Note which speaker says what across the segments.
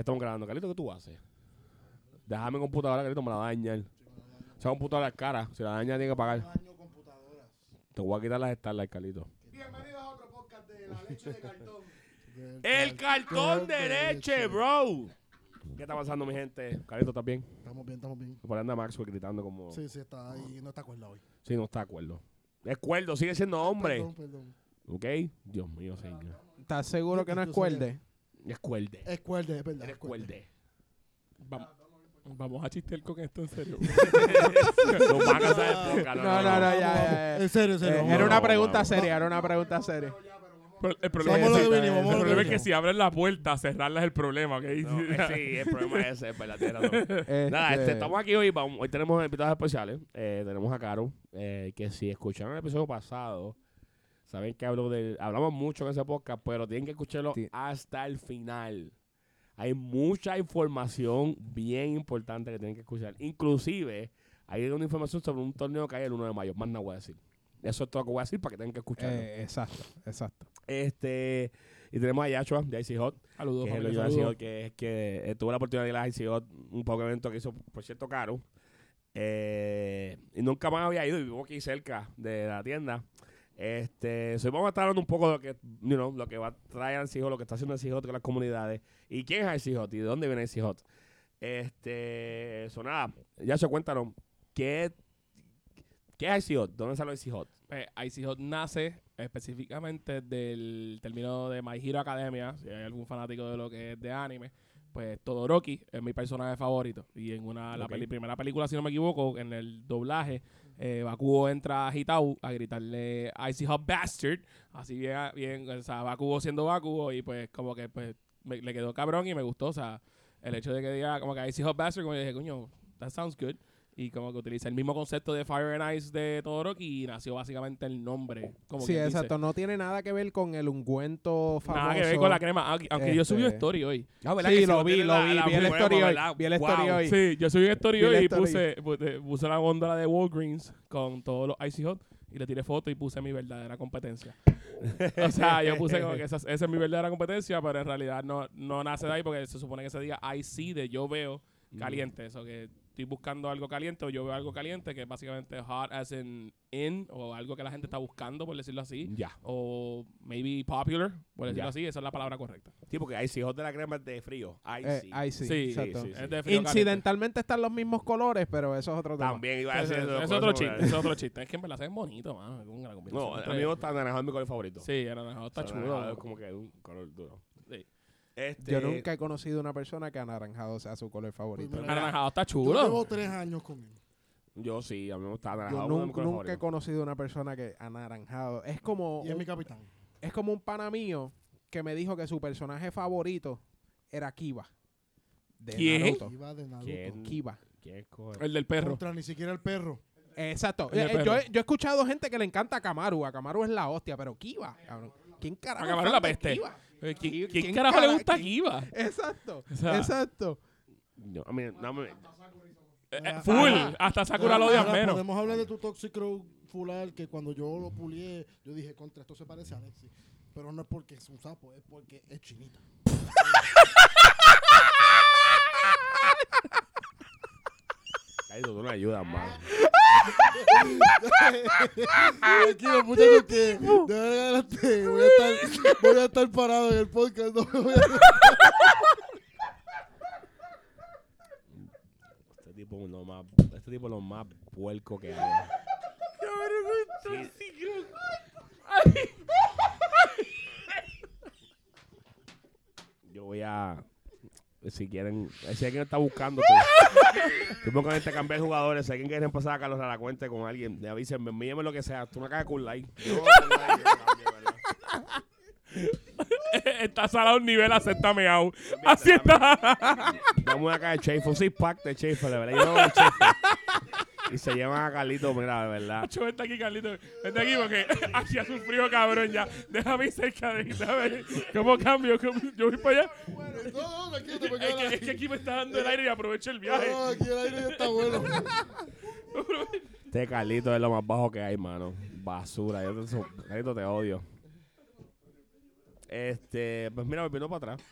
Speaker 1: Estamos grabando. Carlito, ¿qué tú haces? Déjame mi computadora, Carlito, me la va a dañar. Esa computadora es cara. Si la daña, tiene que pagar. Te voy a quitar las Starlight, Carlito.
Speaker 2: Bienvenidos a otro podcast de la leche de cartón.
Speaker 1: El cartón de leche, bro. ¿Qué está pasando, mi gente? Carlito, ¿estás bien?
Speaker 3: Estamos bien, estamos bien.
Speaker 1: Por ahí anda Maxwell gritando como... Sí.
Speaker 3: Sí, sí, está ahí. No está acuerdo hoy.
Speaker 1: no está de acuerdo. Es cuerdo, sigue siendo hombre.
Speaker 3: Perdón, perdón.
Speaker 1: ¿Ok? Dios mío, señor.
Speaker 4: ¿Estás seguro que no es cuerde?
Speaker 1: Es cuerde.
Speaker 3: Es cuerde, es verdad.
Speaker 1: Eres
Speaker 3: es cuerde.
Speaker 1: cuerde.
Speaker 2: Vamos, vamos a chistear con esto en serio.
Speaker 1: No van a casar de poca,
Speaker 4: No, no, no, ya, ya, ya.
Speaker 3: En serio, en serio.
Speaker 4: Eh,
Speaker 3: vamos.
Speaker 4: Era una pregunta
Speaker 1: vamos.
Speaker 4: seria, era una pregunta seria.
Speaker 2: Pero el problema,
Speaker 3: Vamos
Speaker 2: es,
Speaker 3: que vinimos, vamos
Speaker 2: el problema es si abren la puerta, cerrarla es el problema, ¿ok?
Speaker 1: No, eh, sí, el problema es ese, es verdad, tienes razón. Nada,
Speaker 4: Este,
Speaker 1: este, estamos aquí hoy. vamos- hoy tenemos invitados especiales. Eh, tenemos a Caro, eh, que si escucharon el episodio pasado, saben que hablo de, hablamos mucho en ese podcast, pero tienen que escucharlo hasta el final. Hay mucha información bien importante que tienen que escuchar. Inclusive, hay una información sobre un torneo que hay el 1 de mayo. Más nada voy a decir. Eso es todo lo que voy a decir para que tengan que escucharlo.
Speaker 4: eh, exacto, exacto.
Speaker 1: Este, y tenemos a Yachua de Icy Hot
Speaker 2: Saludos,
Speaker 1: que es
Speaker 2: familia,
Speaker 1: de
Speaker 2: saludos.
Speaker 1: Que es que eh, tuve la oportunidad de ir a ICO, un poco evento que hizo, por cierto, caro. Eh, y nunca más había ido y vivo aquí cerca de la tienda. Este, so, vamos a estar hablando un poco de lo que, you know, lo que va a traer ICO, lo que está haciendo ICO con las comunidades y quién es ICO y de dónde viene ICO. Este, so nada, ya se cuéntanos, ¿qué, qué es ICO? ¿Dónde salió ICO?
Speaker 2: Pues, Icy Hot nace específicamente del término de My Hero Academia. Si hay algún fanático de lo que es de anime, pues Todoroki es mi personaje favorito. Y en una la
Speaker 1: Ok.
Speaker 2: peli- primera película, si no me equivoco, en el doblaje, eh, Bakugo entra a Hitau a gritarle Icy Hot Bastard. Así bien, bien, o sea, Bakugo siendo Bakugo y pues como que pues me- le quedó cabrón y me gustó. O sea, el hecho de que diga como que Icy Hot Bastard, como que dije, coño, that sounds good. Y como que utiliza el mismo concepto de Fire and Ice de Todoroki y nació básicamente el nombre. Como
Speaker 4: Sí,
Speaker 2: dice.
Speaker 4: exacto. No tiene nada que ver con el ungüento famoso.
Speaker 2: Nada que ver con la crema. Aunque, aunque yo subí un
Speaker 4: Este-
Speaker 2: story hoy.
Speaker 4: Sí, lo vi, lo vi. Vi el story hoy. Vi el story hoy.
Speaker 2: Sí, yo subí un story
Speaker 4: Vi la
Speaker 2: hoy y puse, puse, puse la góndola de Walgreens con todos los Icy Hot y le tiré foto y puse mi verdadera competencia. o sea, yo puse como que esa, esa es mi verdadera competencia, pero en realidad no, no nace de ahí porque se supone que ese día I see de yo veo caliente. Eso que estoy buscando algo caliente o yo veo algo caliente que es básicamente hot as in in o algo que la gente está buscando, por decirlo así.
Speaker 1: Ya.
Speaker 2: O maybe popular, por decirlo
Speaker 1: Ya.
Speaker 2: así. Esa es la palabra correcta.
Speaker 1: Sí, porque hay hijos de la crema es de frío. Ay,
Speaker 4: Eh,
Speaker 1: sí.
Speaker 4: ahí sí,
Speaker 2: Sí,
Speaker 4: exacto.
Speaker 1: sí, sí.
Speaker 2: Es de frío caliente.
Speaker 4: Incidentalmente están los mismos colores, pero eso es otro tema.
Speaker 1: También iba a decir eso,
Speaker 2: es otro chiste, es otro chiste. Es que en verdad se ven bonitos, mano. Es una combinación
Speaker 1: No, a mí me gusta naranjado, es mi color favorito.
Speaker 2: Sí, el naranjado está
Speaker 1: O sea, naranjado
Speaker 2: chulo.
Speaker 1: Es como que un color duro. Este,
Speaker 4: Yo nunca he conocido una persona que anaranjado sea su color favorito.
Speaker 3: Pues
Speaker 2: El
Speaker 3: mira,
Speaker 2: naranjado está
Speaker 3: Yo llevo
Speaker 2: chulo.
Speaker 3: tres años con él.
Speaker 1: Yo sí, a mí me gusta
Speaker 4: Yo
Speaker 1: naranjado. es mi
Speaker 4: nunca, he conocido una persona que anaranjado. Es como,
Speaker 3: Y es
Speaker 4: un,
Speaker 3: mi capitán.
Speaker 4: es como un pana mío que me dijo que su personaje favorito era Kiba. De
Speaker 2: ¿Quién?
Speaker 4: Naruto.
Speaker 3: Iba de Naruto.
Speaker 1: ¿Quién?
Speaker 4: Kiba.
Speaker 2: El del perro.
Speaker 3: Contra ni siquiera el perro.
Speaker 4: Exacto.
Speaker 2: El
Speaker 4: Eh, eh, yo, yo he escuchado gente que le encanta a Kamaru. A Kamaru es la hostia, pero Kiba. cabrón. ¿Quién carajo?
Speaker 2: A
Speaker 4: es
Speaker 2: Kamaru la peste.
Speaker 4: Kiba?
Speaker 2: Eh, ¿Quién,
Speaker 4: ¿Quién-
Speaker 2: quién carajo le
Speaker 4: cara-
Speaker 2: gusta
Speaker 4: quién-? Exacto.
Speaker 2: O sea-
Speaker 4: exacto.
Speaker 1: Yo, a mí, no me...
Speaker 2: Eh, eh,
Speaker 3: Ah,
Speaker 2: full. Hasta Sakura lo odian menos.
Speaker 3: Podemos hablar de tu Toxic Crow fular que cuando yo lo pulié, yo dije, contra, esto se parece a Alexi. Pero no es porque es un sapo, es porque es chinita.
Speaker 1: Ay, tú no ayudas más.
Speaker 3: Aquí los muchachos que de adelante voy a estar, voy a estar parado en el podcast. No me voy a...
Speaker 1: Este tipo es lo más, este tipo es lo más puerco que hay. Sí. Yo voy a... Si quieren, si alguien está buscando, tipo que te cambiar jugadores, si alguien quiere empezar a Carlos a la cuenta con alguien, le avisen, envíame lo que sea, tú me cagas con like.
Speaker 2: Está salado un nivel acéptame out. Así está.
Speaker 1: Dame una caja de Chafe, un six pack de Chafe, de verdad. Yo no. Y se llevan a Carlito, mira, de verdad.
Speaker 2: Nacho, vente aquí, Carlito. Vente aquí porque aquí hace un frío cabrón ya. Déjame ir cerca de déjame. ¿Cómo cambio? ¿Cómo? Yo voy para allá.
Speaker 3: No, no, tranquilo, te
Speaker 2: Es que,
Speaker 3: quedo
Speaker 2: es que aquí me está dando el aire y aprovecho el viaje.
Speaker 3: No, aquí el aire ya está bueno.
Speaker 1: Este Carlito es lo más bajo que hay, mano. Basura. Yo te, Carlito, te odio. Este, pues mira, me vino para atrás.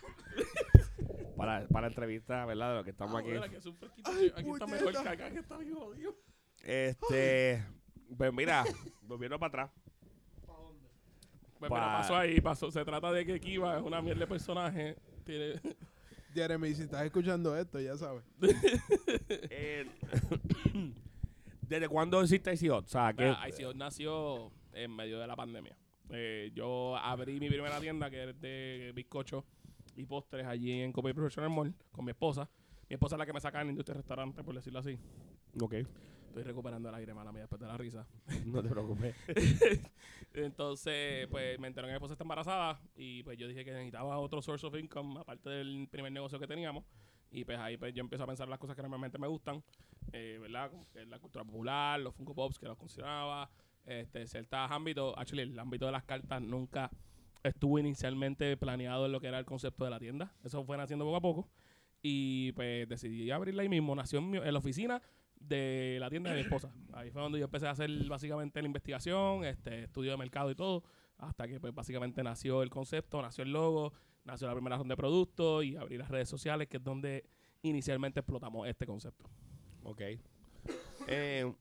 Speaker 1: Para, para entrevistas, ¿verdad? De lo que estamos aquí.
Speaker 2: Mira, que es un fresquito,
Speaker 3: Ay,
Speaker 2: aquí está
Speaker 3: puñeta.
Speaker 2: mejor que acá, que está bien jodido.
Speaker 1: Este, pues mira, volviendo para atrás.
Speaker 2: Pues
Speaker 1: Pa-
Speaker 2: mira, pasó ahí, pasó. Se trata de que Kiva es una mierda de personaje. Tiene,
Speaker 4: Jeremy, si estás escuchando esto, ya sabes.
Speaker 1: Eh, ¿Desde cuándo existe Icy Hot? O sea, que
Speaker 2: Mira, ICO nació en medio de la pandemia. Eh, yo abrí mi primera tienda que es de bizcocho y postres allí en Copy Professional Mall con mi esposa. Mi esposa es la que me saca en la industria de restaurante, por decirlo así.
Speaker 1: Ok,
Speaker 2: Estoy recuperando el aire, mala mía, después de la risa.
Speaker 1: no te preocupes.
Speaker 2: Entonces, pues me enteré que mi esposa está embarazada y pues yo dije que necesitaba otro source of income aparte del primer negocio que teníamos. Y pues ahí pues yo empiezo a pensar las cosas que normalmente me gustan, eh, ¿verdad? Como que la cultura popular, los Funko Pops que los consideraba, este, ciertos ámbitos. Actually, el ámbito de las cartas nunca estuvo inicialmente planeado en lo que era el concepto de la tienda. Eso fue naciendo poco a poco. Y pues decidí abrirla ahí mismo. Nació en, mi- en la oficina de la tienda de mi esposa. Ahí fue donde yo empecé a hacer básicamente la investigación, este estudio de mercado y todo, hasta que pues básicamente nació el concepto, nació el logo, nació la primera ronda de productos y abrí las redes sociales, que es donde inicialmente explotamos este concepto.
Speaker 1: Ok. Eh,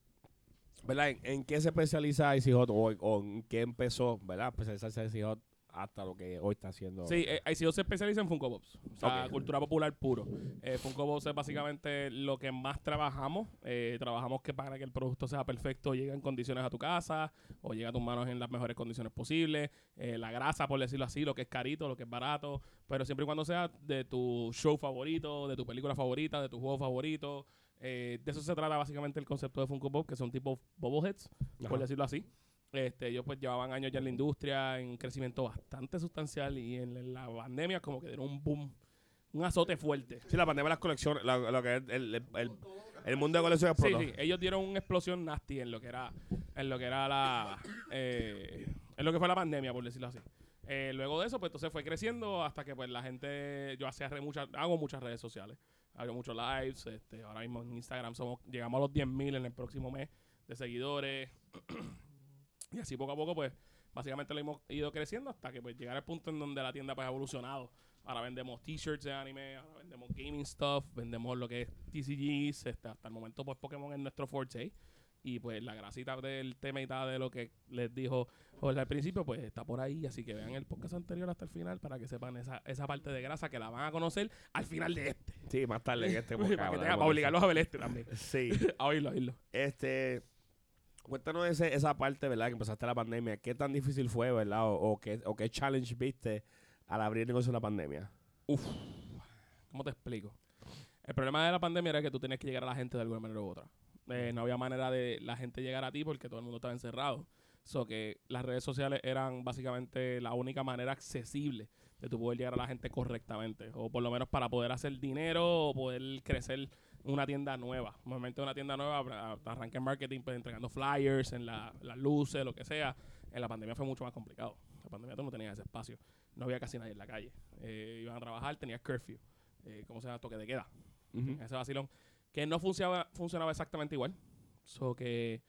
Speaker 1: ¿Verdad? ¿En, qué se especializa Icy Hot o, o en qué empezó, ¿verdad? Especializarse Hot hasta lo que hoy está haciendo.
Speaker 2: Sí, eh, ICO se especializa en Funko Pops. O sea, cultura popular puro. Eh, Funko Pops es básicamente lo que más trabajamos. Eh, trabajamos que para que el producto sea perfecto, llegue en condiciones a tu casa o llegue a tus manos en las mejores condiciones posibles. Eh, la grasa, por decirlo así, lo que es carito, lo que es barato. Pero siempre y cuando sea de tu show favorito, de tu película favorita, de tu juego favorito. Eh, de eso se trata básicamente el concepto de Funko Pop, que son tipo bobbleheads, por decirlo así. Este, ellos pues llevaban años ya en la industria, en un crecimiento bastante sustancial y en, la pandemia como que dieron un boom, un azote fuerte.
Speaker 1: Sí, la pandemia de las colecciones, la- lo que es el, el, el- el mundo de colecciones
Speaker 2: Sí,
Speaker 1: explotó.
Speaker 2: sí, ellos dieron una explosión nasty en lo que era, en lo que era la, eh, en lo que fue la pandemia, por decirlo así. Eh, luego de eso, pues entonces fue creciendo hasta que pues la gente, yo hacía re- muchas, hago muchas redes sociales, hago muchos lives, este, ahora mismo en Instagram somos, llegamos a los 10.000 en el próximo mes de seguidores y así poco a poco pues básicamente lo hemos ido creciendo hasta que pues llegar al punto en donde la tienda pues ha evolucionado. Ahora vendemos t-shirts de anime, ahora vendemos gaming stuff, vendemos lo que es TCGs, este, hasta el momento pues Pokémon es nuestro forte y pues la grasita del tema y tal de lo que les dijo Jorge al principio pues está por ahí, así que vean el podcast anterior hasta el final para que sepan esa, esa parte de grasa que la van a conocer al final de este,
Speaker 1: Sí, más tarde que este
Speaker 2: para, que
Speaker 1: hablamos
Speaker 2: para obligarlos a ver este también.
Speaker 1: Sí.
Speaker 2: a oírlo, a oírlo.
Speaker 1: Este, cuéntanos ese, esa parte, ¿verdad? Que empezaste la pandemia. ¿Qué tan difícil fue, verdad? O, o qué, o qué challenge viste al abrir el negocio en la pandemia?
Speaker 2: ¿Cómo te explico? El problema de la pandemia era que tú tenías que llegar a la gente de alguna manera u otra. Eh, no había manera de la gente llegar a ti porque todo el mundo estaba encerrado. So que las redes sociales eran básicamente la única manera accesible de tú poder llegar a la gente correctamente. O por lo menos para poder hacer dinero o poder crecer una tienda nueva. Normalmente una tienda nueva a- arranca en marketing pues, entregando flyers, en la- las luces, lo que sea. En la pandemia fue mucho más complicado. La pandemia tú no tenías ese espacio. No había casi nadie en la calle. Eh, iban a trabajar, tenías curfew. Eh, ¿Cómo se llama? Toque de queda ese vacilón, que no funcionaba, funcionaba exactamente igual. So que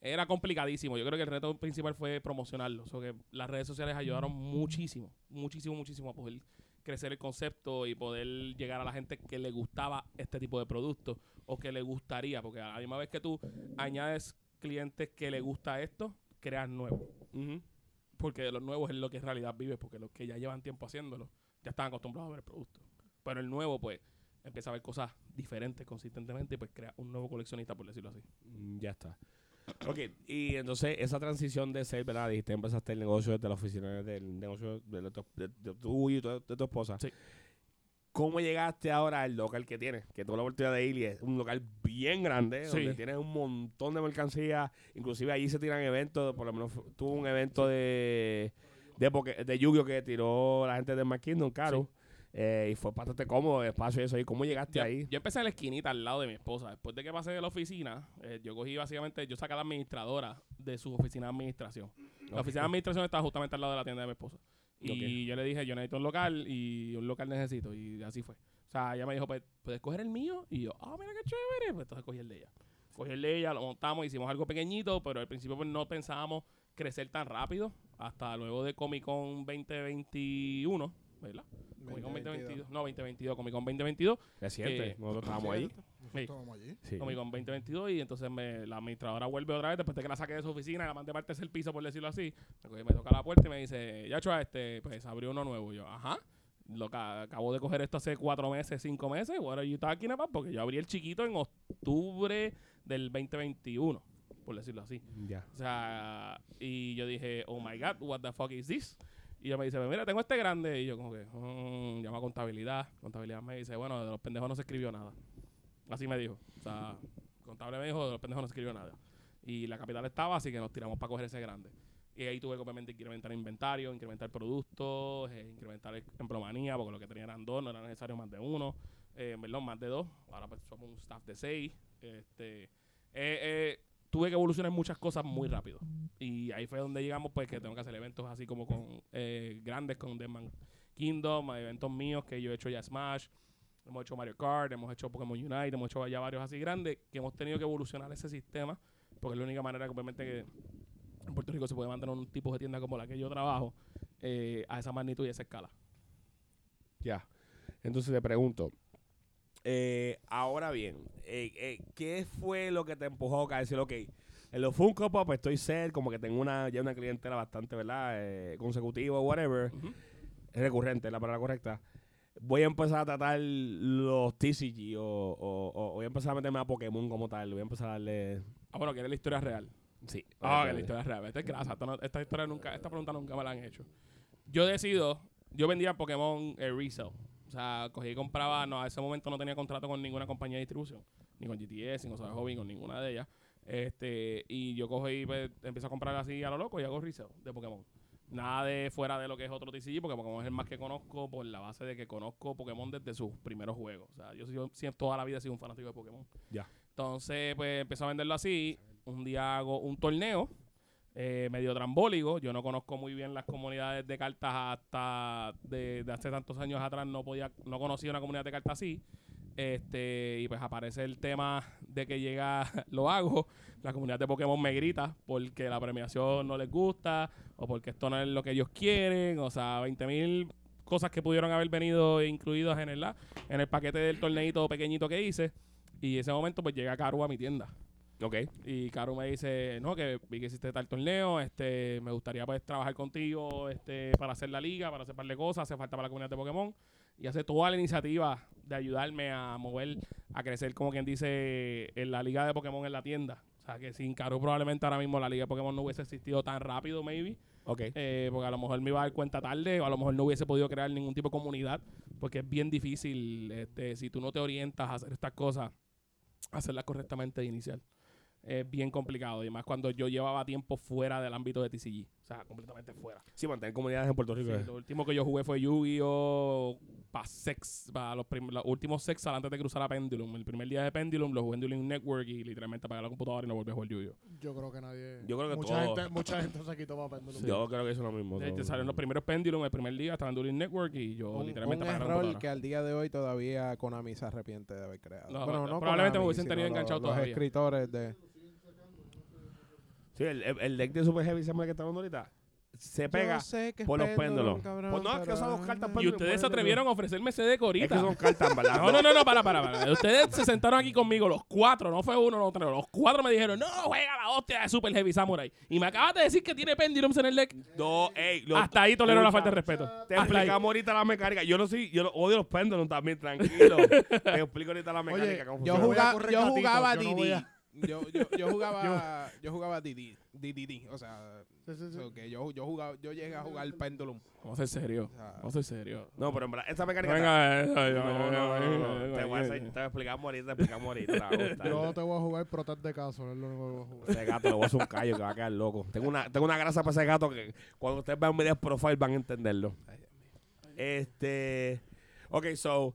Speaker 2: era complicadísimo. Yo creo que el reto principal fue promocionarlo. So que las redes sociales ayudaron muchísimo, muchísimo, muchísimo a poder crecer el concepto y poder llegar a la gente que le gustaba este tipo de producto o que le gustaría, porque a la misma vez que tú añades clientes que le gusta esto, creas nuevos.
Speaker 1: Ujú.
Speaker 2: Porque de los nuevos es lo que en realidad vives, porque los que ya llevan tiempo haciéndolo ya están acostumbrados a ver el producto. Pero el nuevo, pues, empieza a ver cosas diferentes consistentemente y pues crea un nuevo coleccionista, por decirlo así.
Speaker 1: Mm, Ya está. Ok, y entonces esa transición de ser, ¿verdad? Dijiste, empezaste el negocio desde la oficina del negocio de, tu, de, de tu y tu- de tu esposa.
Speaker 2: Sí.
Speaker 1: ¿Cómo llegaste ahora al local que tienes? Que tuve la oportunidad de ir y es un local bien grande,
Speaker 2: Sí.
Speaker 1: donde tienes un montón de mercancía. Inclusive allí se tiran eventos, por lo menos tuvo un evento de, de, de Yu-Gi-Oh! que tiró la gente de Kingdom, caro. Eh, y fue bastante cómodo el espacio y eso. ¿Y cómo llegaste
Speaker 2: Yo,
Speaker 1: ahí?
Speaker 2: yo empecé en la esquinita al lado de mi esposa. Después de que pasé de la oficina, eh, yo cogí básicamente, yo saqué a la administradora de su oficina de administración. La oficina de administración estaba justamente al lado de la tienda de mi esposa. Y yo le dije, yo necesito un local y un local necesito. Y así fue. O sea, ella me dijo, pues, ¿puedes coger el mío? Y yo, ah, mira qué chévere. Pues entonces cogí el de ella. Cogí el de ella, lo montamos, hicimos algo pequeñito, pero al principio pues, no pensábamos crecer tan rápido. Hasta luego de Comic Con 2021, ¿verdad? Comic Con
Speaker 4: 2020.
Speaker 2: 2022. No, 2022, Comic Con 2022.
Speaker 1: Reciente,
Speaker 2: Eh,
Speaker 1: nosotros estábamos ahí.
Speaker 2: Sí.
Speaker 3: Estábamos allí.
Speaker 1: Sí.
Speaker 2: Comic Con 2022 y entonces me, la administradora vuelve otra vez después de que la saqué de su oficina, la mandé parte del piso por decirlo así. Me, toca la puerta y me dice, ya chua, este, pues abrió uno nuevo. Y yo, ajá. Lo que acabo de coger esto hace cuatro meses, cinco meses. What are you talking about? Porque yo abrí el chiquito en octubre del 2021, por decirlo así.
Speaker 1: Ya.
Speaker 2: O sea, y yo dije, oh my god, what the fuck is this? Y ella me dice, mira, tengo este grande. Y yo como que, mm, llama a contabilidad. Contabilidad me dice, bueno, de los pendejos no se escribió nada. Así me dijo. O sea, contable me dijo, de los pendejos no se escribió nada. Y la capital estaba, así que nos tiramos para coger ese grande. Y ahí tuve que obviamente incrementar inventario, incrementar productos, eh, incrementar empleomanía, porque lo que tenía eran dos, no era necesario más de uno. Eh, perdón, más de dos. Ahora pues somos un staff de seis. Este, eh, eh, tuve que evolucionar muchas cosas muy rápido. Y ahí fue donde llegamos, pues, que tengo que hacer eventos así como con eh, grandes, con Deadman Kingdom, eventos míos que yo he hecho ya Smash, hemos hecho Mario Kart, hemos hecho Pokémon Unite, hemos hecho ya varios así grandes, que hemos tenido que evolucionar ese sistema, porque es la única manera que obviamente que en Puerto Rico se puede mantener un tipo de tienda como la que yo trabajo eh, a esa magnitud y esa escala.
Speaker 1: Ya. Entonces te pregunto, eh, ahora bien, eh, eh, ¿qué fue lo que te empujó a decir, ok, en los Funko Pop estoy set, como que tengo una, ya una clientela bastante, ¿verdad? Consecutiva, whatever,
Speaker 2: Ujú.
Speaker 1: es recurrente, es la palabra correcta. Voy a empezar a tratar los TCG o, o- o voy a empezar a meterme a Pokémon como tal. Voy a empezar a darle...
Speaker 2: Ah, bueno, que era la historia real.
Speaker 1: Sí.
Speaker 2: Ah, que la historia es real. Esta es grasa. Esta, historia nunca, esta pregunta nunca me la han hecho. Yo decido, yo vendía Pokémon resale. O sea, cogí y compraba, no, a ese momento no tenía contrato con ninguna compañía de distribución, ni con GTS, ni con Sabe Hobby, con ninguna de ellas. Este, y yo cojo y pues, empiezo a comprar así a lo loco y hago resale de Pokémon. Nada de fuera de lo que es otro TCG, porque Pokémon es el más que conozco por la base de que conozco Pokémon desde sus primeros juegos. O sea, yo, yo siempre toda la vida he sido un fanático de Pokémon.
Speaker 1: Ya.
Speaker 2: Entonces, pues empecé a venderlo así. Un día hago un torneo eh, medio trambólico. Yo no conozco muy bien las comunidades de cartas hasta de, hace tantos años atrás. No podía, no conocía una comunidad de cartas así. Este, y pues aparece el tema de que llega, lo hago, la comunidad de Pokémon me grita porque la premiación no les gusta o porque esto no es lo que ellos quieren, o sea, 20 mil cosas que pudieron haber venido incluidas en el, en el paquete del torneito pequeñito que hice. Y ese momento pues llega Karu a mi tienda.
Speaker 1: Ok.
Speaker 2: Y Karu me dice, no, que vi que hiciste tal torneo, este, me gustaría pues trabajar contigo este, para hacer la liga, para hacer un par de cosas, hace falta para la comunidad de Pokémon. Y hace toda la iniciativa de ayudarme a mover, a crecer, como quien dice, en la liga de Pokémon en la tienda. O sea, que sin Karu probablemente ahora mismo la liga de Pokémon no hubiese existido tan rápido, maybe.
Speaker 1: Ok.
Speaker 2: Eh, porque a lo mejor me iba a dar cuenta tarde o a lo mejor no hubiese podido crear ningún tipo de comunidad porque es bien difícil este, si tú no te orientas a hacer estas cosas hacerlas correctamente de inicial es bien complicado y más cuando yo llevaba tiempo fuera del ámbito de TCG o sea completamente fuera
Speaker 1: Sí, mantener comunidades en Puerto Rico.
Speaker 2: Sí,
Speaker 1: es-
Speaker 2: lo último que yo jugué fue Yu-Gi-Oh para sex para los, los últimos sex antes de cruzar a Pendulum el primer día de Pendulum lo jugué en Dueling Network y literalmente apagué la computadora y no volví a jugar Yu-Gi-Oh
Speaker 3: Yo creo que nadie.
Speaker 1: Yo creo que
Speaker 3: mucha
Speaker 1: todo-
Speaker 3: gente, mucha gente se quitó para Pendulum.
Speaker 1: Yo creo que eso es lo mismo.
Speaker 2: De hecho, salieron los primeros Pendulum el primer día, estaba en Dueling Network y yo
Speaker 4: Un,
Speaker 2: literalmente
Speaker 4: un
Speaker 2: apagué la computadora.
Speaker 4: que al día de hoy todavía Konami se arrepiente de haber creado.
Speaker 2: No,
Speaker 4: bueno, no
Speaker 2: probablemente me hubiesen tenido
Speaker 4: los-
Speaker 2: enganchado
Speaker 4: los
Speaker 2: todavía.
Speaker 4: escritores de...
Speaker 1: Sí, el, el- deck de Super Heavy Samurai que estamos viendo ahorita se pega por los
Speaker 4: péndulo,
Speaker 1: péndulos.
Speaker 4: cabrón,
Speaker 1: Pues no, es que
Speaker 4: pero-
Speaker 1: esas dos cartas
Speaker 2: Y ustedes se
Speaker 1: pueden-
Speaker 2: atrevieron a ofrecerme ese deco
Speaker 1: Es
Speaker 2: ahorita.
Speaker 1: que son cartas, ¿verdad?
Speaker 2: No, no, no, no, para, para, para. Ustedes se sentaron aquí conmigo, los cuatro, no fue uno, no tres. Los cuatro me dijeron, no, juega la hostia de Super Heavy Samurai. Y me acabas de decir que tiene pendulums en el deck.
Speaker 1: No, ey, lo-
Speaker 2: Hasta ahí tolero la falta de respeto.
Speaker 1: Te explicamos ahorita la mecánica. Yo no soy, yo no- odio los péndulos también, tranquilo. Te explico ahorita la mecánica. cómo
Speaker 4: Yo, jugaba
Speaker 3: yo no
Speaker 4: DD.
Speaker 3: voy a-
Speaker 4: Yo, yo, yo jugaba yo jugaba DD, DDD, o sea,
Speaker 3: Sí,
Speaker 4: yo, yo jugaba, yo llegué a jugar Pendulum.
Speaker 2: Vamos a ser serios.
Speaker 4: O sea,
Speaker 2: Vamos a ser serios.
Speaker 1: No, pero en verdad, esta mecánica.
Speaker 2: Venga,
Speaker 1: está- No, no, no, no, no, Te voy a hacer- te voy a explicar ahorita, te explicamos ahorita. te gustar.
Speaker 3: Yo te voy a jugar Protect de caso, es lo único que voy a jugar.
Speaker 1: Ese gato le voy a hacer un callo que va a quedar loco. Tengo una, tengo una grasa para ese gato que cuando ustedes vean videos profile van a entenderlo. Este. Ok, so.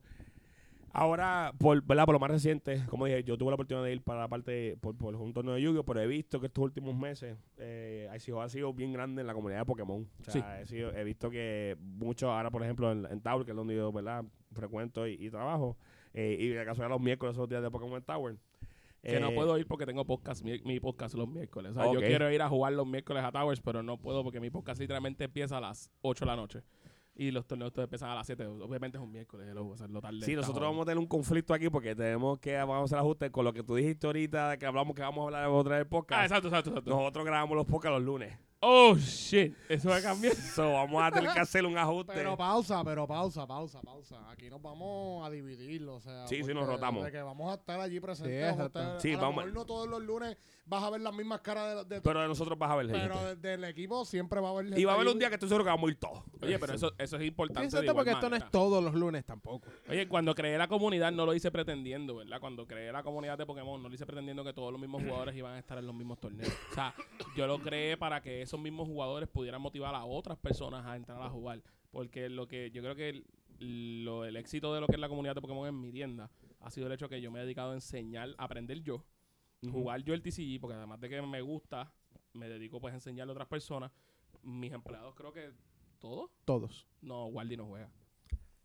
Speaker 1: Ahora, por, ¿verdad? por lo más reciente, como dije, yo tuve la oportunidad de ir para la parte, por, por un torneo de Yu-Gi-Oh! pero he visto que estos últimos meses eh, ICO ha sido bien grande en la comunidad de Pokémon. O sea, he, sido- he visto que muchos, ahora por ejemplo en, en Tower, que es donde yo ¿verdad? frecuento y, y trabajo, eh, y de casualidad los miércoles son los días de Pokémon Tower.
Speaker 2: Que no
Speaker 1: Eh,
Speaker 2: puedo ir porque tengo podcast, mi, mi podcast los miércoles. O sea, yo quiero ir a jugar los miércoles a Towers, pero no puedo porque mi podcast literalmente empieza a las 8 de la noche. Y los torneos todos empiezan a las 7. Obviamente es un miércoles, hello, o sea, lo tarde.
Speaker 1: Sí, nosotros vamos a tener un conflicto aquí porque tenemos que vamos a hacer ajustes con lo que tú dijiste ahorita, de que hablamos que vamos a hablar de otra vez
Speaker 2: Ah,
Speaker 1: podcast.
Speaker 2: exacto, exacto, exacto.
Speaker 1: Nosotros grabamos los podcasts los lunes.
Speaker 2: Oh, shit. Eso va a cambiar.
Speaker 1: So, vamos a tener que hacer un ajuste.
Speaker 3: Pero pausa, pero pausa, pausa, pausa. Aquí nos vamos a dividirlo, o sea.
Speaker 1: Sí, sí, nos rotamos.
Speaker 3: De que vamos a estar allí presentes.
Speaker 4: Sí,
Speaker 3: vamos a
Speaker 4: exacto.
Speaker 3: estar-
Speaker 1: Sí,
Speaker 3: a lo
Speaker 1: vamos-
Speaker 3: mejor no todos los lunes vas a ver las mismas caras de, de
Speaker 1: Pero de nosotros vas a ver.
Speaker 3: pero
Speaker 1: gente.
Speaker 3: de- del equipo siempre va a haber
Speaker 1: Y va a haber un día que estoy seguro que vamos a ir todos.
Speaker 2: Oye, pero eso, eso es importante.
Speaker 4: Piensa
Speaker 2: de
Speaker 4: porque esto no es todos los lunes tampoco.
Speaker 2: Oye, cuando creé la comunidad no lo hice pretendiendo, ¿verdad? Cuando creé la comunidad de Pokémon no lo hice pretendiendo que todos los mismos jugadores iban a estar en los mismos torneos. O sea, yo lo creé para que esos mismos jugadores pudieran motivar a otras personas a entrar a jugar. Porque lo que yo creo que el, lo- el éxito de lo que es la comunidad de Pokémon en mi tienda ha sido el hecho que yo me he dedicado a enseñar, a aprender yo, jugar yo el TCG, porque además de que me gusta, me dedico pues a enseñarle a otras personas. Mis empleados creo que todos.
Speaker 4: Todos.
Speaker 2: No, Waldi no juega.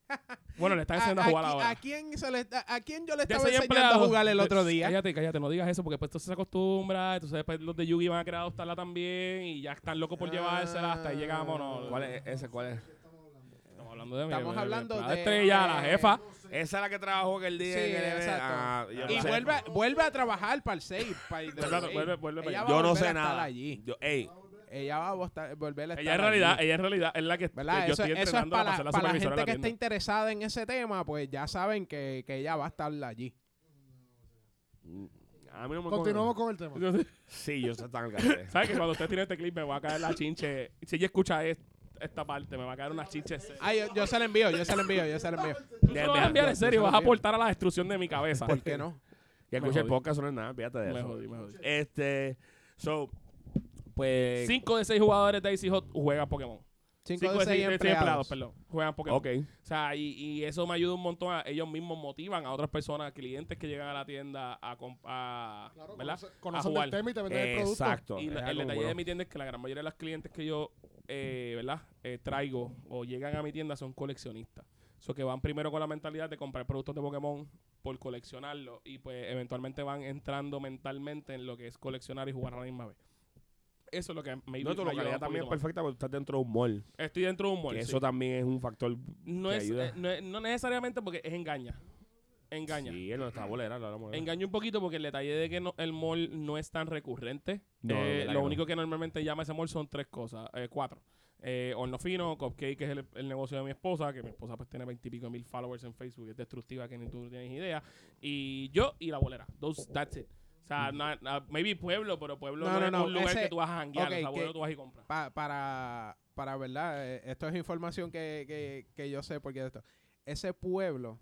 Speaker 2: Bueno, le están
Speaker 4: ¿A,
Speaker 2: enseñando a jugar
Speaker 4: a-
Speaker 2: ahora.
Speaker 4: a quién se le, a, a quién yo le
Speaker 2: Ya
Speaker 4: estaba enseñando
Speaker 2: empleado.
Speaker 4: a jugar el
Speaker 2: De-
Speaker 4: otro día?
Speaker 2: Cállate, cállate, no digas eso porque después se acostumbra. Entonces después los de Yugi van a querer adoptarla también y ya están locos por llevársela. Hasta ahí llegamos. No,
Speaker 1: ¿Cuál es ese? ¿Cuál es?
Speaker 2: Estamos hablando de mi-
Speaker 4: Estamos
Speaker 2: de mi
Speaker 4: hablando
Speaker 2: empleada
Speaker 4: de-
Speaker 2: estrella, la
Speaker 4: de-
Speaker 2: jefa.
Speaker 1: Esa es la que trabajó que el día
Speaker 4: Sí, exacto.
Speaker 1: Ah, no
Speaker 4: Y
Speaker 1: sé.
Speaker 4: vuelve, vuelve a trabajar para el 6. Para el
Speaker 2: Vuelve, vuelve, vuelve para
Speaker 4: Ella
Speaker 2: allá.
Speaker 4: va a
Speaker 1: Yo no sé
Speaker 4: a
Speaker 1: nada.
Speaker 4: allí.
Speaker 1: Yo, ey,
Speaker 4: Ella va a estar- volver a estar
Speaker 2: Ella en realidad,
Speaker 4: allí.
Speaker 2: ella en realidad es la que, que
Speaker 4: ¿Verdad?
Speaker 2: yo
Speaker 4: Eso,
Speaker 2: estoy
Speaker 4: eso es
Speaker 2: entrenando
Speaker 4: para,
Speaker 2: para ser la
Speaker 4: para la gente que está interesada en ese tema, pues ya saben que, que ella va a estar allí.
Speaker 1: a mí no me
Speaker 3: Continuamos con el tema.
Speaker 1: Sí, yo sé tan al garete.
Speaker 2: ¿Sabes que cuando usted tiene este clip me va a caer la chinche? Si ella escucha es- esta parte, me va a caer una chinche. seria.
Speaker 4: Ay, yo, yo se la envío, yo se la envío, yo se la envío.
Speaker 2: Tú se lo vas a enviar en serio, vas a aportar a la destrucción de mi cabeza.
Speaker 4: ¿Por qué no?
Speaker 1: Y
Speaker 2: Me
Speaker 1: escucha el podcast, no es nada, fíjate de
Speaker 2: Me
Speaker 1: eso.
Speaker 2: jodí, me jodí.
Speaker 1: Este, so, pues.
Speaker 2: Cinco de seis jugadores de Daisy Hot juegan Pokémon.
Speaker 4: Cinco de seis empleados.
Speaker 2: perdón, juegan Pokémon.
Speaker 1: Ok.
Speaker 2: O sea, y, y eso me ayuda un montón. A, ellos mismos motivan a otras personas, clientes que llegan a la tienda a, a
Speaker 3: Claro,
Speaker 2: ¿verdad?
Speaker 3: conoce- conocen
Speaker 2: jugar.
Speaker 3: del tema y te venden el producto.
Speaker 1: Exacto.
Speaker 2: Y la- el detalle
Speaker 1: bueno.
Speaker 2: de mi tienda es que la gran mayoría de los clientes que yo, eh, ¿verdad? Eh, traigo o llegan a mi tienda son coleccionistas. So que van primero con la mentalidad de comprar productos de Pokémon por coleccionarlo y pues eventualmente van entrando mentalmente en lo que es coleccionar y jugar a la misma vez. Eso es lo que me
Speaker 1: No, tu localidad también es perfecta porque estás dentro de un mall.
Speaker 2: Estoy dentro de un mall.
Speaker 1: que
Speaker 2: sí.
Speaker 1: eso también es un factor.
Speaker 2: no,
Speaker 1: que
Speaker 2: es,
Speaker 1: ayuda.
Speaker 2: eh, no, es- no necesariamente porque es engaña. Engaña.
Speaker 1: Sí, no está bolera, hablamos.
Speaker 2: Engaña un poquito porque el detalle de que no- el mall no es tan recurrente.
Speaker 1: No,
Speaker 2: Eh, lo único que normalmente llama ese mall son tres cosas, eh, cuatro. Eh, horno fino, Cupcake, que es el, el negocio de mi esposa, que mi esposa pues tiene veintipico mil followers en Facebook, es destructiva que ni tú tienes idea. Y yo y la bolera. Those, that's it. O sea, na- na- maybe pueblo, pero pueblo
Speaker 4: No,
Speaker 2: no,
Speaker 4: no,
Speaker 2: es
Speaker 4: no,
Speaker 2: un lugar
Speaker 4: ese-
Speaker 2: que tú vas a janguear.
Speaker 4: ok,
Speaker 2: o sea, tú vas y compras.
Speaker 4: Pa- para, para verdad, eh, esto es información que, que, que yo sé porque esto. Ese pueblo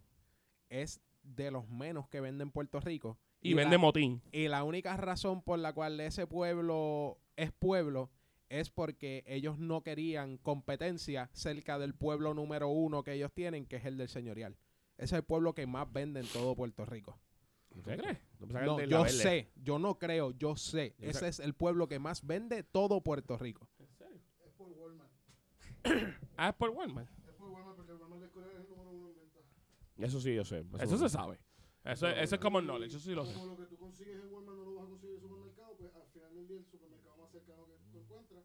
Speaker 4: es de los menos que vende en Puerto Rico.
Speaker 2: Y, vende
Speaker 4: la,
Speaker 2: motín.
Speaker 4: y la única razón por la cual ese pueblo es pueblo es porque ellos no querían competencia cerca del pueblo número uno que ellos tienen, que es el del señorial. Ese es el pueblo que más vende en todo Puerto Rico.
Speaker 2: ¿Usted cree?
Speaker 1: No, pensaba que
Speaker 4: No, yo
Speaker 1: verde.
Speaker 4: sé, yo no creo, yo sé.
Speaker 1: Yo
Speaker 4: Ese
Speaker 1: sé.
Speaker 4: es el pueblo que más vende todo Puerto Rico.
Speaker 3: Es por Walmart.
Speaker 2: Ah, es por Walmart.
Speaker 3: Es por Walmart porque Walmart de Corea es el número uno en venta.
Speaker 1: Eso sí, yo sé.
Speaker 2: Eso se sabe. Eso, eso es como el knowledge, eso sí lo sé.
Speaker 3: Como lo que tú consigues en Walmart no lo vas a conseguir en el supermercado, pues al final del día el supermercado más cercano que tú encuentras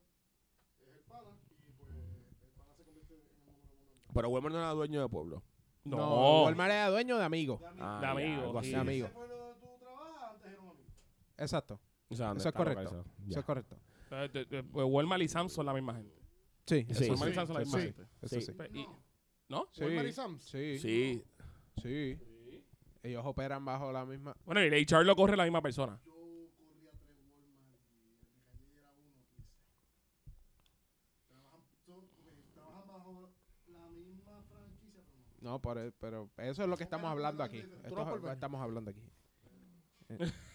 Speaker 3: es el pana y pues el pana se convierte en el número uno en venta.
Speaker 1: Pero Walmart no era dueño de pueblo.
Speaker 2: No.
Speaker 4: Walmart era dueño de amigos.
Speaker 1: Ah,
Speaker 2: De
Speaker 1: ya,
Speaker 2: amigos.
Speaker 4: De amigos. Exacto.
Speaker 1: O sea, ¿dónde
Speaker 4: Eso es correcto. Eso es correcto.
Speaker 2: Walmart y Sam's son la misma gente.
Speaker 4: Sí,
Speaker 1: Sí,
Speaker 2: Walmart y
Speaker 3: sí,
Speaker 2: Sam's son la
Speaker 3: sí,
Speaker 2: misma
Speaker 3: sí.
Speaker 2: gente.
Speaker 4: Eso
Speaker 1: Sí.
Speaker 2: y- ¿No?
Speaker 4: Sí.
Speaker 3: Walmart y Sam's.
Speaker 4: Sí.
Speaker 1: Sí.
Speaker 4: Sí. Ellos operan bajo la misma.
Speaker 2: Bueno, y el HR lo corre la misma persona.
Speaker 3: Yo corría tres Walmart y en mi calle era uno, quince. Trabajan, son- ok, trabajan bajo la misma pero no.
Speaker 4: No, por e- pero eso es lo que estamos hablando aquí. Esto
Speaker 3: no
Speaker 4: es lo que estamos hablando aquí.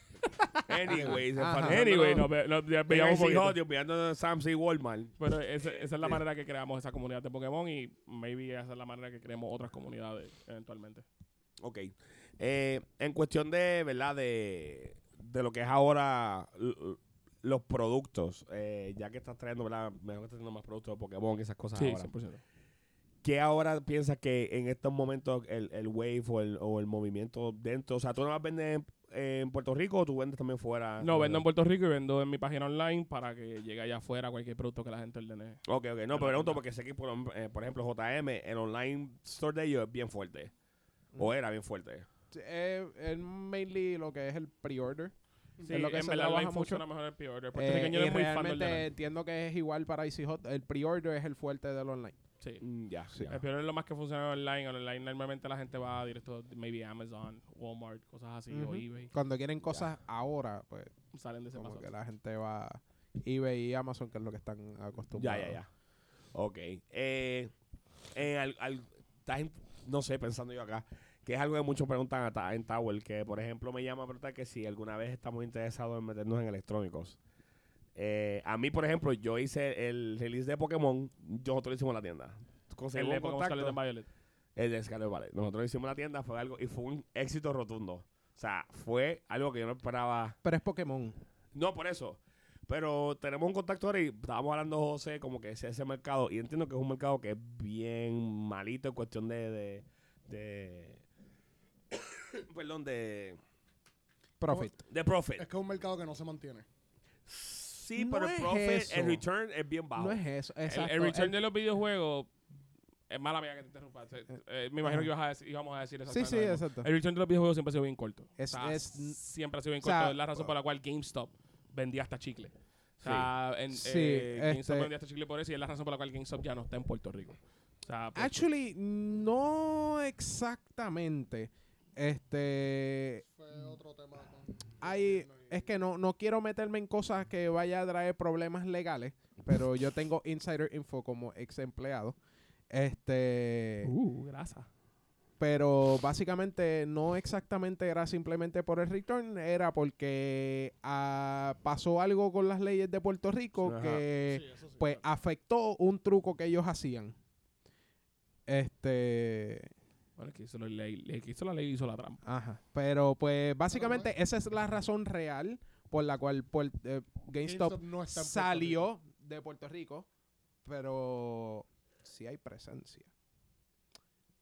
Speaker 1: Anyways,
Speaker 4: Ajá.
Speaker 2: Anyway, nos ve- nos ve- veíamos
Speaker 1: enviando Sam's y Walmart.
Speaker 2: Pero esa es la manera que creamos esa comunidad de Pokémon y maybe esa es la manera que creemos otras comunidades eventualmente.
Speaker 1: Ok. Eh, en cuestión de, ¿verdad? De, de lo que es ahora los productos, eh, ya que estás trayendo, ¿verdad? Mejor que estás trayendo más productos de Pokémon y esas cosas
Speaker 2: Sí,
Speaker 1: ahora.
Speaker 2: 100%.
Speaker 1: ¿Qué ahora piensas que en estos momentos el, el wave o el, o el movimiento dentro? O sea, tú no vas a vender en Puerto Rico o tú vendes también fuera?
Speaker 2: No, vendo en Puerto Rico y vendo en mi página online para que llegue allá afuera cualquier producto que la gente ordene.
Speaker 1: Ok, ok. No, pero pregunto porque sé que, por, eh, por ejemplo, JM, el online store de ellos es bien fuerte. O era bien fuerte.
Speaker 4: Sí, eh, es mainly lo que es el pre-order.
Speaker 2: Sí,
Speaker 4: Es lo que
Speaker 2: en
Speaker 4: se
Speaker 2: verdad
Speaker 4: trabaja
Speaker 2: online
Speaker 4: mucho.
Speaker 2: funciona mejor el pre-order. El
Speaker 4: Eh,
Speaker 2: es muy fan del
Speaker 4: realmente
Speaker 2: online.
Speaker 4: entiendo que es igual para Easy Hot. El pre-order es el fuerte del online.
Speaker 2: Sí.
Speaker 1: Mm, ya,
Speaker 4: Sí.
Speaker 1: ya.
Speaker 2: El pre-order es lo más que funciona online. Online normalmente la gente va directo, maybe Amazon, Walmart, cosas así, o eBay.
Speaker 4: Cuando quieren cosas ahora, pues
Speaker 2: Salen de ese
Speaker 4: como
Speaker 2: paso.
Speaker 4: que la gente va a eBay y Amazon, que es lo que están
Speaker 1: Ya,
Speaker 4: acostumbrados.
Speaker 1: ya, ya. Ok. Eh, eh, al- al- no sé, pensando yo acá, que es algo que muchos preguntan a Ta- en Tower, que por ejemplo me llama a preguntar que si alguna vez estamos interesados en meternos en electrónicos. Eh, a mí, por ejemplo, yo hice el release de Pokémon, nosotros lo hicimos en la tienda.
Speaker 2: El de
Speaker 1: un
Speaker 2: Pokémon
Speaker 1: contacto.
Speaker 2: Scarlet and Violet.
Speaker 1: El de Scarlet Valley. Nosotros lo hicimos en la tienda, fue algo, y fue un éxito rotundo. O sea, fue algo que yo no esperaba.
Speaker 4: Pero es Pokémon.
Speaker 1: No, por eso. Pero tenemos un contacto ahora y estábamos hablando, José, como que ese, ese mercado. Y entiendo que es un mercado que es bien malito en cuestión de. de, de perdón, de.
Speaker 4: Profit.
Speaker 1: De profit.
Speaker 3: Es que es un mercado que no se mantiene.
Speaker 1: Sí,
Speaker 4: No
Speaker 1: pero el profit,
Speaker 4: eso.
Speaker 1: el return es bien bajo.
Speaker 4: No es eso.
Speaker 2: El,
Speaker 4: Exacto.
Speaker 2: el return
Speaker 4: El-
Speaker 2: de los videojuegos. Es mala mía que te interrumpa. Se- eh, me imagino
Speaker 4: Ajá.
Speaker 2: que ibas a decir- íbamos a decir
Speaker 4: Sí,
Speaker 2: exactamente
Speaker 4: sí,
Speaker 2: mismo.
Speaker 4: exacto.
Speaker 2: El return de los videojuegos siempre ha sido bien corto.
Speaker 4: Es-
Speaker 2: O sea,
Speaker 4: es-
Speaker 2: siempre ha sido bien
Speaker 4: o sea,
Speaker 2: corto. es la razón por la cual GameStop vendía hasta chicle. O sea, en,
Speaker 4: Sí,
Speaker 2: eh, GameStop
Speaker 4: este-
Speaker 2: vendía hasta chicle por eso y es la razón por la cual GameStop ya no está en Puerto Rico. O sea, pues,
Speaker 4: Actually, no exactamente. Este.
Speaker 3: Fue otro tema. con-
Speaker 4: Hay, es que no, no quiero meterme en cosas que vaya a traer problemas legales, pero yo tengo insider info como ex empleado. Este,
Speaker 2: uh, grasa.
Speaker 4: pero básicamente no exactamente era simplemente por el return, era porque ah, pasó algo con las leyes de Puerto Rico
Speaker 1: Ajá.
Speaker 4: que
Speaker 3: Sí, eso sí,
Speaker 4: pues
Speaker 3: claro.
Speaker 4: afectó un truco que ellos hacían. Este,
Speaker 2: Bueno, el que hizo la ley, el que hizo la ley hizo la trampa.
Speaker 4: Ajá. Pero pues básicamente esa es la razón real por la cual eh, GameStop,
Speaker 3: GameStop no está en Puerto
Speaker 4: salió de Puerto Rico, pero sí hay presencia.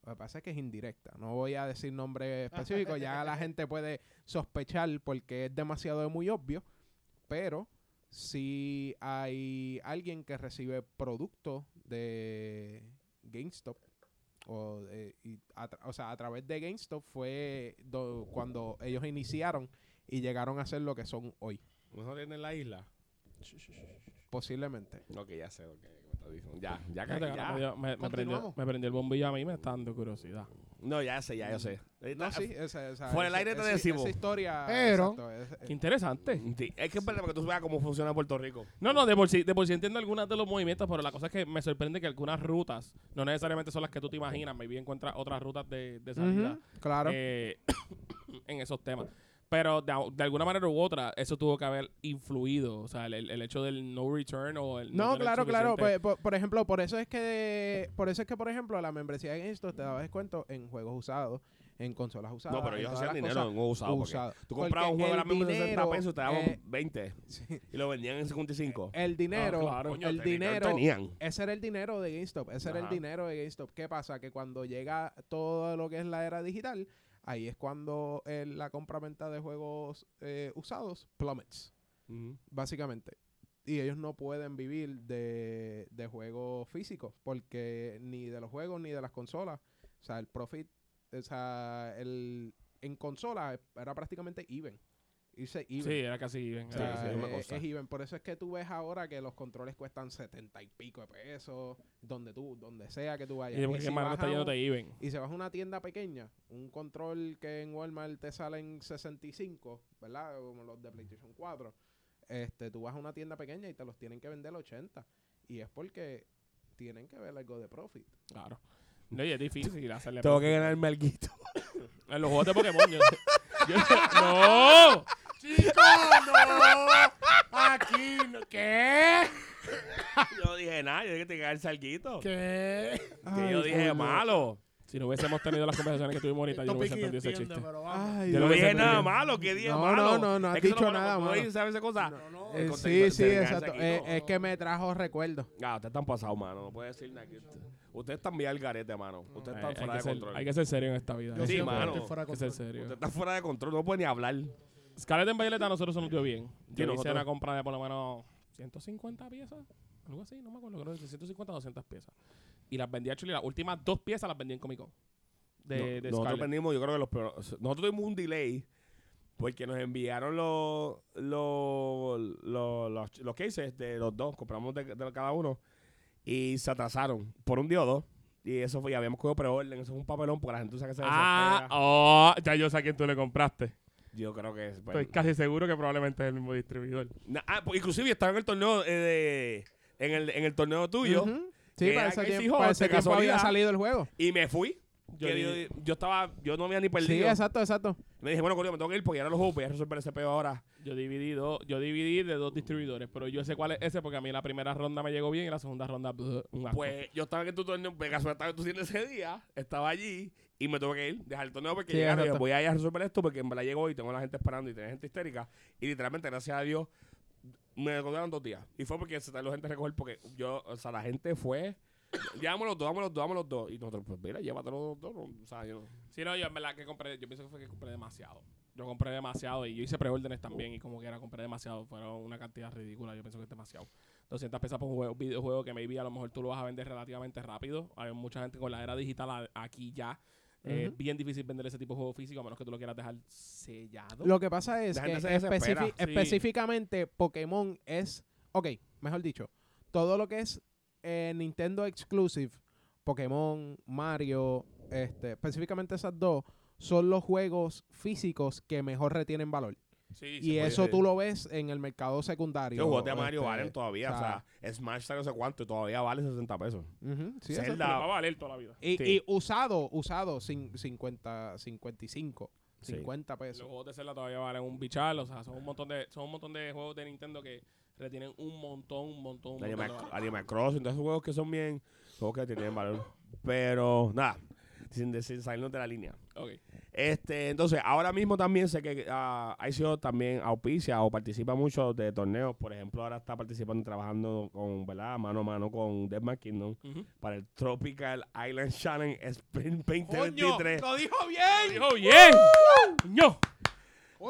Speaker 4: Lo que pasa es que es indirecta. No voy a decir nombre específico, ya la gente puede sospechar porque es demasiado muy obvio, pero si hay alguien que recibe producto de GameStop o, de- y a o sea, a través de GameStop fue do- cuando ellos iniciaron y llegaron a ser lo que son hoy,
Speaker 1: ¿No tienen la isla?
Speaker 4: posiblemente.
Speaker 1: Ok, ya sé lo que Ya, ya,
Speaker 2: Fíjate que
Speaker 1: ya.
Speaker 2: me, dio- me- me prendió,
Speaker 3: Continuamos.
Speaker 2: me prendió el bombillo a mí y me está dando curiosidad.
Speaker 1: No, ya sé, ya yo sé.
Speaker 4: No, sí, esa, esa-
Speaker 1: Fuera del
Speaker 4: esa-
Speaker 1: aire te
Speaker 4: esa-
Speaker 1: decimos.
Speaker 4: Esa historia.
Speaker 3: Pero-
Speaker 4: exacto, es-
Speaker 2: Qué interesante.
Speaker 1: Sí, es que es verdad porque tú veas cómo funciona Puerto Rico.
Speaker 2: No, no, de por, sí, de por sí entiendo algunas de los movimientos, pero la cosa es que me sorprende que algunas rutas no necesariamente son las que tú te imaginas. Maybe encuentras otras rutas de, de salida
Speaker 4: Ujú, claro.
Speaker 2: eh, en esos temas. Pero de, de alguna manera u otra, eso tuvo que haber influido. O sea, el, el hecho del no return o el
Speaker 4: No,
Speaker 2: tener
Speaker 4: claro, claro.
Speaker 2: suficiente-
Speaker 4: Pues, por, por ejemplo, por eso es que, por eso es que, por ejemplo, la membresía de GameStop te daba descuento en juegos usados, en consolas usadas.
Speaker 1: No, pero ellos hacían dinero en un usado. porque
Speaker 4: usadas.
Speaker 1: Tú comprabas un juego de 60
Speaker 4: dinero,
Speaker 1: pesos y te daban
Speaker 4: eh,
Speaker 1: 20
Speaker 4: sí,
Speaker 1: y lo vendían en 55.
Speaker 4: el dinero,
Speaker 2: claro.
Speaker 1: Coño,
Speaker 4: el dinero,
Speaker 1: tenían.
Speaker 4: ese era el dinero de GameStop, ese era el dinero de GameStop. ¿Qué pasa? Que cuando llega todo lo que es la era digital, ahí es cuando eh, la compra-venta de juegos eh, usados plummets. Básicamente. Y ellos no pueden vivir de, de juegos físicos, porque ni de los juegos ni de las consolas. O sea, el profit, o sea, el, en consola era prácticamente even. Irse even.
Speaker 2: Sí, era casi even.
Speaker 4: O
Speaker 1: Sí,
Speaker 4: sea,
Speaker 1: sí, es
Speaker 4: es, even. Por eso es que tú ves ahora que los controles cuestan setenta y pico de pesos, donde tú, donde sea que tú vayas.
Speaker 2: Y porque
Speaker 4: si
Speaker 2: está
Speaker 4: un-
Speaker 2: even.
Speaker 4: y si vas a una tienda pequeña, un control que en Walmart te sale en 65, ¿verdad? Como los de PlayStation 4. Este, tú vas a una tienda pequeña y te los tienen que vender 80. Y es porque tienen que ver algo de profit.
Speaker 2: Claro. No, y es difícil hacerle.
Speaker 1: Tengo que ganarme el guito.
Speaker 2: En los juegos de Pokémon. yo- yo- ¡No!
Speaker 3: ¡Chico, no! Aquí, no. ¿qué?
Speaker 1: yo dije nada, yo dije que te cae el salguito.
Speaker 3: ¿Qué?
Speaker 1: Que yo dije malo.
Speaker 2: Si no hubiésemos tenido las conversaciones que tuvimos ahorita, yo no hubiese entendido ese chiste.
Speaker 4: Ay,
Speaker 2: Yo
Speaker 1: no
Speaker 2: lo
Speaker 1: dije nada malo, ¿qué dije
Speaker 4: No,
Speaker 1: malo?
Speaker 4: no, no, no has
Speaker 1: que
Speaker 4: dicho
Speaker 1: malo,
Speaker 4: nada malo.
Speaker 1: dice esas cosas.
Speaker 3: No, no,
Speaker 4: Eh, sí, sí, exacto. Eh,
Speaker 1: no.
Speaker 4: es que me trajo recuerdos.
Speaker 1: Ah, ustedes están pasados, mano. No puede decir nada. que- Ustedes están bien al garete, mano. Ustedes
Speaker 2: Hay,
Speaker 1: están
Speaker 2: hay
Speaker 1: fuera
Speaker 2: que
Speaker 1: de
Speaker 2: ser,
Speaker 1: control.
Speaker 2: hay que ser serio en esta vida.
Speaker 3: Yo
Speaker 2: Hay
Speaker 1: Sí, mano.
Speaker 3: de
Speaker 2: que ser
Speaker 3: control.
Speaker 2: serio.
Speaker 1: Usted está fuera de control. No puede ni hablar.
Speaker 2: Scarlett en Violet a nosotros se nos dio bien. Yo hice una compra de por lo menos 150 piezas. Algo así, no me acuerdo. Creo que de 150 a 200 piezas. Y las vendí a Chile. Las últimas dos piezas las vendí en Comic Con. De,
Speaker 1: No,
Speaker 2: de
Speaker 1: nosotros
Speaker 2: Scarlett.
Speaker 1: vendimos, yo creo que los Nosotros tuvimos un delay porque nos enviaron los los los, los, los cases de los dos. Compramos de, de cada uno y se atrasaron por un día o dos. Y eso fue, ya habíamos cogido preorden. Eso es un papelón porque la gente usa que se
Speaker 2: Ah,
Speaker 1: desespera.
Speaker 2: oh, ya yo sé a quién tú le compraste.
Speaker 1: Yo creo que es. pues,
Speaker 2: Estoy casi seguro que probablemente es el mismo distribuidor.
Speaker 1: na- ah, pues, inclusive estaba en el torneo eh, de, en el, en el torneo tuyo.
Speaker 4: Sí,
Speaker 1: que
Speaker 4: para ese tiempo, para ese tiempo había salido el juego.
Speaker 1: y me fui.
Speaker 2: Yo
Speaker 1: yo, yo estaba, yo no había ni
Speaker 4: Sí,
Speaker 1: perdido.
Speaker 4: exacto, exacto.
Speaker 1: me dije, bueno, coño, me tengo que ir porque ya no los juegos, voy a resolver ese peo ahora.
Speaker 2: Yo dividí, dos- yo dividí de dos distribuidores, pero yo sé cuál es ese porque a mí la primera ronda me llegó bien y la segunda ronda bleh, un asco.
Speaker 1: Pues yo estaba en tu torneo, de casualidad estaba en tu tienda ese día, estaba allí y me tuve que ir, dejar el torneo porque
Speaker 4: Sí,
Speaker 1: llegaron y
Speaker 4: exacto.
Speaker 1: dije, voy a ir a resolver esto porque en verdad llegó y tengo a la gente esperando y tenía gente histérica. Y literalmente, gracias a Dios, me encontraron dos días. Y fue porque se tardó gente a recoger porque yo, o sea, la gente fue, llévame los dos, dame los dos, dame los dos. Y nosotros, pues mira, llévatelo los dos. O sea, yo no.
Speaker 2: Sí, no, yo en verdad que compré, yo pienso que fue que compré demasiado. Yo compré demasiado y yo hice preórdenes también y como que era compré demasiado, fueron una cantidad ridícula, yo pienso que es demasiado. 200 pesos por un juego- videojuego que maybe a lo mejor tú lo vas a vender relativamente rápido. Hay mucha gente con la era digital aquí ya. Eh,
Speaker 4: Ujú.
Speaker 2: bien difícil vender ese tipo de juego físico a menos que tú lo quieras dejar sellado.
Speaker 4: Lo que pasa es que
Speaker 2: Sí.
Speaker 4: específicamente Pokémon es, ok, mejor dicho, todo lo que es eh, Nintendo Exclusive, Pokémon, Mario, este, específicamente esas dos, son los juegos físicos que mejor retienen valor.
Speaker 2: Sí,
Speaker 4: y eso tú lo ves en el mercado secundario.
Speaker 1: Los juegos de Mario
Speaker 4: este,
Speaker 1: valen todavía.
Speaker 4: o sea,
Speaker 1: sea, Smash está no sé cuánto y todavía vale 60 pesos.
Speaker 4: ujú, sí,
Speaker 1: Zelda-
Speaker 2: va a valer toda la vida.
Speaker 4: Y,
Speaker 1: Sí.
Speaker 4: y usado, usado, cin- 50, 55,
Speaker 1: Sí.
Speaker 4: 50
Speaker 2: Los
Speaker 4: pesos.
Speaker 2: juegos de Zelda todavía valen un bichal, o sea, son un montón de son un montón de juegos de Nintendo que retienen un montón, un montón, un montón
Speaker 1: Animal. Animal Crossing, todos esos juegos que son bien, juegos que tienen valor. Pero nada, sin, decir salirnos de la línea. Este, entonces, ahora mismo también sé que uh, ICO también auspicia o participa mucho de torneos. Por ejemplo, ahora está participando y trabajando con, ¿verdad? Mano a mano con Deathmatch Kingdom para el Tropical Island Challenge Spring
Speaker 2: ¡Coño!
Speaker 1: 2023.
Speaker 2: ¡Lo dijo bien! ¡Lo dijo bien! ¡Coño!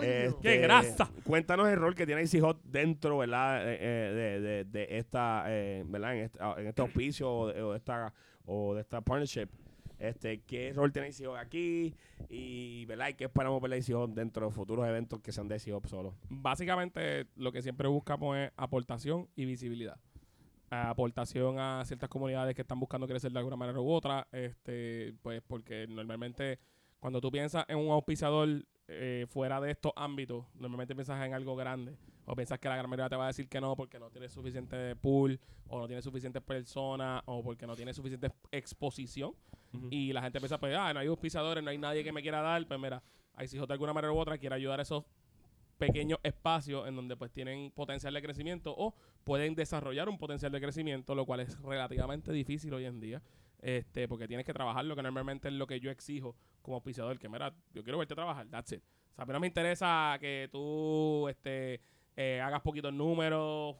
Speaker 1: Este,
Speaker 2: ¡Qué grasa!
Speaker 1: Cuéntanos el rol que tiene Icy Hot dentro, ¿verdad? Eh, eh, de, de, de esta, eh, ¿verdad? En este, ah, en este auspicio o de, o de esta, o de esta partnership. Este, ¿Qué rol tiene Icy Hot aquí? Y, ¿verdad? ¿Y qué esperamos ver Icy Hot dentro de futuros eventos que sean de Icy Hot solo?
Speaker 2: Básicamente, lo que siempre buscamos es aportación y visibilidad. Aportación a ciertas comunidades que están buscando crecer de alguna manera u otra. Este, pues porque normalmente cuando tú piensas en un auspiciador eh, fuera de estos ámbitos, normalmente piensas en algo grande. O piensas que la gran mayoría te va a decir que no porque no tienes suficiente pool, o no tienes suficientes personas, o porque no tienes suficiente exposición. Y la gente piensa, pues, ah, no hay auspiciadores, no hay nadie que me quiera dar. Pues mira, si de alguna manera u otra quiere ayudar a esos pequeños espacios en donde pues tienen potencial de crecimiento o pueden desarrollar un potencial de crecimiento, lo cual es relativamente difícil hoy en día. Este, porque tienes que trabajar lo que normalmente es lo que yo exijo como auspiciador, que mira, yo quiero verte trabajar, that's it. O sea, a mí no me interesa que tú este, eh, hagas poquitos números.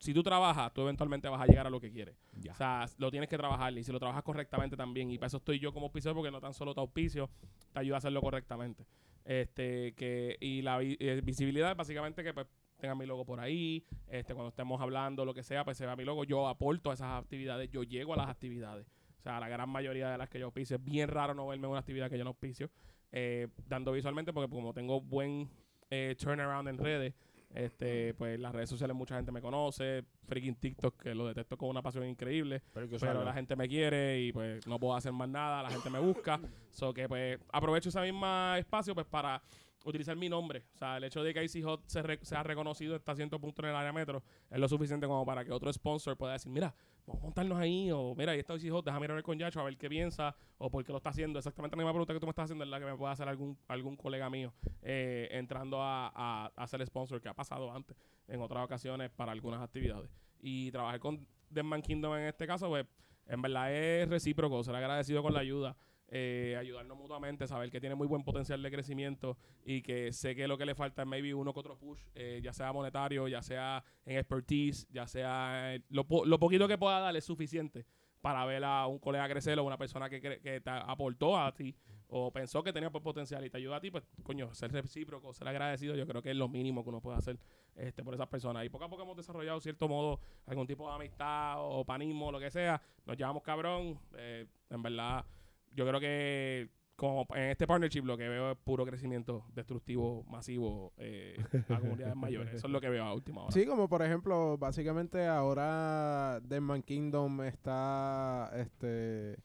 Speaker 2: Si tú trabajas, tú eventualmente vas a llegar a lo que quieres.
Speaker 1: Ya.
Speaker 2: O sea, lo tienes que trabajar y si lo trabajas correctamente también. Y para eso estoy yo como auspiciador porque no tan solo te auspicio, te ayuda a hacerlo correctamente. Este, que, y la vi- eh, visibilidad, básicamente que pues tenga mi logo por ahí, este, cuando estemos hablando, lo que sea, pues se vea mi logo, yo aporto a esas actividades, yo llego a las actividades. O sea, la gran mayoría de las que yo auspicio, es bien raro no verme en una actividad que yo no auspicio, eh, dando visualmente, porque como tengo buen eh, turnaround en redes, este, pues las redes sociales mucha gente me conoce, freaking TikTok, que lo detesto con una pasión increíble,
Speaker 1: Pero,
Speaker 2: pero la gente me quiere y pues no puedo hacer más nada, la gente me busca. so que pues aprovecho ese mismo espacio pues para utilizar mi nombre. O sea, el hecho de que IC Hot se, re- sea reconocido hasta cierto punto en el área metro es lo suficiente como para que otro sponsor pueda decir, mira, vamos montarnos ahí, o mira, ahí está Hot, déjame ir a ver con Yacho a ver qué piensa, o por qué lo está haciendo. Exactamente la misma pregunta que tú me estás haciendo es la que me puede hacer algún, algún colega mío eh, entrando a, a, a ser sponsor, que ha pasado antes en otras ocasiones para algunas actividades. Y trabajar con Deadman Kingdom en este caso, pues, en verdad es recíproco, ser agradecido con la ayuda. Eh, ayudarnos mutuamente, saber que tiene muy buen potencial de crecimiento y que sé que lo que le falta es maybe uno que otro push, eh, ya sea monetario, ya sea en expertise, ya sea eh, lo, po- lo poquito que pueda dar es suficiente para ver a un colega crecer o una persona que, que te aportó a ti o pensó que tenía pues, potencial y te ayuda a ti, pues coño, ser recíproco, ser agradecido, yo creo que es lo mínimo que uno puede hacer este, por esas personas. Y poco a poco hemos desarrollado cierto modo algún tipo de amistad o panismo, lo que sea. Nos llevamos cabrón. eh, en verdad, yo creo que como en este partnership lo que veo es puro crecimiento destructivo, masivo eh, a comunidades mayores. Eso es lo que veo a última hora.
Speaker 4: Sí, como por ejemplo, básicamente ahora Deadman Kingdom está este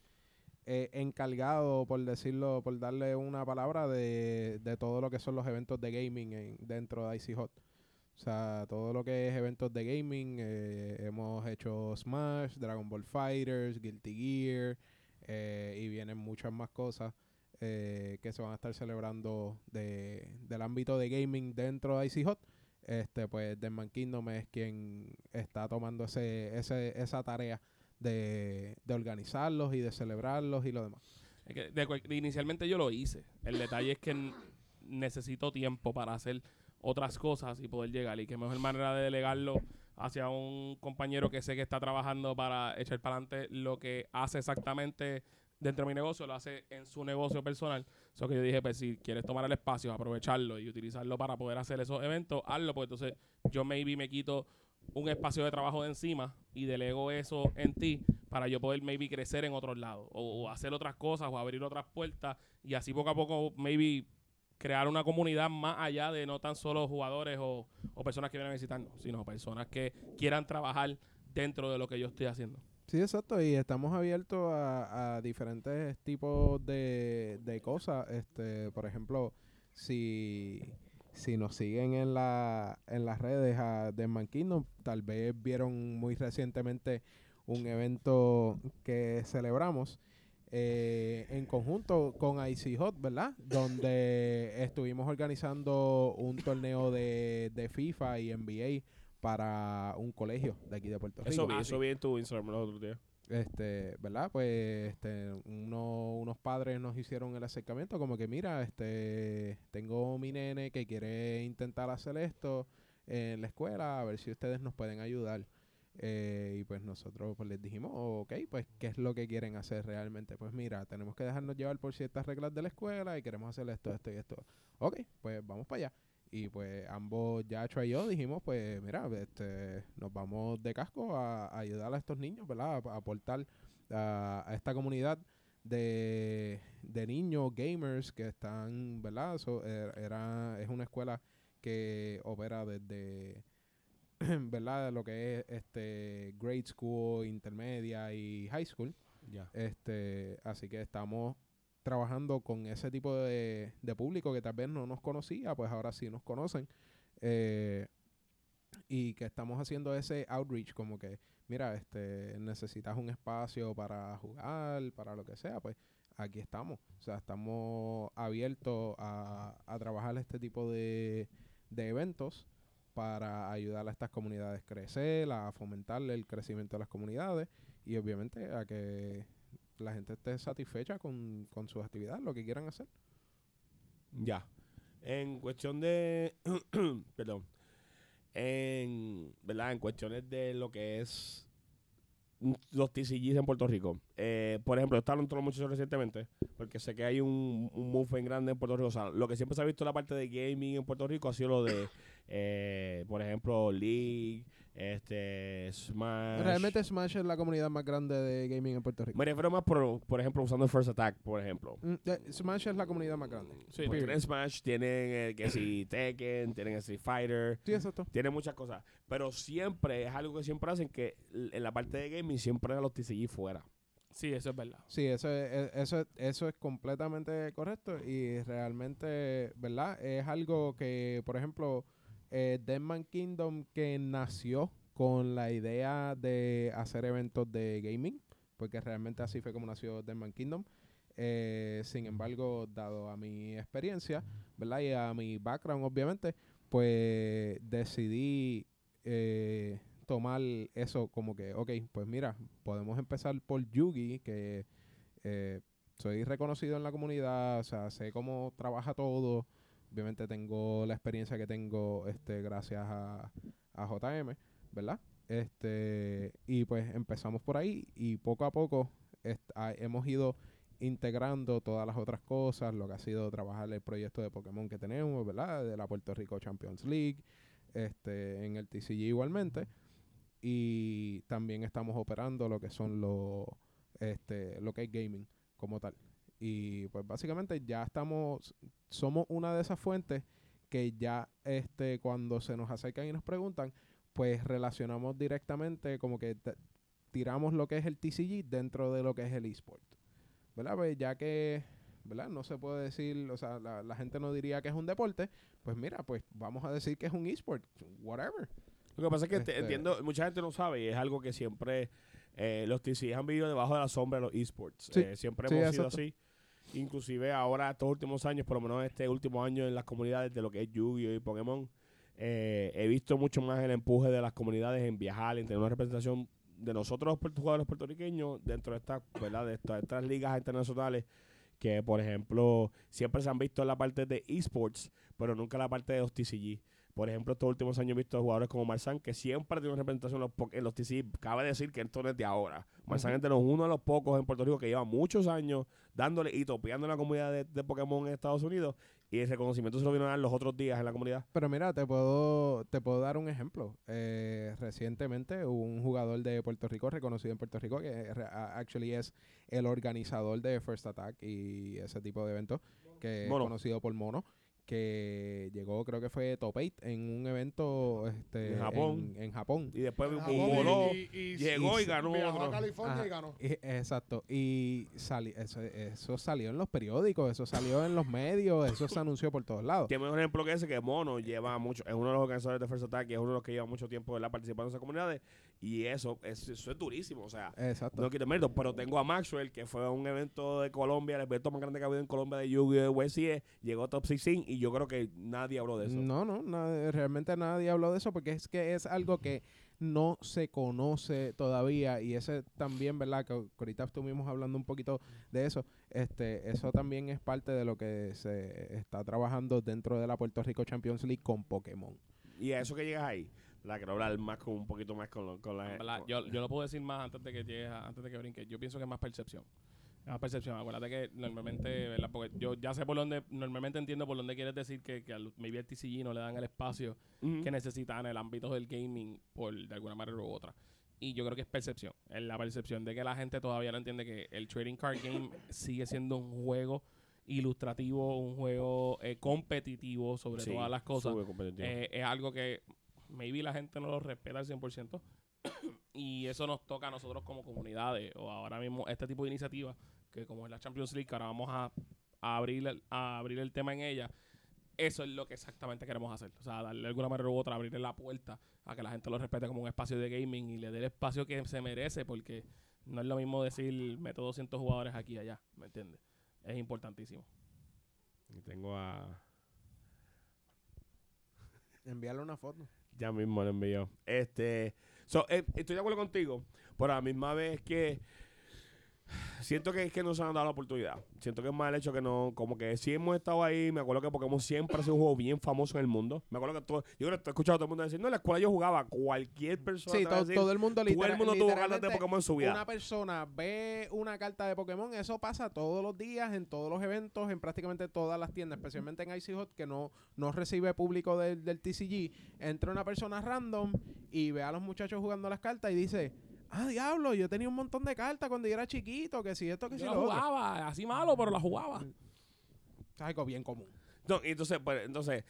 Speaker 4: eh, encargado, por decirlo, por darle una palabra, de, de todo lo que son los eventos de gaming en- dentro de Icy Hot. O sea, todo lo que es eventos de gaming, eh, hemos hecho Smash, Dragon Ball Fighters, Guilty Gear, eh, y vienen muchas más cosas eh, que se van a estar celebrando de, del ámbito de gaming dentro de Icy Hot este pues Deadman Kingdom es quien está tomando ese, ese esa tarea de, de organizarlos y de celebrarlos y lo demás.
Speaker 2: Que inicialmente yo lo hice. El detalle es que necesito tiempo para hacer otras cosas y poder llegar. Y qué mejor manera de delegarlo hacia un compañero que sé que está trabajando para echar para adelante lo que hace exactamente dentro de mi negocio, lo hace en su negocio personal. Eso que yo dije, pues si quieres tomar el espacio, aprovecharlo y utilizarlo para poder hacer esos eventos, hazlo, porque entonces yo maybe me quito un espacio de trabajo de encima y delego eso en ti para yo poder maybe crecer en otros lados o, o hacer otras cosas o abrir otras puertas y así poco a poco maybe crear una comunidad más allá de no tan solo jugadores o, o personas que vienen a visitarnos, sino personas que quieran trabajar dentro de lo que yo estoy haciendo.
Speaker 4: Sí, exacto, y estamos abiertos a, diferentes tipos de, de cosas. Este, por ejemplo, si, si nos siguen en, la, en las redes a Deadman Kingdom, tal vez vieron muy recientemente un evento que celebramos eh, en conjunto con Icy Hot, ¿verdad? Donde estuvimos organizando un torneo de, de FIFA y NBA para un colegio de aquí de Puerto Rico.
Speaker 1: Eso vi,
Speaker 2: Ah,
Speaker 1: eso vi en tu Instagram los otros días.
Speaker 4: este, ¿verdad? Pues este, uno- unos padres nos hicieron el acercamiento como que mira, este, tengo mi nene que quiere intentar hacer esto en la escuela, a ver si ustedes nos pueden ayudar. Eh, y pues nosotros pues les dijimos, ok, pues ¿qué es lo que quieren hacer realmente? Pues mira, tenemos que dejarnos llevar por ciertas reglas de la escuela y queremos hacer esto, esto y esto. Ok, pues vamos para allá. Y pues ambos, Yacho y yo, dijimos, pues mira, este, nos vamos de casco a, ayudar a estos niños, ¿verdad? A, aportar a, a esta comunidad de, de niños gamers que están, ¿verdad? So, er- era, es una escuela que opera desde, ¿verdad? Lo que es este grade school, intermedia y high school.
Speaker 1: Ya.
Speaker 4: Este, así que estamos trabajando con ese tipo de, de público que tal vez no nos conocía, pues ahora sí nos conocen. Eh, y que estamos haciendo ese outreach como que, mira, este, necesitas un espacio para jugar, para lo que sea, pues aquí estamos. O sea, estamos abiertos a, a trabajar este tipo de, de eventos para ayudar a estas comunidades a crecer, a fomentar el crecimiento de las comunidades y obviamente a que la gente esté satisfecha con, con sus actividades, lo que quieran hacer.
Speaker 1: Ya. En cuestión de. perdón. En. ¿Verdad? En cuestiones de lo que es. Los TCGs en Puerto Rico. Eh, por ejemplo, estaba hablando mucho recientemente. Porque sé que hay un, un movement grande en Puerto Rico. O sea, lo que siempre se ha visto en la parte de gaming en Puerto Rico ha sido lo de. eh, por ejemplo, League. Este. Smash.
Speaker 4: Realmente Smash es la comunidad más grande de gaming en Puerto Rico.
Speaker 1: Me refiero más, por, por ejemplo, usando el First Attack, por ejemplo.
Speaker 4: Mm, eh, Smash es la comunidad más grande.
Speaker 2: Sí,
Speaker 1: Pues tienen Smash, tienen eh, que si Tekken, tienen Street Fighter.
Speaker 4: Sí, exacto.
Speaker 1: Tiene muchas cosas. Pero siempre, es algo que siempre hacen que en la parte de gaming siempre eran los TCG fuera.
Speaker 2: Sí, eso es verdad.
Speaker 4: Sí, eso es, e- eso, es- eso es completamente correcto y realmente, ¿verdad? Es algo que, por ejemplo, eh, Deadman Kingdom que nació con la idea de hacer eventos de gaming, porque realmente así fue como nació Deadman Kingdom. Eh, sin embargo, dado a mi experiencia, ¿verdad? Y a mi background, obviamente, pues decidí eh, tomar eso como que, ok, pues mira, podemos empezar por Yugi, que eh, soy reconocido en la comunidad, o sea, sé cómo trabaja todo. Obviamente tengo la experiencia que tengo este gracias a, a JM, ¿verdad? Este, y pues empezamos por ahí y poco a poco hemos ido integrando todas las otras cosas, lo que ha sido trabajar el proyecto de Pokémon que tenemos, ¿verdad? De la Puerto Rico Champions League, este, en el TCG igualmente. Y también estamos operando lo que son los, este, lo que es gaming como tal. Y pues básicamente ya estamos, somos una de esas fuentes que ya este, cuando se nos acercan y nos preguntan, pues relacionamos directamente como que tiramos lo que es el TCG dentro de lo que es el eSport. ¿Verdad? Pues ya que, ¿verdad? No se puede decir, o sea, la, la gente no diría que es un deporte, pues mira, pues vamos a decir que es un eSport, whatever.
Speaker 1: Lo que pasa es que te-
Speaker 4: Este-
Speaker 1: entiendo, mucha gente no sabe y es algo que siempre eh, los TCs han vivido debajo de la sombra de los esports.
Speaker 4: Sí,
Speaker 1: Eh, siempre
Speaker 4: sí,
Speaker 1: hemos sido así. Inclusive ahora, estos últimos años, por lo menos este último año en las comunidades de lo que es Yu-Gi-Oh! y Pokémon, eh, he visto mucho más el empuje de las comunidades en viajar, en tener una representación de nosotros los jugadores puertorriqueños dentro de estas, ¿verdad? De estas, estas ligas internacionales que, por ejemplo, siempre se han visto en la parte de esports, pero nunca en la parte de los TCG. Por ejemplo, estos últimos años he visto jugadores como Marzán, que siempre tiene una representación en los, en los TCG. Cabe decir que esto no es de ahora. Marzán es de los- uno de los pocos en Puerto Rico que lleva muchos años dándole y topeando en la comunidad de, de Pokémon en Estados Unidos. Y ese conocimiento se lo vino a dar los otros días en la comunidad.
Speaker 4: Pero mira, te puedo, te puedo dar un ejemplo. Eh, recientemente hubo un jugador de Puerto Rico, reconocido en Puerto Rico, que actually es el organizador de First Attack y ese tipo de eventos, que
Speaker 1: Mono.
Speaker 4: es conocido por Mono, que llegó, creo que fue top 8 en un evento este,
Speaker 1: En Japón.
Speaker 4: En, en Japón.
Speaker 1: Y después
Speaker 3: En
Speaker 1: y
Speaker 3: Japón
Speaker 1: voló,
Speaker 3: y- y-
Speaker 1: llegó y,
Speaker 4: y-
Speaker 1: ganó
Speaker 3: Viajó a
Speaker 1: otro.
Speaker 3: California
Speaker 4: Ajá.
Speaker 3: y ganó.
Speaker 4: Y- exacto. Y sali- eso, eso salió en los periódicos, eso salió en los medios, eso se anunció por todos lados.
Speaker 1: Tiene un ejemplo que ese que Mono lleva mucho, es uno de los organizadores de First Attack y es uno de los que lleva mucho tiempo ¿verdad? participando en esas comunidades. Y eso, es- eso es durísimo. O sea,
Speaker 4: Exacto.
Speaker 1: no quito mérito, pero tengo a Maxwell, que fue a un evento de Colombia, el evento más grande que ha habido en Colombia de Yu-Gi-Oh! USC, llegó a Top 16 y yo creo que nadie habló de eso.
Speaker 4: No, no, realmente nadie habló de eso porque es que es algo que no se conoce todavía y ese también, ¿verdad? Que que ahorita estuvimos hablando un poquito de eso. Este, eso también es parte de lo que se está trabajando dentro de la Puerto Rico Champions League con Pokémon.
Speaker 1: Y a eso que llegas ahí, la quiero hablar más con un poquito más con, lo- con la
Speaker 2: verdad,
Speaker 1: con-
Speaker 2: yo, yo lo puedo decir más antes de que llegues, a- antes de que brinque. Yo pienso que es más percepción. Es más percepción. Acuérdate que normalmente, ¿verdad? Porque yo ya sé por dónde, normalmente entiendo por dónde quieres decir que, que al maybe al TCG no le dan el espacio que necesitan en el ámbito del gaming por de alguna manera u otra. Y yo creo que es percepción. Es la percepción de que la gente todavía no entiende que el trading card game sigue siendo un juego ilustrativo, un juego eh, competitivo sobre
Speaker 1: Sí,
Speaker 2: todas las cosas. Eh, es algo que maybe la gente no lo respeta al 100%. y eso nos toca a nosotros como comunidades. O ahora mismo este tipo de iniciativas, que como es la Champions League, que ahora vamos a, a abrir, el, a abrir el tema en ella. Eso es lo que exactamente queremos hacer. O sea, darle de alguna manera u otra, abrirle la puerta a que la gente lo respete como un espacio de gaming y le dé el espacio que se merece, porque no es lo mismo decir meto 200 jugadores aquí y allá, ¿me entiendes? Es importantísimo.
Speaker 1: Y tengo a...
Speaker 4: Enviarle una foto.
Speaker 1: Ya mismo lo envío. Este, so, eh, estoy de acuerdo contigo, a la misma vez que siento que es que no se han dado la oportunidad. Siento que es el hecho que no, como que sí hemos estado ahí. Me acuerdo que Pokémon siempre ha sido un juego bien famoso en el mundo. Me acuerdo que todo, yo creo que he escuchado a todo el mundo decir, no, en la escuela yo jugaba. Cualquier persona
Speaker 4: Sí,
Speaker 1: te va a
Speaker 4: to-
Speaker 1: decir,
Speaker 4: todo el mundo
Speaker 1: todo el mundo tuvo cartas de Pokémon en su vida.
Speaker 4: Una persona ve una carta de Pokémon, eso pasa todos los días, en todos los eventos, en prácticamente todas las tiendas, especialmente en Icy Hot, que no, no recibe público del, del TCG. Entra una persona random y ve a los muchachos jugando las cartas y dice, ah, diablo, yo tenía un montón de cartas cuando yo era chiquito, que si esto, que si
Speaker 2: la
Speaker 4: lo otro.
Speaker 2: jugaba, así malo, pero la jugaba.
Speaker 4: Es algo bien común.
Speaker 1: No, y entonces, pues, entonces,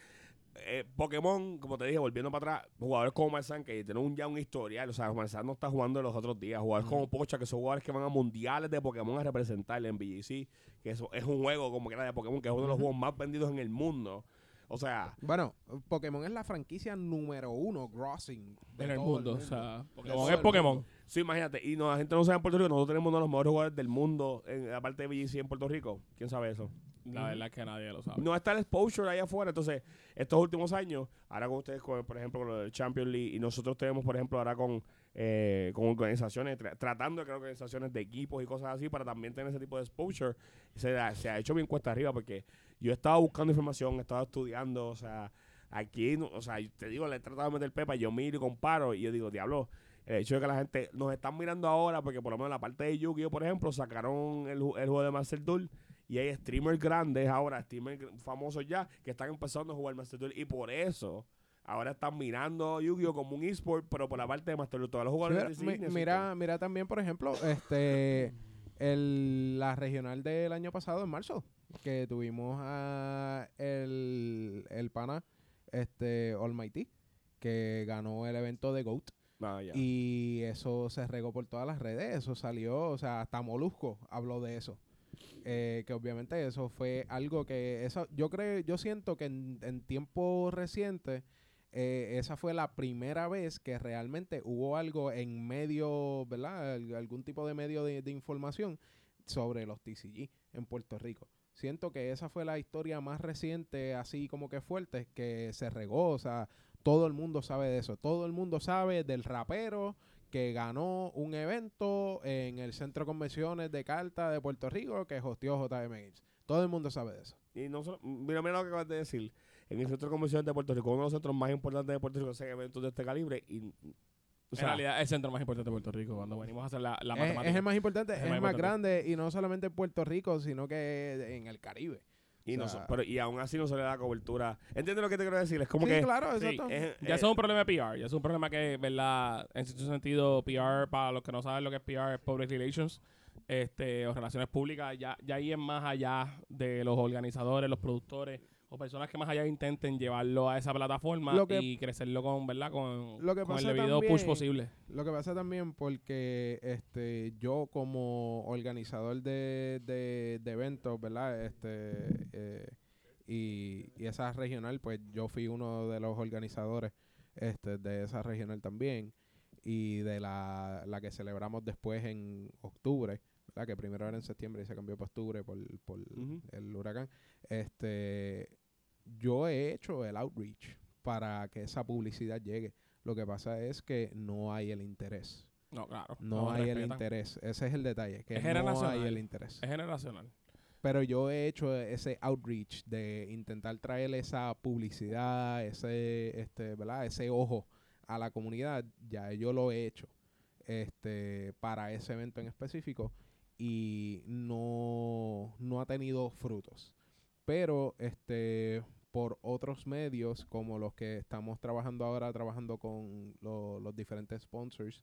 Speaker 1: eh, Pokémon, como te dije, volviendo para atrás, jugadores como Marzán, que tienen un, ya un historial, o sea, Marzán no está jugando los otros días, jugadores como Pocha, que son jugadores que van a mundiales de Pokémon a representar en BGC, que eso es un juego como que era de Pokémon, que es uno de los juegos más vendidos en el mundo. O sea,
Speaker 4: Bueno, Pokémon es la franquicia número uno grossing de
Speaker 2: en el mundo. O sea, Pokémon
Speaker 4: el
Speaker 2: es Pokémon.
Speaker 1: sí, imagínate, y no, la gente no sabe en Puerto Rico, nosotros tenemos uno de los mejores jugadores del mundo, en la parte de BGC en Puerto Rico. ¿Quién sabe eso?
Speaker 2: La verdad es que nadie lo sabe.
Speaker 1: no está el exposure ahí afuera. Entonces, estos últimos años, ahora con ustedes, con, por ejemplo, con lo del Champions League, y nosotros tenemos, por ejemplo, ahora con, eh, con organizaciones, tra- tratando de crear organizaciones de equipos y cosas así para también tener ese tipo de exposure, se, se ha hecho bien cuesta arriba porque yo he estado buscando información, he estado estudiando, o sea, aquí, o sea, te digo, le he tratado de meter pepa, yo miro y comparo, y yo digo, diablo, el hecho de que la gente nos están mirando ahora, porque por lo menos la parte de Yu-Gi-Oh, por ejemplo, sacaron el, el juego de Master Duel y hay streamers grandes ahora, streamers famosos ya, que están empezando a jugar Master Duel y por eso ahora están mirando Yu-Gi-Oh como un esport, pero por la parte de Master Duel. Todos los jugadores de
Speaker 4: Sí,
Speaker 1: Disney
Speaker 4: mira, mira también, por ejemplo, este el, la regional del año pasado en marzo, que tuvimos a el, el pana este Almighty, que ganó el evento de GOAT.
Speaker 1: Ah.
Speaker 4: Y eso se regó por todas las redes, eso salió, o sea, hasta Molusco habló de eso. Eh, que obviamente eso fue algo que, eso, yo creo, yo siento que en, en tiempo reciente, eh, esa fue la primera vez que realmente hubo algo en medio, ¿verdad? Al- algún tipo de medio de, de información sobre los TCG en Puerto Rico. Siento que esa fue la historia más reciente, así como que fuerte, que se regó, o sea, todo el mundo sabe de eso. Todo el mundo sabe del rapero que ganó un evento en el Centro de Convenciones de Carta de Puerto Rico que hosteó JM Games. Todo el mundo sabe de eso.
Speaker 1: Y no solo, mira, mira lo que acabas de decir. En el Centro de Convenciones de Puerto Rico, uno de los centros más importantes de Puerto Rico, hacen eventos de este calibre. Y, o
Speaker 2: en realidad, es el centro más importante de Puerto Rico. Cuando venimos a hacer la, la
Speaker 4: Es,
Speaker 2: matemática.
Speaker 4: es el más importante,
Speaker 2: Es el más
Speaker 4: más grande y no solamente en Puerto Rico, sino que en el Caribe.
Speaker 1: y, no
Speaker 4: o sea,
Speaker 1: pero, y aún así no se le da cobertura. ¿Entiendes lo que te quiero decir? Es como
Speaker 4: sí,
Speaker 1: que.
Speaker 4: claro,
Speaker 2: sí,
Speaker 4: exacto.
Speaker 1: es-
Speaker 2: Ya
Speaker 1: eh,
Speaker 2: es un problema de PR. Ya es un problema que, ¿verdad? En cierto sentido, PR, para los que no saben lo que es PR, es Public Relations este, o Relaciones Públicas. Ya, ya ahí es más allá de los organizadores, los productores o personas que más allá intenten llevarlo a esa plataforma
Speaker 4: que-
Speaker 2: y crecerlo con, ¿verdad? Con,
Speaker 4: Lo que
Speaker 2: con el debido push posible.
Speaker 4: Lo que pasa también porque este yo como organizador de, de, de eventos, ¿verdad? Este eh, y, y esa regional, pues yo fui uno de los organizadores este, de esa regional también y de la, la que celebramos después en octubre, ¿verdad? Que primero era en septiembre y se cambió para octubre por, por el huracán. Este, yo he hecho el outreach para que esa publicidad llegue. Lo que pasa es que no hay el interés.
Speaker 2: No, claro.
Speaker 4: No, hay el interés. Ese es el detalle, que
Speaker 2: Es
Speaker 4: no hay el interés.
Speaker 2: Es generacional.
Speaker 4: Pero yo he hecho ese outreach de intentar traer esa publicidad, ese, este, ¿verdad? Ese ojo a la comunidad. Ya yo lo he hecho, este, para ese evento en específico y no, no ha tenido frutos. Pero, este, por otros medios como los que estamos trabajando ahora, trabajando con lo- los diferentes sponsors,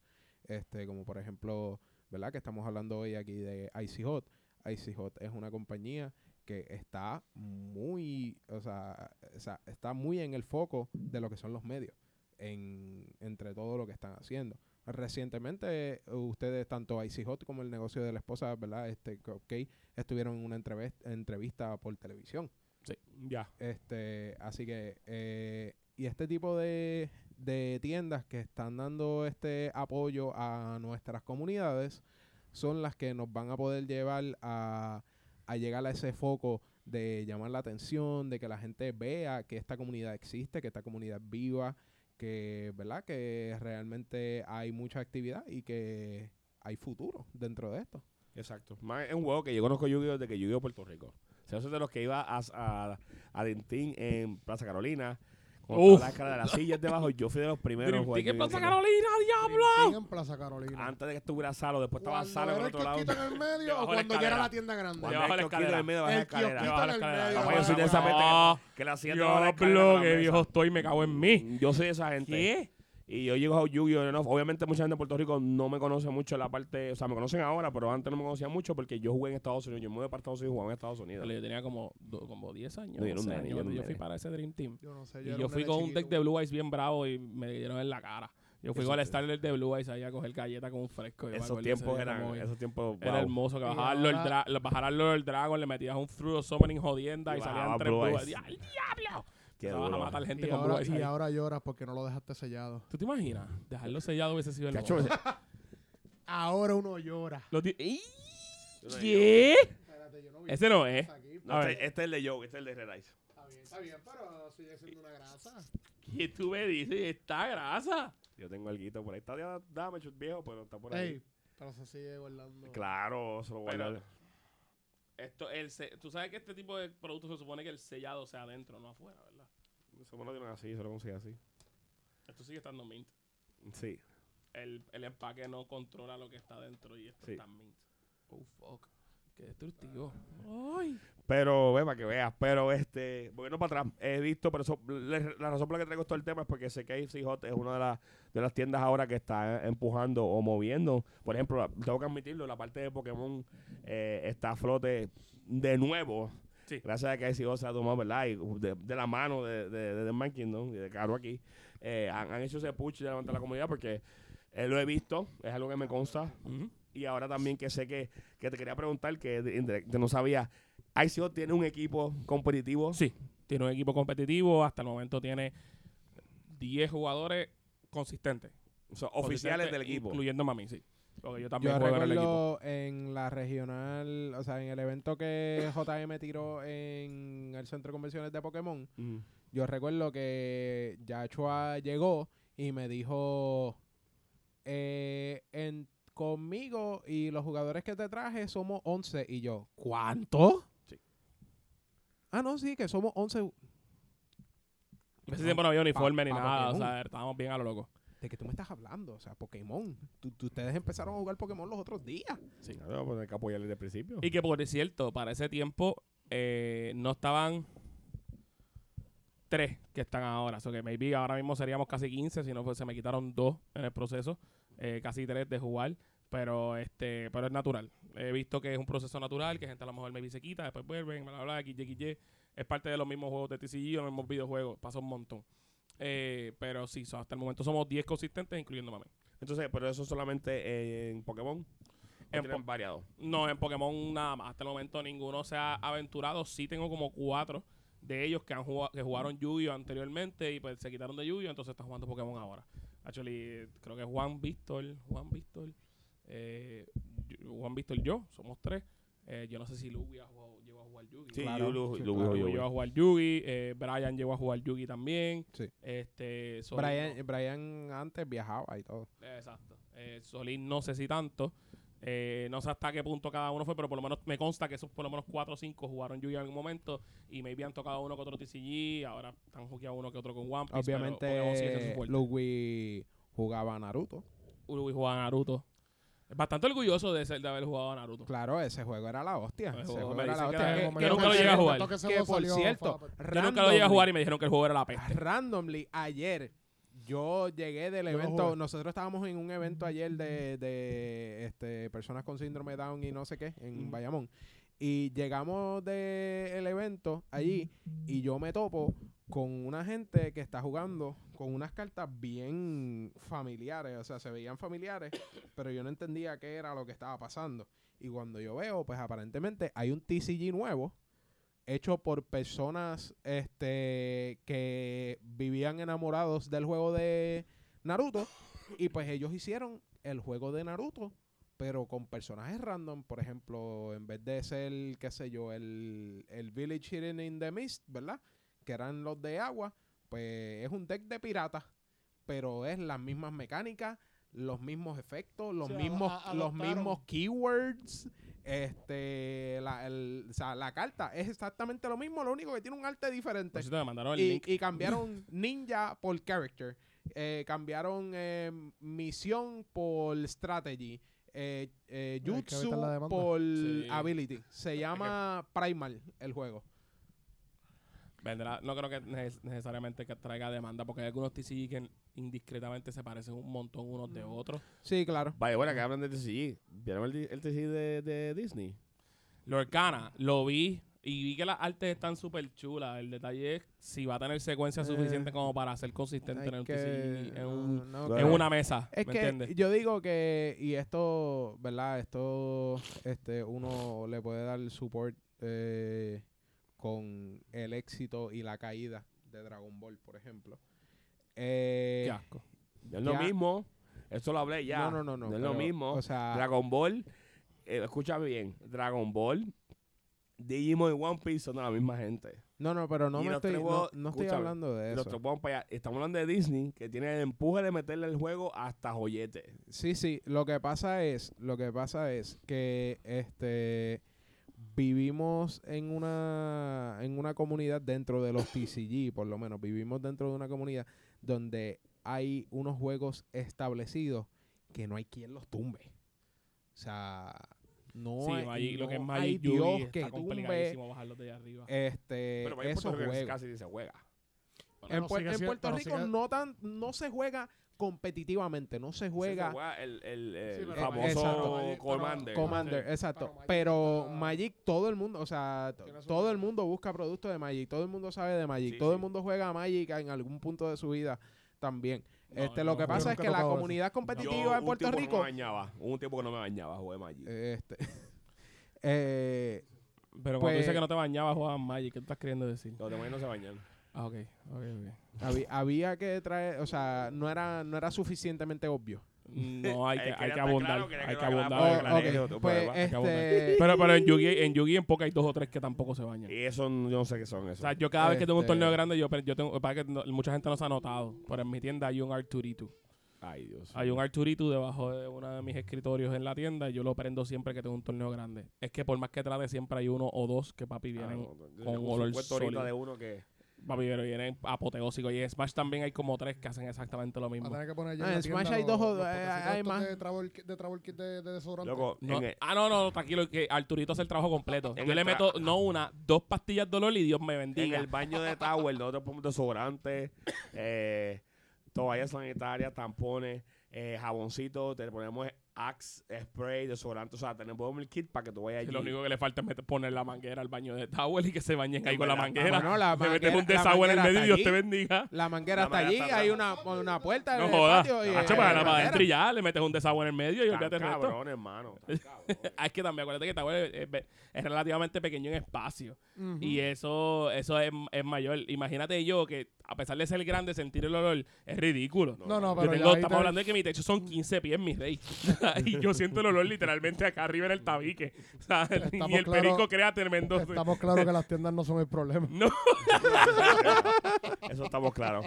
Speaker 4: este, como por ejemplo, ¿verdad? Que estamos hablando hoy aquí de Icy Hot. Icy Hot es una compañía que está muy, o sea, o sea, está muy en el foco de lo que son los medios, en, entre todo lo que están haciendo. Recientemente, ustedes, tanto Icy Hot como el negocio de la esposa, ¿verdad? Este, ok, estuvieron en una entrevis- entrevista por televisión.
Speaker 1: Ya.
Speaker 4: Este, así que, eh, y este tipo de, de tiendas que están dando este apoyo a nuestras comunidades son las que nos van a poder llevar a, a llegar a ese foco de llamar la atención, de que la gente vea que esta comunidad existe, que esta comunidad es viva, que, ¿verdad? Que realmente hay mucha actividad y que hay futuro dentro de esto.
Speaker 1: Exacto. Más es un juego que yo conozco Yu-Gi-Oh desde que Yu-Gi-Oh Puerto Rico. Sea, yo soy de los que iba a, a, a Dentín en Plaza Carolina. Con la cara de las sillas debajo. Yo fui de los primeros. jugar
Speaker 2: ¿Qué
Speaker 1: Rico.
Speaker 2: Carolina, diablo?
Speaker 3: en Plaza Carolina.
Speaker 1: Antes de que estuviera Salo, después estaba
Speaker 3: Cuando
Speaker 1: Salo en el
Speaker 3: el
Speaker 1: otro lado.
Speaker 3: en el medio o cuando ya era la tienda grande.
Speaker 1: Cuando
Speaker 2: la
Speaker 1: kiosquito en el medio, baja la
Speaker 3: El
Speaker 1: escalera.
Speaker 3: el
Speaker 1: yo soy de esa.
Speaker 2: Ah,
Speaker 1: que la silla debajo de la escalera
Speaker 2: Diablo,
Speaker 1: mesa.
Speaker 2: viejo estoy, me cago en mí.
Speaker 1: Yo soy de esa gente.
Speaker 2: ¿Qué?
Speaker 1: Y yo llego a Yu-Gi-Oh! ¿no? Obviamente mucha gente de Puerto Rico no me conoce mucho la parte, o sea, me conocen ahora, pero antes no me conocían mucho porque yo jugué en Estados Unidos. Yo me mudé para Estados Unidos y jugaba en Estados Unidos.
Speaker 2: Yo tenía como, do- como 10 años.
Speaker 1: No, yo era un
Speaker 2: 11
Speaker 1: nene,
Speaker 2: años
Speaker 1: yo era
Speaker 2: cuando
Speaker 1: un
Speaker 2: yo fui para ese Dream Team.
Speaker 3: Yo no sé,
Speaker 2: Y
Speaker 3: era
Speaker 2: yo fui con un deck de Blue Eyes bien bravo y me dieron en la cara. Yo fui con el Starter de Blue Eyes ahí a coger galleta con un fresco. Yo
Speaker 1: Esos tiempos eran, esos tiempos,
Speaker 2: Era hermoso que
Speaker 3: Y
Speaker 2: Lord,
Speaker 3: ahora-
Speaker 2: Dra Dragon, le metías un Fruit of Summoning jodienda y,
Speaker 1: Y
Speaker 2: salían tres
Speaker 1: Blue Eyes.
Speaker 2: ¡Ay, diablo!
Speaker 1: Qué
Speaker 2: Te vas a
Speaker 1: duro.
Speaker 2: matar gente
Speaker 3: Y
Speaker 2: con Blue
Speaker 3: ahora,
Speaker 2: Eyes
Speaker 3: y
Speaker 2: ahí.
Speaker 3: ahora lloras porque no lo dejaste sellado.
Speaker 2: ¿Tú te imaginas? Dejarlo sellado hubiese sido el
Speaker 1: Cacho,
Speaker 2: mejor.
Speaker 3: Ahora uno llora.
Speaker 2: ¿Qué?
Speaker 3: Espérate, yo no vi
Speaker 2: Ese no es.
Speaker 3: aquí.
Speaker 1: No,
Speaker 2: A
Speaker 1: este,
Speaker 2: ver.
Speaker 1: este es el de Joe, este es el de Red Ice.
Speaker 3: Está bien, está bien, pero sigue siendo una grasa.
Speaker 2: ¿Qué tú me dices? Está grasa.
Speaker 1: Yo tengo algo por ahí. Está ya, dame chut viejo, pero está por ahí.
Speaker 3: Ey, pero se sigue guardando.
Speaker 1: Claro, se lo
Speaker 2: Pero-
Speaker 1: guardo.
Speaker 2: Esto, el se- tú sabes que este tipo de productos se supone que el sellado sea adentro, no afuera, ¿verdad?
Speaker 1: Eso me lo dieron así, se lo consigue así.
Speaker 2: Esto sigue estando mint.
Speaker 1: Sí.
Speaker 2: El, el empaque no controla lo que está dentro y esto
Speaker 1: Sí.
Speaker 2: está mint. Oh, fuck. Qué destructivo. Ay.
Speaker 1: Pero, ve, para que veas. Pero, este, volviendo para atrás, he visto, pero eso, le- la razón por la que traigo todo el tema es porque sé que AFC Hot es una de, las de las tiendas ahora que está empujando o moviendo. Por ejemplo, tengo que admitirlo, la parte de Pokémon eh, está a flote de nuevo.
Speaker 2: Sí.
Speaker 1: Gracias a que Hot se ha tomado, ¿verdad? Y uh, de, de la mano de, de, de Man Kingdom y de Caro aquí, eh, han, han hecho ese push de levantar la comunidad porque eh, lo he visto, es algo que me consta. Y ahora también que sé que, que te quería preguntar, que de- no sabía, ICO tiene un equipo competitivo.
Speaker 2: Sí, tiene un equipo competitivo. Hasta el momento tiene 10 jugadores consistentes.
Speaker 1: O sea, oficiales
Speaker 2: Consistentes,
Speaker 1: del equipo.
Speaker 2: Incluyendo a mí, sí. Porque yo también
Speaker 4: Yo
Speaker 2: juego en el equipo.
Speaker 4: recuerdo en la regional, o sea, en el evento que JM tiró en el centro de convenciones de Pokémon,
Speaker 1: Mm.
Speaker 4: yo recuerdo que Yachua llegó y me dijo, eh, en, conmigo y los jugadores que te traje somos 11. Y yo, ¿cuánto?
Speaker 1: Sí.
Speaker 4: Ah, no, sí, que somos 11.
Speaker 2: En ese tiempo no había uniforme
Speaker 4: pa-
Speaker 2: ni
Speaker 4: pa
Speaker 2: nada. O sea, estábamos bien a lo loco.
Speaker 4: ¿De qué tú me estás hablando? O sea, Pokémon. Tú- tú- ustedes empezaron a jugar Pokémon los otros días.
Speaker 2: Sí.
Speaker 1: Claro, pues hay que apoyarle desde el principio.
Speaker 2: Y que por cierto, para ese tiempo eh, no estaban tres que están ahora. O sea que maybe ahora mismo seríamos casi 15, si no pues se me quitaron dos en el proceso, eh, casi tres de jugar. Pero este, pero es natural. He visto que es un proceso natural, que gente a lo mejor maybe se quita, después vuelven, bla, bla, bla, XY. Es parte de los mismos juegos de TCG, los mismos videojuegos, pasa un montón. Eh, pero sí, so, hasta el momento somos 10 consistentes, incluyendo Mame.
Speaker 1: Entonces, pero eso solamente en Pokémon. ¿O
Speaker 2: En Po-
Speaker 1: variado.
Speaker 2: No, en Pokémon nada más. Hasta el momento ninguno se ha aventurado. Sí tengo como cuatro de ellos que han jugado, que jugaron Yu-Gi-Oh anteriormente y pues se quitaron de Yu-Gi-Oh, entonces están jugando Pokémon ahora. Actually, creo que Juan Víctor, Juan Víctor, eh, Juan Víctor yo, somos tres. Eh, yo no sé si Lugi ha jugado- jugar Yugi.
Speaker 1: Sí,
Speaker 4: Claro,
Speaker 1: yo lo-
Speaker 4: sí, claro.
Speaker 2: llegó a jugar Yugi, eh, Brian llegó a jugar Yugi también.
Speaker 4: Sí.
Speaker 2: Este, Solín
Speaker 4: Brian,
Speaker 2: no-
Speaker 4: Brian antes viajaba y todo.
Speaker 2: Exacto. Eh, Solín no sé si tanto. Eh, no sé hasta qué punto cada uno fue, pero por lo menos me consta que esos por lo menos 4 o 5 jugaron Yugi en algún momento y maybe han tocado uno que otro TCG, ahora están jugando uno que otro con One Piece. pero
Speaker 4: Obviamente,
Speaker 2: fuerte.
Speaker 4: Luigi jugaba a Naruto.
Speaker 2: Uruguay jugaba Naruto. Bastante orgulloso de, ser, de haber jugado a Naruto.
Speaker 4: Claro, ese juego era la hostia.
Speaker 2: Ese
Speaker 4: Ese
Speaker 2: juego
Speaker 4: juego
Speaker 2: me
Speaker 4: era la
Speaker 2: dicen que
Speaker 4: hostia.
Speaker 2: era-
Speaker 4: Que-
Speaker 2: que
Speaker 4: que
Speaker 2: nunca
Speaker 4: por
Speaker 2: lo llegué a
Speaker 4: cierto-
Speaker 2: jugar.
Speaker 4: Que por
Speaker 3: salió,
Speaker 4: cierto,
Speaker 2: Yo nunca lo llegué a jugar y me dijeron que el juego era la peste.
Speaker 4: randomly, ayer yo llegué del
Speaker 3: Yo
Speaker 4: evento, nosotros estábamos en un evento ayer de, de este, personas con síndrome de Down y no sé qué, en
Speaker 1: Ujú.
Speaker 4: Bayamón. Y llegamos del evento allí y yo me topo con una gente que está jugando con unas cartas bien familiares, o sea, se veían familiares, pero yo no entendía qué era lo que estaba pasando. Y cuando yo veo, pues aparentemente hay un TCG nuevo hecho por personas este que vivían enamorados del juego de Naruto y pues ellos hicieron el juego de Naruto pero con personajes random, por ejemplo, en vez de ser, qué sé yo, el, el Village Hidden in the Mist, ¿verdad? Que eran los de agua, pues es un deck de piratas, pero es las mismas mecánicas, los mismos efectos, los mismos,
Speaker 3: a-
Speaker 4: los mismos keywords, este, la, el- o sea, la carta es exactamente lo mismo, lo único que tiene un arte diferente.
Speaker 2: Por cierto, me mandaron el
Speaker 4: Y,
Speaker 2: link.
Speaker 4: y cambiaron ninja por character. Eh, cambiaron eh, misión por strategy. Eh, eh, jutsu por
Speaker 2: Sí.
Speaker 4: ability. Se llama Primal el juego.
Speaker 2: Vendrá, no creo que neces- necesariamente que traiga demanda, porque hay algunos TCG que indiscretamente se parecen un montón unos de otros.
Speaker 4: Sí, claro.
Speaker 1: Vaya, bueno, que hablan de TCG. ¿Vieron el, el TCG de, de Disney?
Speaker 2: Lorcana, lo vi y vi que las artes están súper chulas. El detalle es si va a tener secuencia suficiente
Speaker 4: Eh,
Speaker 2: como para ser consistente en, un
Speaker 4: que-
Speaker 2: TCG, en, un-
Speaker 4: no, no,
Speaker 1: Bueno.
Speaker 2: en
Speaker 4: que-
Speaker 2: una mesa.
Speaker 4: Es
Speaker 2: ¿Me
Speaker 4: que
Speaker 2: entiendes?
Speaker 4: yo digo que, y esto, ¿verdad? Esto, este, uno le puede dar support eh, con el éxito y la caída de Dragon Ball, por ejemplo. Eh,
Speaker 2: Qué asco.
Speaker 1: Es lo mismo. Eso lo hablé ya.
Speaker 4: No, no, no, no.
Speaker 1: es lo mismo.
Speaker 4: O sea,
Speaker 1: Dragon Ball, eh, escúchame bien. Dragon Ball Digimon y One Piece son de la misma gente.
Speaker 4: No, no, pero no
Speaker 1: Y
Speaker 4: me estoy, no, estoy hablando de eso.
Speaker 1: vamos para allá. Estamos hablando de Disney, que tiene el empuje de meterle el juego hasta joyete.
Speaker 4: Sí, sí, lo que pasa es, lo que pasa es que este vivimos en una en una comunidad dentro de los TCG, por lo menos vivimos dentro de una comunidad donde hay unos juegos establecidos que no hay quien los tumbe. O sea, no
Speaker 2: Sí,
Speaker 4: hay,
Speaker 2: Magic, lo que es Magic Yugi
Speaker 4: Dios
Speaker 2: está
Speaker 4: que tumbe
Speaker 2: complicadísimo bajarlos de allá arriba.
Speaker 4: este
Speaker 1: Pero Puerto Rico
Speaker 4: juegos.
Speaker 1: casi se juega.
Speaker 4: En, Puerto Rico
Speaker 3: sigue-
Speaker 4: no tan no se juega competitivamente, no se juega
Speaker 1: Se juega el, el, el
Speaker 3: Sí, pero
Speaker 1: famoso
Speaker 4: Exacto.
Speaker 3: Magic-
Speaker 1: Commander.
Speaker 3: pero-
Speaker 4: Commander, exacto.
Speaker 3: Pero Magic
Speaker 4: Magic, todo el mundo, o sea, todo el mundo busca productos de Magic, todo el mundo sabe de Magic,
Speaker 1: Sí,
Speaker 4: todo el mundo juega a Magic en algún punto de su vida también. Este, lo que pasa es que la comunidad
Speaker 1: Yo
Speaker 4: competitiva en
Speaker 1: un
Speaker 4: Puerto
Speaker 1: tiempo
Speaker 4: Rico,
Speaker 1: No me bañaba. Hubo un tiempo que no me bañaba, jugué Magic.
Speaker 4: este, eh,
Speaker 2: Pero cuando
Speaker 4: pues-
Speaker 2: dices que no te bañabas, jugabas Magic, ¿qué tú estás queriendo decir?
Speaker 1: Los demás no se bañan.
Speaker 2: Ah, ok, ok, ok.
Speaker 4: había, había que traer, o sea, no era, no era suficientemente obvio.
Speaker 2: No, hay que, hay que abundar. hay
Speaker 1: que
Speaker 2: abundar.
Speaker 4: pues este,
Speaker 2: Pero, pero en Yugi, en Yugi en Poca hay dos o tres que tampoco se bañan.
Speaker 1: Y eso yo no sé qué son
Speaker 2: O
Speaker 1: eso.
Speaker 2: sea, yo cada vez que tengo un
Speaker 4: Este-
Speaker 2: torneo grande, yo, yo tengo, para que no- mucha gente no se ha notado, pero en mi tienda hay un Arturito.
Speaker 1: Ay, Dios.
Speaker 2: Hay un Arturito debajo de uno de mis escritorios en la tienda y yo lo prendo siempre que tengo un torneo grande. Es que por más que trate, siempre hay uno o dos que papi
Speaker 1: Ah,
Speaker 2: vienen,
Speaker 1: no, yo
Speaker 2: con
Speaker 1: tengo
Speaker 2: olor
Speaker 1: 50 ahorita
Speaker 2: sólido.
Speaker 1: de uno que...
Speaker 2: papi pero vienen apoteósicos. Y en Smash también hay como tres que hacen exactamente lo
Speaker 3: Va
Speaker 2: mismo.
Speaker 3: a tener que poner allí
Speaker 4: Ah,
Speaker 3: en
Speaker 4: en Smash hay dos o-
Speaker 3: los
Speaker 4: eh, hay más.
Speaker 3: De travel, de travel kit de, de desodorante.
Speaker 1: Loco,
Speaker 2: No-
Speaker 1: en el-
Speaker 2: ah, no, no, tranquilo, que Arturito hace el trabajo completo.
Speaker 1: En
Speaker 2: Yo
Speaker 1: el
Speaker 2: le
Speaker 1: tra-
Speaker 2: meto, no una, dos pastillas de olor y Dios me
Speaker 1: en
Speaker 2: bendiga.
Speaker 1: el baño de Tower nosotros ponemos desodorante, eh, toallas sanitarias, tampones, eh, jaboncito, te ponemos Axe, spray, desodorante, o sea, tenemos el kit para que tú vayas allí.
Speaker 2: lo único que le falta es meter- poner la manguera al baño de Towel y que se bañen ahí con la manguera.
Speaker 4: bueno, la
Speaker 2: Le metes
Speaker 4: manguera-
Speaker 2: un desagüe en el
Speaker 4: manguera
Speaker 2: medio y
Speaker 4: está
Speaker 2: Dios
Speaker 4: allí.
Speaker 2: te bendiga.
Speaker 4: La manguera
Speaker 1: La
Speaker 4: está
Speaker 1: manguera
Speaker 4: allí,
Speaker 1: está
Speaker 4: hay una, una puerta
Speaker 2: No
Speaker 4: en el
Speaker 2: jodas.
Speaker 4: patio
Speaker 2: Hacho,
Speaker 4: eh,
Speaker 2: para,
Speaker 4: manguera.
Speaker 2: adentro y ya, le metes un desagüe en el medio y olvídate el resto.
Speaker 1: cabrón, hermano.
Speaker 2: Ah, es que también acuérdate que Tower es, es- es relativamente pequeño en espacio. Y eso eso es, es mayor. Imagínate yo que, a pesar de ser grande, sentir el olor es ridículo.
Speaker 3: No, no, pero
Speaker 2: tengo- estamos hablando de que mi techo son 15 pies, mi rey. y yo siento el olor literalmente acá arriba en el tabique. O sea,
Speaker 3: Estamos
Speaker 2: y el
Speaker 3: claros-
Speaker 2: perico crea tremendo.
Speaker 3: Estamos claros que las tiendas no son el problema.
Speaker 2: No.
Speaker 1: Eso estamos claros.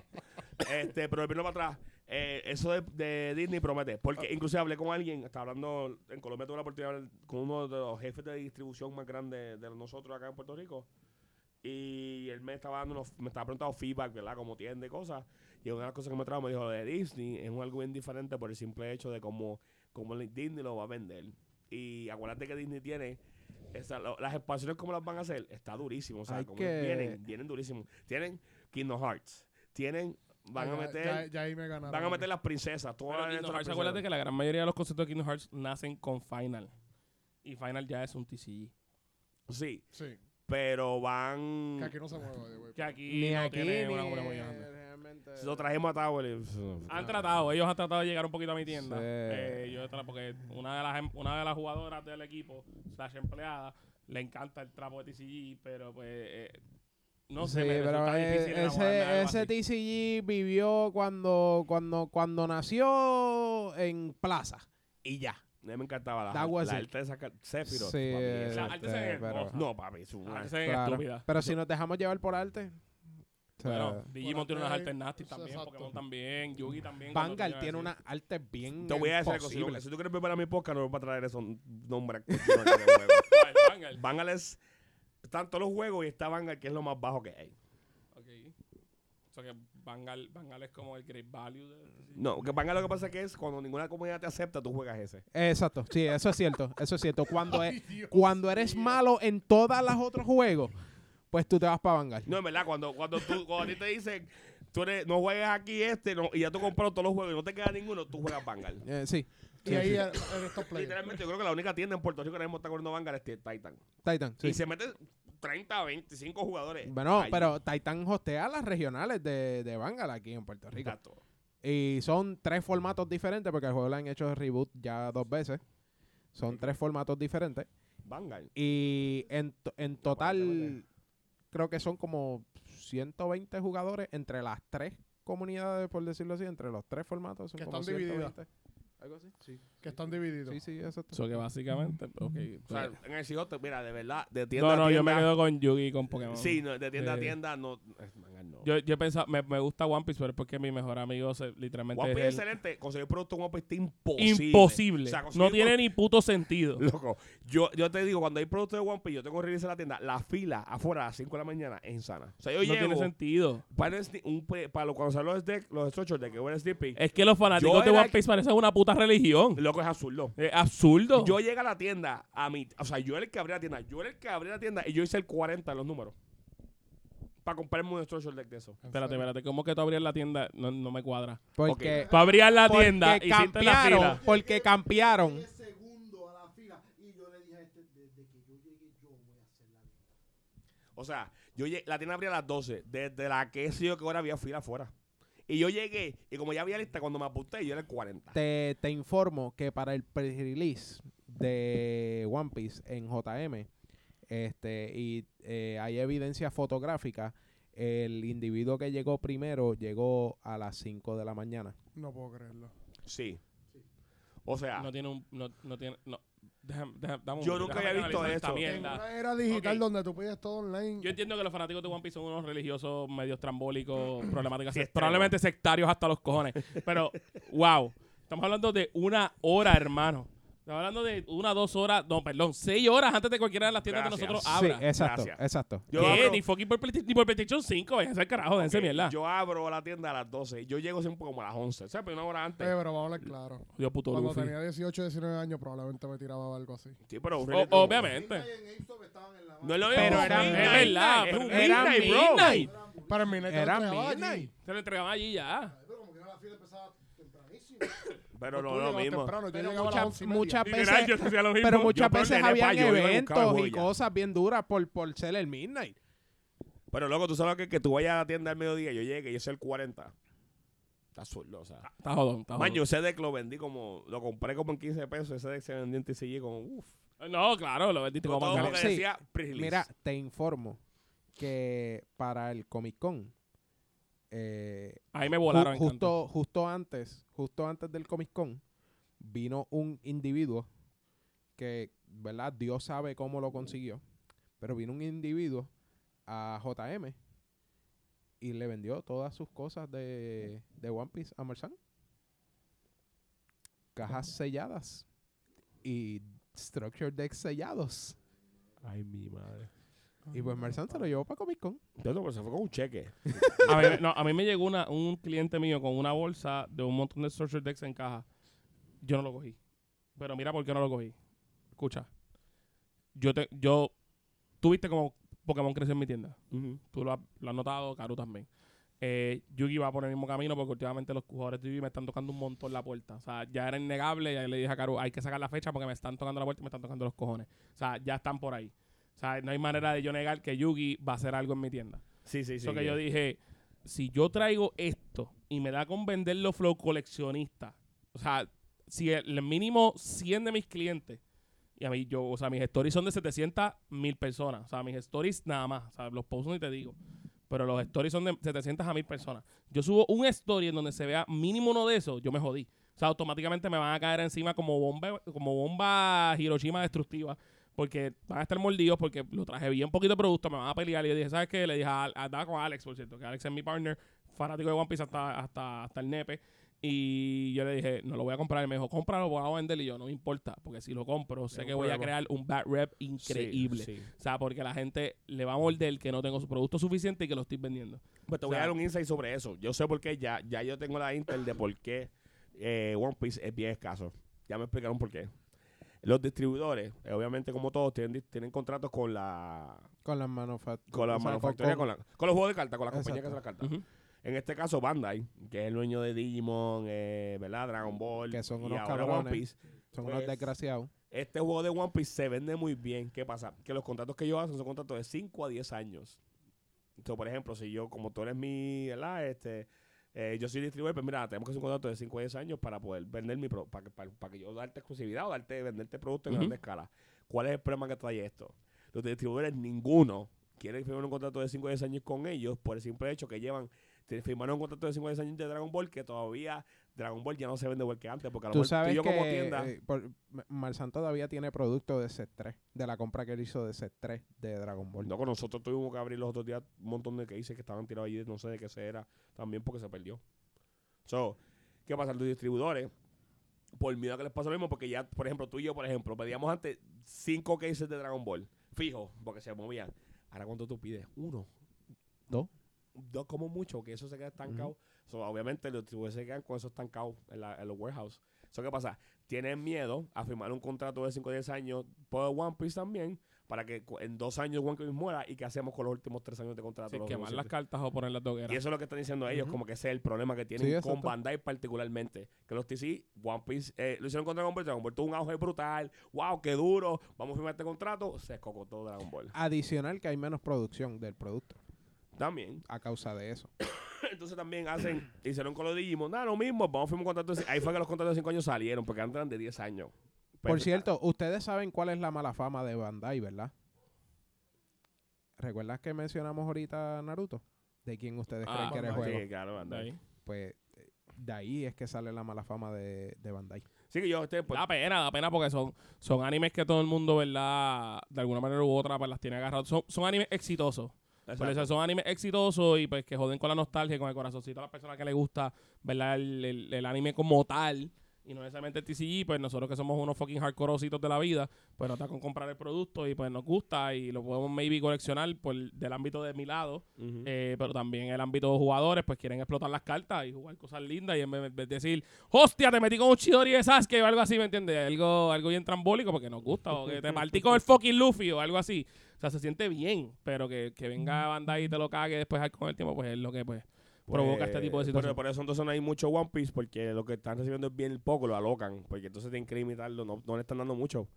Speaker 1: Este, pero volviendo para atrás, eh, eso de, de Disney promete. Porque inclusive hablé con alguien, estaba hablando, en Colombia tuve la oportunidad de hablar con uno de los jefes de distribución más grandes de nosotros acá en Puerto Rico. Y él me estaba dando unos- me estaba preguntando feedback, ¿verdad? Como tienda y cosas. Y una de las cosas que me trajo me dijo, lo de Disney es un algo bien diferente por el simple hecho de cómo, cómo Disney lo va a vender. Y acuérdate que Disney tiene esa- lo- las expansiones como las van a hacer, está durísimo. O sea,
Speaker 4: Hay
Speaker 1: como
Speaker 4: que-
Speaker 1: vienen, vienen durísimos. Tienen Kingdom Hearts. Tienen, van a
Speaker 3: Ya-
Speaker 1: meter,
Speaker 3: Ya, ya ahí me ganaron.
Speaker 1: van a meter las princesas. Todas
Speaker 2: Pero
Speaker 1: las
Speaker 2: Kingdom
Speaker 1: las
Speaker 2: Hearts,
Speaker 1: princesas.
Speaker 2: acuérdate que la gran mayoría de los conceptos de Kingdom Hearts nacen con Final. Y Final ya es un TCG.
Speaker 1: Sí,
Speaker 3: Sí,
Speaker 1: pero van.
Speaker 3: que aquí no se mueve, güey.
Speaker 2: Que aquí
Speaker 4: Ni
Speaker 2: no
Speaker 4: aquí
Speaker 2: tiene
Speaker 4: ni
Speaker 2: una cura muy grande.
Speaker 1: Si lo trajimos a Tower.
Speaker 2: Han tratado, ellos han tratado de llegar un poquito a mi tienda.
Speaker 4: Sí.
Speaker 2: Eh, yo tra- porque una de las em- una de las jugadoras del equipo, slash empleada, le encanta el trapo de TCG, pero pues eh, no sé,
Speaker 4: Sí,
Speaker 2: me
Speaker 4: pero eh, ese. TCG vivió cuando, cuando, cuando nació en Plaza. Y ya.
Speaker 1: A mí me encantaba la, la arte de sacar Sephiroth.
Speaker 4: Sí,
Speaker 1: papi,
Speaker 2: La arte hermosa.
Speaker 1: No, papi, es una.
Speaker 2: Esa es
Speaker 4: Claro.
Speaker 2: estúpida.
Speaker 4: Pero si nos dejamos llevar por arte.
Speaker 2: Bueno, Digimon tiene unas
Speaker 3: Por
Speaker 2: artes nasty también,
Speaker 3: exacto.
Speaker 2: Pokémon también, Yugi también. tenía
Speaker 4: tiene
Speaker 2: así.
Speaker 4: una arte bien
Speaker 1: Te voy a decir algo. Si, tú quieres ver para mi podcast, no me voy a traer esos nombres.
Speaker 2: Vanguard
Speaker 1: es. Están todos los juegos y está Vanguard, que es lo más bajo que hay.
Speaker 2: Ok. O sea que Vanguard, Vanguard es como el great value de TCG.
Speaker 1: No, que Vanguard lo que pasa que es cuando ninguna comunidad te acepta, tú juegas ese.
Speaker 4: Exacto, sí, eso es cierto. Eso es cierto. Cuando,
Speaker 3: Ay,
Speaker 4: es-
Speaker 3: Dios
Speaker 4: cuando eres malo en todos los otros juegos, pues tú te vas para Vanguard.
Speaker 1: No, en verdad, cuando, cuando, tú, cuando a ti te dicen, tú eres, no juegas aquí este, no, y ya tú compraron todos los juegos y no te queda ninguno, tú juegas Vanguard.
Speaker 4: Eh, sí.
Speaker 3: Y
Speaker 4: Sí,
Speaker 3: ahí
Speaker 4: sí.
Speaker 3: eres eres top player.
Speaker 1: Literalmente, yo creo que la única tienda en Puerto Rico que ahora mismo está corriendo Vanguard es Titan.
Speaker 4: Titan, sí.
Speaker 1: Y se meten 30, 25 jugadores.
Speaker 4: Bueno, pero Titan hostea las regionales de, de Vanguard aquí en Puerto Rico.
Speaker 1: Exacto.
Speaker 4: Y son tres formatos diferentes, porque el juego le han hecho reboot ya dos veces. Son tres formatos diferentes.
Speaker 1: Vanguard.
Speaker 4: Y en, to- en total. Creo que son como 120 jugadores entre las tres comunidades, por decirlo así, entre los tres formatos. Son
Speaker 3: Que
Speaker 4: como
Speaker 3: están divididas.
Speaker 4: 120. Algo así. Sí.
Speaker 3: Que están divididos.
Speaker 4: Sí, sí, eso está.
Speaker 2: Eso que básicamente, ok.
Speaker 1: O sea, en el Cigote, mira, de verdad, de tienda
Speaker 2: no,
Speaker 1: a
Speaker 2: no, yo me
Speaker 1: tienda-
Speaker 2: quedo con Yugi y con Pokémon.
Speaker 1: Sí, no, de tienda a tienda, no. manga, no.
Speaker 2: Yo, yo he pensado, me, me gusta One Piece, pero es porque mi mejor amigo se, literalmente
Speaker 1: One Piece es
Speaker 2: es el-
Speaker 1: excelente. Conseguir producto en One Piece está imposible.
Speaker 2: imposible.
Speaker 1: O sea,
Speaker 2: no tiene ni puto sentido.
Speaker 1: Loco, yo, yo te digo, cuando hay productos de One Piece, yo tengo que revisar la tienda, la fila afuera a las 5 de la mañana es insana. O sea, yo
Speaker 2: no tiene
Speaker 1: llego
Speaker 2: sentido.
Speaker 1: para, el un, para cuando salen los deck, los de que huele Snippy,
Speaker 2: Es que los fanáticos de One Piece parecen una puta religión.
Speaker 1: Loco, es absurdo.
Speaker 2: Es absurdo.
Speaker 1: Yo llegué a la tienda, a mi, o sea, yo era el que abría la tienda, yo era el que abría la tienda y yo hice el 40 en los números. Para comprarme un structure deck de eso.
Speaker 2: espérate, espérate. ¿Cómo que tú abrías la tienda? No, no me cuadra.
Speaker 4: Porque,
Speaker 2: Tú abrías la
Speaker 4: porque
Speaker 2: tienda, hiciste la
Speaker 4: campearon,
Speaker 2: fila.
Speaker 4: porque campearon.
Speaker 3: 10 segundos a la fila. Y yo le dije a este, desde que yo llegué, yo voy a hacer la lista.
Speaker 1: O sea, yo llegué- la tienda abría a las 12, desde la que sé yo que hora había fila afuera. Y yo llegué, y como ya había lista, cuando me apunté, yo era el 40.
Speaker 4: Te, te informo que para el pre-release de One Piece en JM, este, y eh, hay evidencia fotográfica, el individuo que llegó primero llegó a las 5 de la mañana.
Speaker 3: No puedo creerlo.
Speaker 1: Sí. O sea,
Speaker 2: No tiene un. No, no tiene. No. Déjame, déjame- dame un
Speaker 1: Yo nunca había visto
Speaker 2: analizar esta
Speaker 1: esto.
Speaker 3: En
Speaker 2: mierda.
Speaker 3: una era digital
Speaker 2: Ok.
Speaker 3: donde tú pides todo online.
Speaker 2: Yo entiendo que los fanáticos de One Piece son unos religiosos medios trambólicos, problemáticas,
Speaker 1: Sí, extremo.
Speaker 2: probablemente sectarios hasta los cojones. Pero, wow, estamos hablando de una hora, hermano. Estamos hablando de una, dos horas, no, perdón, seis horas antes de cualquiera de las tiendas
Speaker 1: Gracias.
Speaker 2: que nosotros
Speaker 4: Sí,
Speaker 2: abra.
Speaker 4: exacto,
Speaker 1: Gracias.
Speaker 4: exacto.
Speaker 1: yo
Speaker 2: ¿Qué?
Speaker 1: abro-
Speaker 2: Ni fucking por, ni por PlayStation 5, vayan a hacer carajo, dense
Speaker 1: ok,
Speaker 2: mierda.
Speaker 1: yo abro la tienda a las 12. Yo llego siempre como a las 11. O sea, pero una hora antes.
Speaker 3: Eh, pero vamos a hablar claro.
Speaker 2: Dios puto
Speaker 3: Cuando
Speaker 2: Luffy.
Speaker 3: tenía 18, 19 años, probablemente me tiraba algo así.
Speaker 1: Sí, pero
Speaker 2: O- obviamente.
Speaker 1: No es lo mismo.
Speaker 4: Pero
Speaker 1: es
Speaker 4: era-
Speaker 1: midnight,
Speaker 2: es verdad,
Speaker 1: Es un
Speaker 4: era
Speaker 1: midnight, bro.
Speaker 2: midnight.
Speaker 3: Para el Midnight
Speaker 4: Era midnight.
Speaker 3: allí.
Speaker 2: Se lo entregaban allí ya.
Speaker 3: Pero como que la fila empezaba tempranísimo.
Speaker 1: Pero
Speaker 3: Tú
Speaker 1: no es lo mismo.
Speaker 3: temprano, yo
Speaker 4: Pero muchas,
Speaker 3: 11 y media.
Speaker 4: muchas
Speaker 2: Literal,
Speaker 4: veces,
Speaker 2: yo mismo.
Speaker 4: pero
Speaker 1: Yo
Speaker 4: muchas veces habían
Speaker 1: yo
Speaker 4: eventos y cosas bien duras por, por ser el midnight.
Speaker 1: Pero loco, tú sabes que, que tú vayas a la tienda al mediodía, yo llegue y es el 40. Está azul, o sea.
Speaker 2: Está jodón, está
Speaker 1: Man,
Speaker 2: jodón.
Speaker 1: yo ese deck lo vendí como, lo compré como en 15 pesos, ese deck se vendió en TCG como, uff.
Speaker 2: No, claro, lo vendiste como
Speaker 1: Todo
Speaker 2: más
Speaker 1: lo que decía.
Speaker 4: Mira, te informo que para el Comic Con, eh,
Speaker 2: Ahí me volaron
Speaker 4: justo, justo antes, justo antes del Comic Con, vino un individuo que, ¿verdad? Dios sabe cómo lo consiguió, pero vino un individuo a JM y le vendió todas sus cosas de, de One Piece a Marsan. Cajas selladas y structure decks sellados.
Speaker 1: Ay, mi madre.
Speaker 4: Y pues Marsan se lo llevó para Comic Con.
Speaker 1: No, pero se fue con un cheque.
Speaker 2: A mí, no, a mí me llegó una, un cliente mío con una bolsa de un montón de structure decks en caja. Yo no lo cogí. Pero mira por qué no lo cogí. Escucha. Yo te, yo, tú viste como Pokémon creció en mi tienda. Tú lo has, lo has notado, Karu también. Eh, Yugi va por el mismo camino porque últimamente los jugadores de Yugi me están tocando un montón la puerta. O sea, ya era innegable. Ya le dije a Karu, hay que sacar la fecha porque me están tocando la puerta y me están tocando los cojones. O sea, ya están por ahí. O sea, no hay manera de yo negar que Yugi va a hacer algo en mi tienda.
Speaker 1: Sí, sí, sí.
Speaker 2: Eso que yo dije, si yo traigo esto y me da con venderlo flow coleccionista, o sea, si el, el mínimo 100 de mis clientes, y a mí yo, o sea, mis stories son de 700 mil personas, o sea, mis stories nada más, o sea, los posts ni te digo, pero los stories son de 700 a mil personas. Yo subo un story en donde se vea mínimo uno de esos, yo me jodí. O sea, automáticamente me van a caer encima como bomba, como bomba Hiroshima destructiva. Porque van a estar mordidos porque lo traje bien poquito de producto, me van a pelear. Y yo dije, ¿sabes qué? Le dije a, andaba con Alex, por cierto, que Alex es mi partner, fanático de One Piece hasta, hasta, hasta el nepe. Y yo le dije, no lo voy a comprar. Y me dijo, cómpralo, voy a vender. Y yo, no me importa, porque si lo compro, sé que voy a crear un bad rep increíble.
Speaker 1: Sí, sí.
Speaker 2: O sea, porque la gente le va a morder que no tengo su producto suficiente y que lo estoy vendiendo.
Speaker 1: Pues te
Speaker 2: O
Speaker 1: voy a dar un insight sobre eso. Yo sé por qué, ya, ya yo tengo la intel de por qué eh, One Piece es bien escaso. Ya me explicaron por qué. Los distribuidores, eh, obviamente como todos, tienen, tienen contratos con la
Speaker 4: Con las manufacturas.
Speaker 1: con la manufacturía, con, la- con los juegos de cartas, con la compañía que hace las cartas. En este caso, Bandai, que es el dueño de Digimon, eh, ¿verdad? Dragon Ball,
Speaker 4: Que son
Speaker 1: y
Speaker 4: unos
Speaker 1: ahora
Speaker 4: cabrones.
Speaker 1: One Piece.
Speaker 4: Son unos
Speaker 1: Pues,
Speaker 4: desgraciados.
Speaker 1: Este juego de One Piece se vende muy bien. ¿Qué pasa? Que los contratos que ellos hacen son contratos de 5 a 10 años. Entonces, por ejemplo, si yo, como tú eres mi, ¿verdad? Este, eh, yo soy distribuidor, pues mira, tenemos que hacer un contrato de 5 a 10 años para poder vender mi producto, para que, para, para que yo darte exclusividad o darte, venderte producto en
Speaker 2: Ujú.
Speaker 1: grande escala. ¿Cuál es el problema que trae esto? Los distribuidores, ninguno quiere firmar un contrato de 5 a 10 años con ellos por el simple hecho que llevan firmaron un contrato de 50 años de Dragon Ball que todavía Dragon Ball ya no se vende igual que antes, porque a lo
Speaker 4: Tú
Speaker 1: mejor tú
Speaker 4: sabes
Speaker 1: y yo
Speaker 4: que
Speaker 1: como tienda...
Speaker 4: eh, por- M- Marsan todavía tiene producto de set 3, de la compra que él hizo de set 3 de Dragon Ball.
Speaker 1: No, con nosotros tuvimos que abrir los otros días un montón de cases que estaban tirados allí, no sé de qué se era, también porque se perdió. So, ¿qué pasa? Los distribuidores, por miedo a que les pase lo mismo, porque ya, por ejemplo, tú y yo, por ejemplo, pedíamos antes cinco cases de Dragon Ball, fijo, porque se movían. Ahora, ¿cuánto tú pides? Uno.
Speaker 4: Dos.
Speaker 1: Dos como mucho, que eso se queda estancado. So, obviamente, los distribuidores se quedan con eso estancado en, la- en los warehouses. So, ¿qué pasa? Tienen miedo a firmar un contrato de 5 o 10 años por One Piece también, para que en dos años One Piece muera y qué hacemos con los últimos tres años de contrato.
Speaker 2: Sí,
Speaker 1: los
Speaker 2: quemar las cartas o poner las
Speaker 1: Y
Speaker 2: dogueras.
Speaker 1: eso es lo que están diciendo ellos, como que ese es el problema que tienen
Speaker 4: Sí,
Speaker 1: con
Speaker 4: exacto.
Speaker 1: Bandai particularmente. Que los TC, One Piece, eh, lo hicieron con Dragon Ball, Dragon Ball tuvo un auge brutal, wow, qué duro, vamos a firmar este contrato, se escocotó Dragon Ball.
Speaker 4: Adicional que hay menos producción del producto
Speaker 1: También.
Speaker 4: a causa de eso.
Speaker 1: Entonces también hacen, hicieron con los Digimon, nada, lo mismo, vamos a firmar un contrato de, ahí fue que los contratos de 5 años salieron, porque antes eran de 10 años.
Speaker 4: Por cierto, ustedes saben cuál es la mala fama de Bandai, ¿verdad? ¿Recuerdas que mencionamos ahorita Naruto? ¿De quién ustedes
Speaker 2: Ah,
Speaker 4: creen que era el
Speaker 3: Bandai.
Speaker 4: juego?
Speaker 1: Sí, claro, Bandai.
Speaker 2: Ahí.
Speaker 4: Pues eh, de ahí es que sale la mala fama de, de Bandai.
Speaker 1: Sí que yo, este, pues,
Speaker 2: Da pena, da pena porque son, son animes que todo el mundo, ¿verdad? De alguna manera u otra, pues las tiene agarradas. Son, son animes exitosos. Eso son animes exitosos y pues que joden con la nostalgia, con el corazoncito a las personas que les gusta, ¿verdad? El, el- el anime como tal y no necesariamente el TCG, pues nosotros que somos unos fucking hardcoreositos de la vida, pues nos da con comprar el producto y pues nos gusta y lo podemos maybe coleccionar por del ámbito de mi lado, eh, pero también el ámbito de jugadores, pues quieren explotar las cartas y jugar cosas lindas y en vez de decir, hostia, te metí con un Chidori de Sasuke o algo así, ¿me entiendes? Algo, algo bien trambólico porque nos gusta, o que te partí con el fucking Luffy o algo así. O sea, se siente bien, pero que, que venga Bandai y te lo cague después con el tiempo, pues es lo que pues provoca este tipo de
Speaker 1: Pues,
Speaker 2: situaciones.
Speaker 1: Por, por eso entonces no hay mucho One Piece, porque lo que están recibiendo es bien poco, lo alocan, porque entonces tienen que limitarlo, no, no le están dando mucho.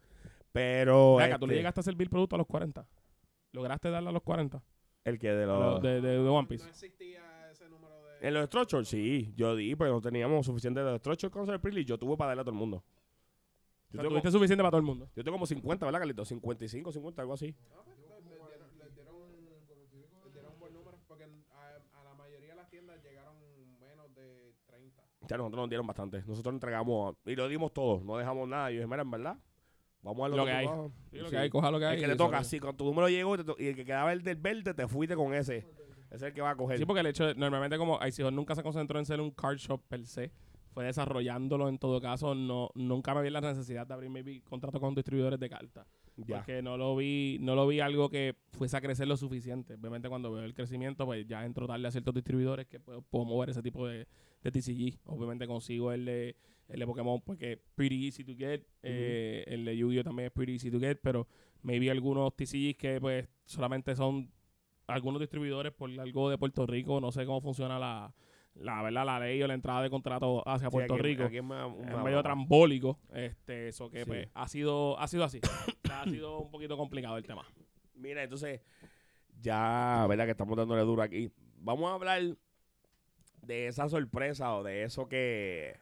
Speaker 1: Pero.
Speaker 2: Ven acá, tú le
Speaker 1: este,
Speaker 2: llegaste a servir producto a los 40. ¿Lograste darle a los 40?
Speaker 1: El que de los.
Speaker 2: de, de- de One Piece.
Speaker 4: existía ese número de...
Speaker 1: En los Strochers, sí, yo di, pero no teníamos suficiente de los Strochers con. Yo tuve para darle a todo el mundo.
Speaker 2: O
Speaker 1: Yo,
Speaker 2: sea,
Speaker 1: tengo,
Speaker 2: tuviste suficiente para todo el mundo.
Speaker 1: yo tengo como 50, ¿verdad, Carlito? 55, 50, algo así.
Speaker 4: Les dieron, les dieron un buen número porque a, a la mayoría de las tiendas llegaron menos de 30.
Speaker 1: Ya nosotros nos dieron bastante. Nosotros entregamos y lo dimos todo, no dejamos nada. Y yo dije, mira, en verdad, vamos a
Speaker 2: Lo que hay. Sí, lo que hay, coja lo que hay.
Speaker 1: El que
Speaker 2: y
Speaker 1: le toca, sí, con tu número llegó y, el que quedaba el del verde, te fuiste con ese. Ese es el que va a coger.
Speaker 2: Sí, porque el hecho de, normalmente como ICO nunca se concentró en ser un card shop per se, fue desarrollándolo en todo caso, no nunca me vi la necesidad de abrir maybe contratos con distribuidores de cartas.
Speaker 1: ya.
Speaker 2: Porque no lo vi, no lo vi algo que fuese a crecer lo suficiente. Obviamente cuando veo el crecimiento, pues ya entro darle a ciertos distribuidores que puedo, puedo mover ese tipo de, de TCG. Obviamente consigo el de, el de Pokémon porque es pretty easy to get. eh, el de Yu-Gi-Oh también es pretty easy to get, pero maybe algunos TCGs que pues solamente son algunos distribuidores por algo de Puerto Rico. No sé cómo funciona la, la verdad, la ley o la entrada de contrato hacia
Speaker 1: Sí,
Speaker 2: Puerto
Speaker 1: aquí-
Speaker 2: Rico
Speaker 1: aquí es más-
Speaker 2: es
Speaker 1: más-
Speaker 2: medio trambólico. Este, eso que
Speaker 1: Sí.
Speaker 2: pues ha sido, ha sido así. ha sido un poquito complicado el tema.
Speaker 1: Mira, entonces, ya, ¿verdad? Que estamos dándole duro aquí. Vamos a hablar de esa sorpresa o de eso que,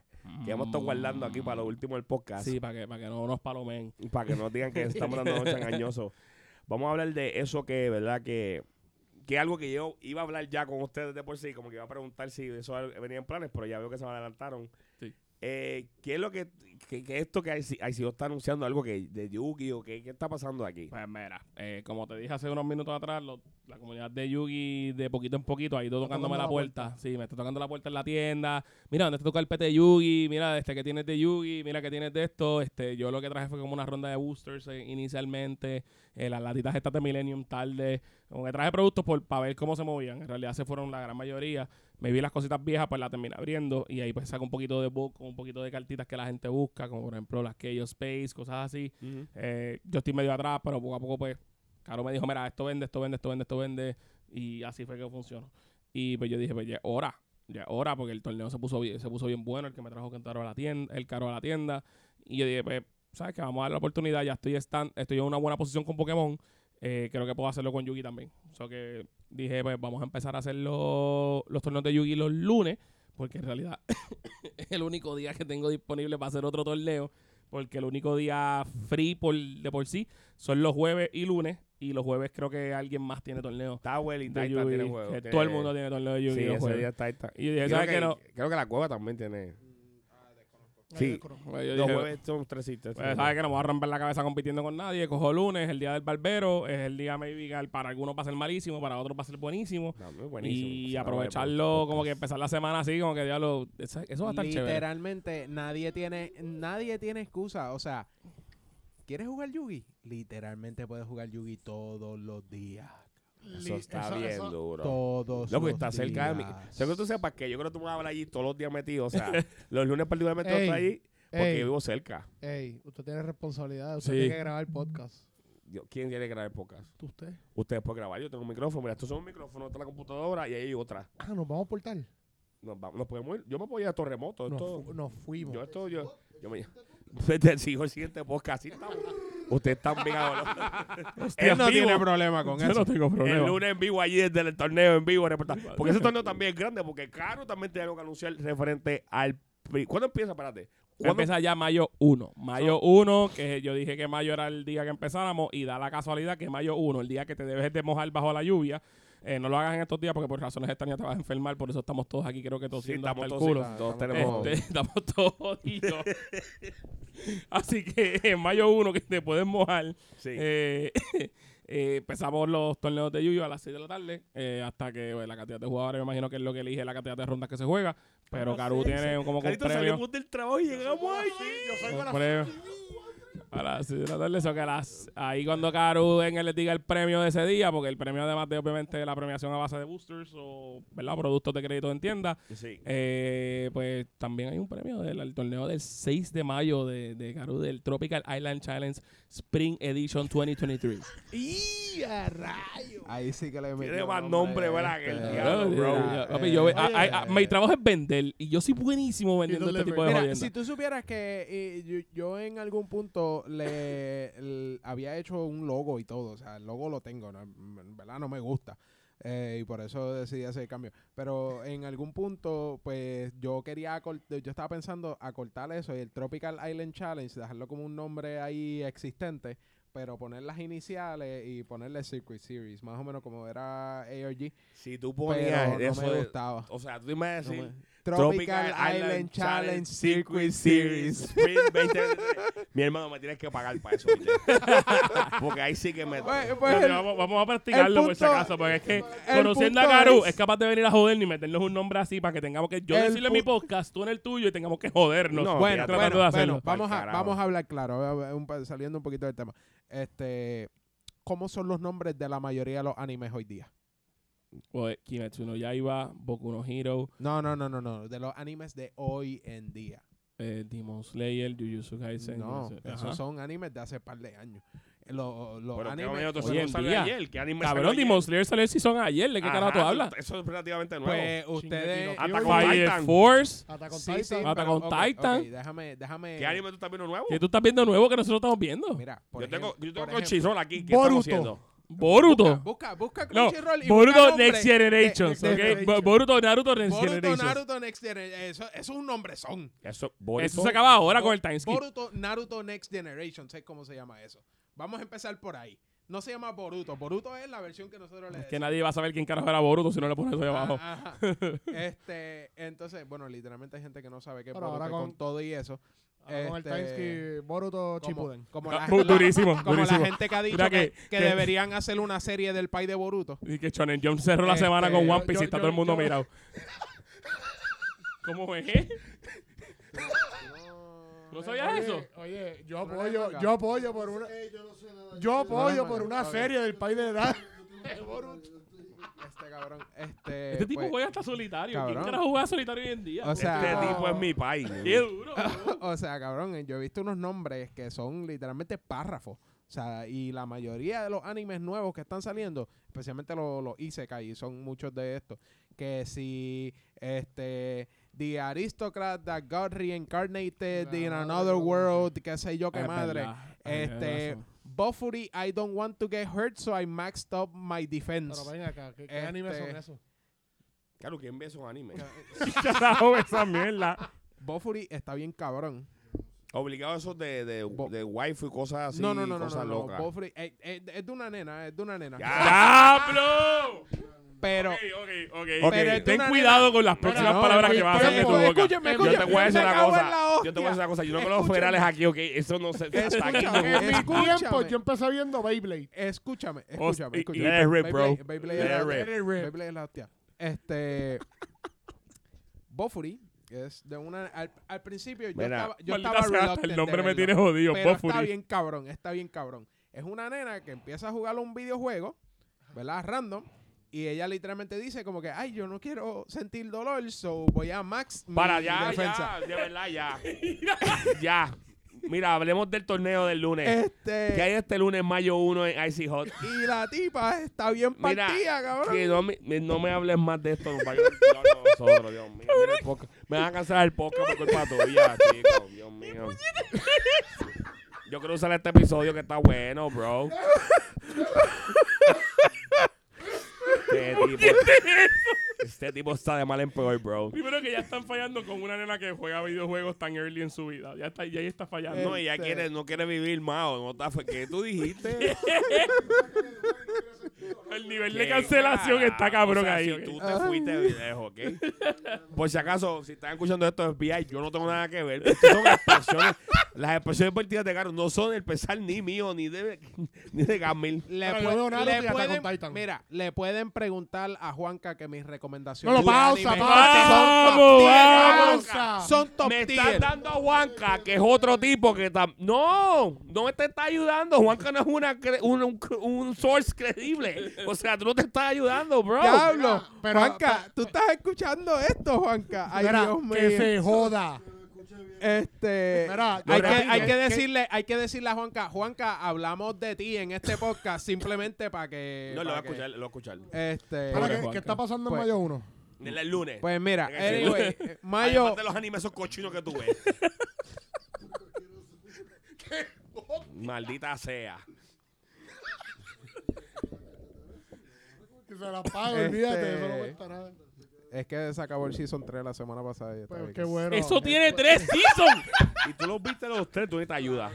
Speaker 1: que hemos estado guardando aquí para lo último del podcast.
Speaker 2: Sí, para que, para que no nos palomen.
Speaker 1: Para que no digan que estamos dando noche engañoso. Vamos a hablar de eso que, ¿verdad? Que, que algo que yo iba a hablar ya con ustedes de por sí, como que iba a preguntar si eso venía en planes, pero ya veo que se me adelantaron. Eh, ¿Qué es lo que, que, que esto que ICO está anunciando? ¿Algo que de Yugi o qué, qué está pasando aquí?
Speaker 2: Pues mira, eh, como te dije hace unos minutos atrás, lo- la comunidad de Yugi de poquito en poquito ha ido tocándome la puerta. Sí, me está tocando la puerta en la tienda. Mira, ¿dónde te toca el PT de Yugi? Mira, este que tienes de Yugi, mira que tienes de esto. Este, yo lo que traje fue como una ronda de boosters eh, inicialmente. Eh, las latitas estas de Millennium tarde. Como que traje productos por, para ver cómo se movían. En realidad se fueron la gran mayoría. Me vi las cositas viejas, pues las terminé abriendo. Y ahí pues saco un poquito de book, un poquito de cartitas que la gente busca, como por ejemplo las Chaos Space, cosas así. Eh, yo estoy medio atrás, pero poco a poco, pues, Caro me dijo, mira, esto vende, esto vende, esto vende, esto vende. Y así fue que funcionó. Y pues yo dije, pues ya hora, ya hora, porque el torneo se puso bien, se puso bien bueno, el que me trajo Caro a la tienda, el caro a la tienda. Y yo dije, pues, ¿sabes qué? Vamos a dar la oportunidad, ya estoy, estan- estoy en una buena posición con Pokémon. Eh, creo que puedo hacerlo con Yugi también. O sea que dije, pues vamos a empezar a hacer los, los torneos de Yugi los lunes, porque en realidad es el único día que tengo disponible para hacer otro torneo porque el único día free por, de por sí son los jueves y lunes y los jueves creo que alguien más tiene torneo
Speaker 1: Titan
Speaker 2: Yu-Gi.
Speaker 1: tienen juego. tiene-
Speaker 2: todo el mundo tiene torneo de Yu-Gi
Speaker 1: Sí, ese día está Titan.
Speaker 2: Y yo dije,
Speaker 1: Creo
Speaker 2: ¿sabes
Speaker 1: que,
Speaker 2: qué no?
Speaker 1: creo que la cueva también tiene. Sí.
Speaker 2: Pues yo
Speaker 1: Los
Speaker 2: dije,
Speaker 1: jueves son tres citas.
Speaker 2: pues, ¿sabes que No voy a romper la cabeza compitiendo con nadie. Cojo lunes, es el día del barbero, es el día maybe que para algunos va a ser malísimo, para otros va a ser buenísimo.
Speaker 1: No, muy buenísimo.
Speaker 2: y
Speaker 1: Sí,
Speaker 2: aprovecharlo
Speaker 1: bueno,
Speaker 2: como que empezar la semana así, como que diablo, eso, eso va a estar chévere.
Speaker 4: Literalmente nadie tiene nadie tiene excusa, o sea, ¿quieres jugar Yugi? Literalmente puedes jugar Yugi todos los días.
Speaker 1: Eso está
Speaker 3: eso-
Speaker 1: bien
Speaker 3: eso-
Speaker 1: duro.
Speaker 4: Todos
Speaker 1: Loco,
Speaker 4: los
Speaker 1: está cerca de mí. Seguro que tú sepas que yo creo que tú me vas a ver allí todos los días metido. O sea, los lunes particularmente
Speaker 3: Ey,
Speaker 1: estoy allí porque
Speaker 3: ey.
Speaker 1: yo vivo cerca.
Speaker 3: Ey, usted tiene responsabilidad. Usted
Speaker 2: Sí.
Speaker 3: tiene que grabar el podcast.
Speaker 1: Yo- ¿Quién quiere grabar podcast?
Speaker 3: ¿Usted?
Speaker 1: Ustedes pueden grabar. Yo tengo un micrófono. Mira, estos son un micrófono, está la computadora y ahí hay otra.
Speaker 3: Ah, nos vamos por tal.
Speaker 1: Nos, vamos, nos podemos ir. Yo me puedo ir a Torremoto.
Speaker 3: Nos,
Speaker 1: Esto,
Speaker 3: fu- nos fuimos.
Speaker 1: yo esto, yo, yo me... Te sigo el siguiente podcast. Así estamos. Ustedes están bien.
Speaker 4: Él no tiene problema con
Speaker 2: Yo
Speaker 4: eso.
Speaker 2: no tengo
Speaker 1: El
Speaker 2: problema.
Speaker 1: lunes en vivo allí desde el torneo en vivo reportar. Porque ese torneo también es grande, porque Caro también tiene algo que anunciar referente al. pri- ¿Cuándo empieza? Espérate. ¿Cuándo?
Speaker 2: Empieza ya mayo 1. Mayo 1, que yo dije que mayo era el día que empezáramos y da la casualidad que mayo 1, el día que te debes de mojar bajo la lluvia, eh, no lo hagas en estos días porque por razones extrañas te vas a enfermar, por eso estamos todos aquí, creo que
Speaker 1: Sí,
Speaker 2: tosiendo hasta
Speaker 1: estamos
Speaker 2: el
Speaker 1: todos,
Speaker 2: culo.
Speaker 1: sí, todos
Speaker 4: Estamos
Speaker 1: tenemos.
Speaker 2: Este, estamos todos jodidos. Así que en mayo 1 que te puedes mojar,
Speaker 1: Sí.
Speaker 2: eh, eh, empezamos los torneos de Yuyo a las 6 de la tarde, eh, hasta que bueno, la cantidad de jugadores, me imagino que es lo que elige la cantidad de rondas que se juega, pero
Speaker 1: Ah,
Speaker 2: Caru
Speaker 1: sí,
Speaker 2: tiene
Speaker 1: sí.
Speaker 2: como que
Speaker 1: Carito, salimos del trabajo y llegamos allí.
Speaker 3: Yo salgo a
Speaker 2: un
Speaker 3: la
Speaker 2: premio. A las 6 de la tarde, eso que las, ahí cuando Caru en él les diga el premio de ese día, porque el premio además de obviamente la premiación a base de boosters o ¿verdad? productos de crédito en tienda,
Speaker 1: Sí.
Speaker 2: eh, pues también hay un premio del el torneo del 6 de mayo de, de Caru del Tropical Island Challenge Spring Edition 2023.
Speaker 3: ¡Y a rayo!
Speaker 4: Ahí sí que le
Speaker 1: Tiene
Speaker 4: metió
Speaker 1: más nombre, ¿verdad? Que el
Speaker 4: este,
Speaker 1: diablo, bro.
Speaker 2: papi, yo mi trabajo es vender y yo soy buenísimo vendiendo este tipo de
Speaker 4: Mira, si tú supieras que eh, yo, yo en algún punto le, había hecho un logo y todo, o sea, el logo lo tengo, verdad no me gusta. Eh, y por eso decidí hacer el cambio. Pero en algún punto, pues yo quería, yo estaba pensando acortar eso y el Tropical Island Challenge, dejarlo como un nombre ahí existente, pero poner las iniciales y ponerle Circuit Series, más o menos como era ARG.
Speaker 1: Si tú
Speaker 4: Pero
Speaker 1: ponías
Speaker 4: no
Speaker 1: eso
Speaker 4: me
Speaker 1: de-
Speaker 4: gustaba.
Speaker 1: O sea, tú me a
Speaker 4: No
Speaker 1: decir...
Speaker 4: me- Tropical, Island, Challenge Circuit Series.
Speaker 1: Spring 2023. Mi hermano, me tienes que pagar para eso, ¿viste? Porque ahí sí que me...
Speaker 4: Pues- pues el-
Speaker 2: vamos, vamos a practicarlo por si
Speaker 4: punto-
Speaker 2: acaso, porque es que conociendo a
Speaker 4: punto
Speaker 2: Caru
Speaker 4: es-
Speaker 2: es capaz de venir a joder ni meternos un nombre así para que tengamos que yo decirle mi podcast, tú en el tuyo y tengamos que jodernos.
Speaker 1: No,
Speaker 4: bueno,
Speaker 2: tratando
Speaker 4: bueno,
Speaker 2: de hacerlo.
Speaker 4: bueno, vamos, a, vamos a hablar claro, saliendo un poquito del tema. Este, ¿Cómo son los nombres de la mayoría de los animes hoy día?
Speaker 2: Pues, Kimetsu no Yaiba, Boku no Hero,
Speaker 4: No, no, no, no, no. De los animes de hoy en día.
Speaker 2: eh, Demon Slayer, Jujutsu Kaisen.
Speaker 4: No,
Speaker 2: Jujutsu-
Speaker 4: esos
Speaker 2: Ajá.
Speaker 4: son animes de hace par de años. Los, los
Speaker 1: Pero qué
Speaker 4: animes...
Speaker 1: bonito,
Speaker 2: hoy en día.
Speaker 1: ayer. ¿Qué anime
Speaker 2: Cabrón,
Speaker 1: salió
Speaker 2: Demon
Speaker 1: ayer?
Speaker 2: Slayer salió el season ayer, ¿de qué
Speaker 1: Ajá,
Speaker 2: carajo tú hablas?
Speaker 1: Eso es relativamente nuevo.
Speaker 4: pues ustedes...
Speaker 1: Attack on
Speaker 2: Fire
Speaker 1: Titan.
Speaker 2: Force,
Speaker 3: Hasta con
Speaker 4: Sí, sí,
Speaker 3: Titan.
Speaker 2: Attack on Titan.
Speaker 4: déjame, déjame...
Speaker 1: ¿Qué anime tú estás viendo nuevo?
Speaker 2: que tú estás viendo nuevo que nosotros estamos viendo.
Speaker 4: Mira, por
Speaker 1: Yo tengo, yo tengo aquí. ¿Qué
Speaker 3: Boruto.
Speaker 1: estamos haciendo?
Speaker 2: Boruto.
Speaker 4: Busca, busca
Speaker 2: No,
Speaker 4: Crunchyroll y
Speaker 2: Boruto
Speaker 4: busca
Speaker 2: Next Generations, Bo- Boruto Naruto Next
Speaker 4: Boruto,
Speaker 2: Generations.
Speaker 4: Naruto Next Generation. Eso, eso es un nombre son.
Speaker 1: Eso, Boruto.
Speaker 2: Eso se acaba ahora con el time skip.
Speaker 4: Boruto, Naruto Next Generation, sé cómo se llama eso. Vamos a empezar por ahí. No se llama Boruto. Boruto es la versión que nosotros le
Speaker 2: Es que nadie va a saber quién carajo era Boruto si no le pones eso ahí
Speaker 4: Ah,
Speaker 2: abajo.
Speaker 4: ajá. Este, entonces, bueno, literalmente hay gente que no sabe qué es
Speaker 3: Pero
Speaker 4: Boruto
Speaker 3: ahora
Speaker 4: con- todo y eso.
Speaker 3: Con el
Speaker 4: Este,
Speaker 3: Timeskip, Boruto
Speaker 4: Como,
Speaker 3: Shippuden.
Speaker 4: como la,
Speaker 2: bu- durísimo,
Speaker 4: como la gente que ha dicho que,
Speaker 2: que-
Speaker 4: que
Speaker 2: que-
Speaker 4: deberían hacer una serie del Pai de Boruto.
Speaker 2: Y que Shonen Jump cerró la
Speaker 4: Este,
Speaker 2: semana con One
Speaker 3: yo-
Speaker 2: Piece y está
Speaker 3: yo-
Speaker 2: todo el mundo
Speaker 3: yo-
Speaker 2: mirado. ¿Cómo es? ¿No sabías
Speaker 3: Oye,
Speaker 2: eso?
Speaker 3: Oye, yo apoyo, yo apoyo por una,
Speaker 5: yo
Speaker 3: apoyo por una serie del país de edad. Boruto.
Speaker 4: Este cabrón. Este,
Speaker 2: Este tipo
Speaker 4: pues,
Speaker 2: juega hasta solitario. ¿Quién
Speaker 4: cabrón.
Speaker 2: carajo juega solitario hoy en día?
Speaker 4: O sea,
Speaker 1: Este tipo es mi país.
Speaker 2: Qué duro.
Speaker 4: o sea, cabrón, yo he visto unos nombres que son literalmente párrafos. O sea, y la mayoría de los animes nuevos que están saliendo, especialmente los, los isekai, son muchos de estos, que si este The Aristocrat that got reincarnated in another
Speaker 3: no,
Speaker 4: world, qué sé yo qué
Speaker 2: Es
Speaker 4: madre.
Speaker 2: verdad. Ay,
Speaker 4: Este,
Speaker 2: tienes
Speaker 4: Bofuri, I don't want to get hurt, so I maxed up my
Speaker 3: Pero
Speaker 4: defense.
Speaker 3: ven acá, ¿qué, qué
Speaker 4: Este-
Speaker 3: animes son esos?
Speaker 1: Claro, ¿quién ve esos animes?
Speaker 2: carajo esa mierda?
Speaker 4: Bofuri está bien cabrón.
Speaker 1: Obligado a esos de, de,
Speaker 4: Bo-
Speaker 1: de wifi y cosas así,
Speaker 4: no, no, no, no,
Speaker 1: cosas
Speaker 4: no, no.
Speaker 1: locas.
Speaker 4: Bofri- eh, eh, es de una nena, es de una nena.
Speaker 2: ¡Diablo!
Speaker 4: Pero,
Speaker 2: Ok, ok, ok.
Speaker 1: Ok.
Speaker 4: Pero es de
Speaker 2: Ten cuidado
Speaker 4: nena-
Speaker 2: con las próximas
Speaker 4: no,
Speaker 2: palabras que
Speaker 4: escucha,
Speaker 2: vas a salir de tu boca.
Speaker 4: escúchame,
Speaker 1: Yo te
Speaker 4: escúchame,
Speaker 1: voy a decir una cosa. Yo te voy a decir una cosa. Yo no con los
Speaker 4: Escúchame.
Speaker 1: ferales aquí, ok. Eso no se. hasta aquí
Speaker 4: Escúchame,
Speaker 1: no-
Speaker 3: En mi
Speaker 4: Escúchame.
Speaker 3: tiempo, yo empecé viendo Beyblade.
Speaker 4: escúchame,
Speaker 2: Hostia,
Speaker 4: escúchame, escúchame.
Speaker 1: Let it rip, bro.
Speaker 4: Beyblade- es la- hostia. Este. Bofuri es de una. Al, al principio yo
Speaker 1: Mira,
Speaker 4: estaba. Yo estaba
Speaker 2: sea, hasta el nombre me tiene jodido.
Speaker 4: Pero está
Speaker 2: Bofuri.
Speaker 4: bien cabrón, está bien cabrón. Es una nena que empieza a jugar un videojuego, ¿verdad? Random. Y ella literalmente dice como que, ay, yo no quiero sentir dolor, so voy a max mi
Speaker 1: Para, ya,
Speaker 4: defensa.
Speaker 1: ya. De verdad, ya. ya. Mira, hablemos del torneo del lunes.
Speaker 4: Este,
Speaker 1: que hay este lunes, mayo 1 en Icy Hot?
Speaker 4: y la tipa está bien
Speaker 1: Mira,
Speaker 4: partida, cabrón.
Speaker 1: Que no me, no me hables más de esto. A nosotros, Dios mío. Mira. Me van a cancelar el podcast por culpa tuya, chicos. Dios mío. Yo quiero usar este episodio que está bueno, bro. Este tipo, este tipo está de mal en peor, bro.
Speaker 2: Primero que ya están fallando con una nena que juega videojuegos tan early en su vida. Ya está, ya ahí está fallando.
Speaker 1: No, ella
Speaker 4: Este-
Speaker 1: quiere, no quiere vivir más. o No está, ¿Qué tú dijiste?
Speaker 2: El nivel de
Speaker 1: ¿Qué
Speaker 2: cancelación está cabrón
Speaker 1: O sea,
Speaker 2: ahí.
Speaker 1: Si tú te fuiste de video, ¿ok? Por si acaso, si están escuchando esto de FBI, yo no tengo nada que ver. Estas son expresiones. Las expresiones vertidas de Caro no son el pesar ni mío, ni de, ni de Gamil.
Speaker 4: Le,
Speaker 3: Pero yo
Speaker 4: pue-
Speaker 3: veo nada
Speaker 4: le pueden, mira, le pueden preguntar a Juanca que mis
Speaker 3: No,
Speaker 4: recomendaciones
Speaker 3: no,
Speaker 4: de
Speaker 3: pausa, pausa.
Speaker 2: ¡Vamos,
Speaker 4: cabrón. Son top
Speaker 1: Me
Speaker 4: tier.
Speaker 1: estás dando a Juanca, que es otro tipo que tam- No, no te está ayudando. Juanca no es una cre- un, un, un source creíble. O sea, tú no te estás ayudando, bro.
Speaker 4: Diablo.
Speaker 3: pero-
Speaker 4: Juanca, tú estás escuchando esto, Juanca. Ay,
Speaker 3: Mira,
Speaker 4: Dios mío.
Speaker 3: que se joda.
Speaker 4: Este,
Speaker 3: Mira,
Speaker 4: hay, que, hay que decirle, hay que decirle a Juanca, Juanca, hablamos de ti en este podcast simplemente para que,
Speaker 1: No, lo voy a escuchar, lo voy a escuchar.
Speaker 4: Este,
Speaker 3: Ahora,
Speaker 2: Pobre
Speaker 3: ¿qué, está pasando
Speaker 4: Pues-
Speaker 3: en mayo 1?
Speaker 1: Del el lunes.
Speaker 4: pues mira, anyway, eh, mayo,
Speaker 1: Además de los animes esos cochinos que tú ves. Maldita sea.
Speaker 3: Que se la pago,
Speaker 4: Este-
Speaker 3: olvídate, eso no cuesta nada.
Speaker 4: Es que se acabó el season 3 la semana pasada. y está
Speaker 3: Pero
Speaker 4: bien
Speaker 3: qué
Speaker 4: que-
Speaker 3: bueno.
Speaker 2: Eso tiene tres seasons.
Speaker 1: Y tú los viste los tres, tú necesitas ayuda.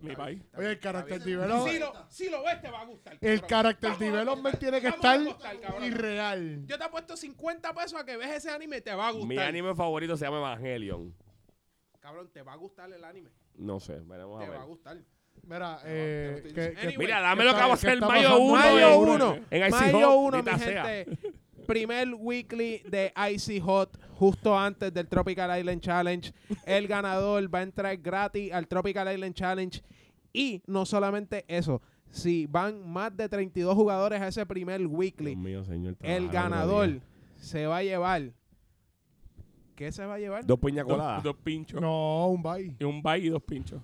Speaker 2: Mi país.
Speaker 3: Oye, el character
Speaker 4: Si
Speaker 3: development.
Speaker 4: lo, si lo ves, te va a gustar.
Speaker 3: El
Speaker 4: cabrón.
Speaker 3: character
Speaker 4: Vamos a
Speaker 3: development
Speaker 4: apostar,
Speaker 3: tiene que
Speaker 4: vamos a
Speaker 3: estar
Speaker 4: apostar, cabrón.
Speaker 3: irreal.
Speaker 4: Yo te apuesto 50 pesos a que ves ese anime, te va a gustar.
Speaker 1: Mi anime favorito se llama Evangelion.
Speaker 4: Cabrón, te va a gustar el anime.
Speaker 1: No sé, veremos a
Speaker 4: Te va a
Speaker 1: ver.
Speaker 4: gustar.
Speaker 3: Mira, eh,
Speaker 4: te lo estoy
Speaker 3: que,
Speaker 4: diciendo.
Speaker 3: que-
Speaker 4: Anyway,
Speaker 1: Mira,
Speaker 3: ¿qué
Speaker 1: dame lo que va a hacer
Speaker 3: está
Speaker 1: mayo
Speaker 3: pasando?
Speaker 1: 1
Speaker 4: Mayo
Speaker 1: en,
Speaker 4: 1.
Speaker 1: en
Speaker 4: Mayo
Speaker 1: Hot,
Speaker 4: 1, mi
Speaker 1: maldita sea.
Speaker 4: gente. Primer weekly de Icy Hot, justo antes del Tropical Island Challenge. El ganador va a entrar gratis al Tropical Island Challenge. Y no solamente eso, si van más de 32 jugadores a ese primer weekly,
Speaker 1: Dios mío, señor.
Speaker 4: el ganador se va a llevar. ¿Qué se va a llevar?
Speaker 1: Dos piña
Speaker 2: Dos,
Speaker 1: coladas.
Speaker 2: dos pinchos.
Speaker 3: No, un bye.
Speaker 2: Y un bye y dos pinchos.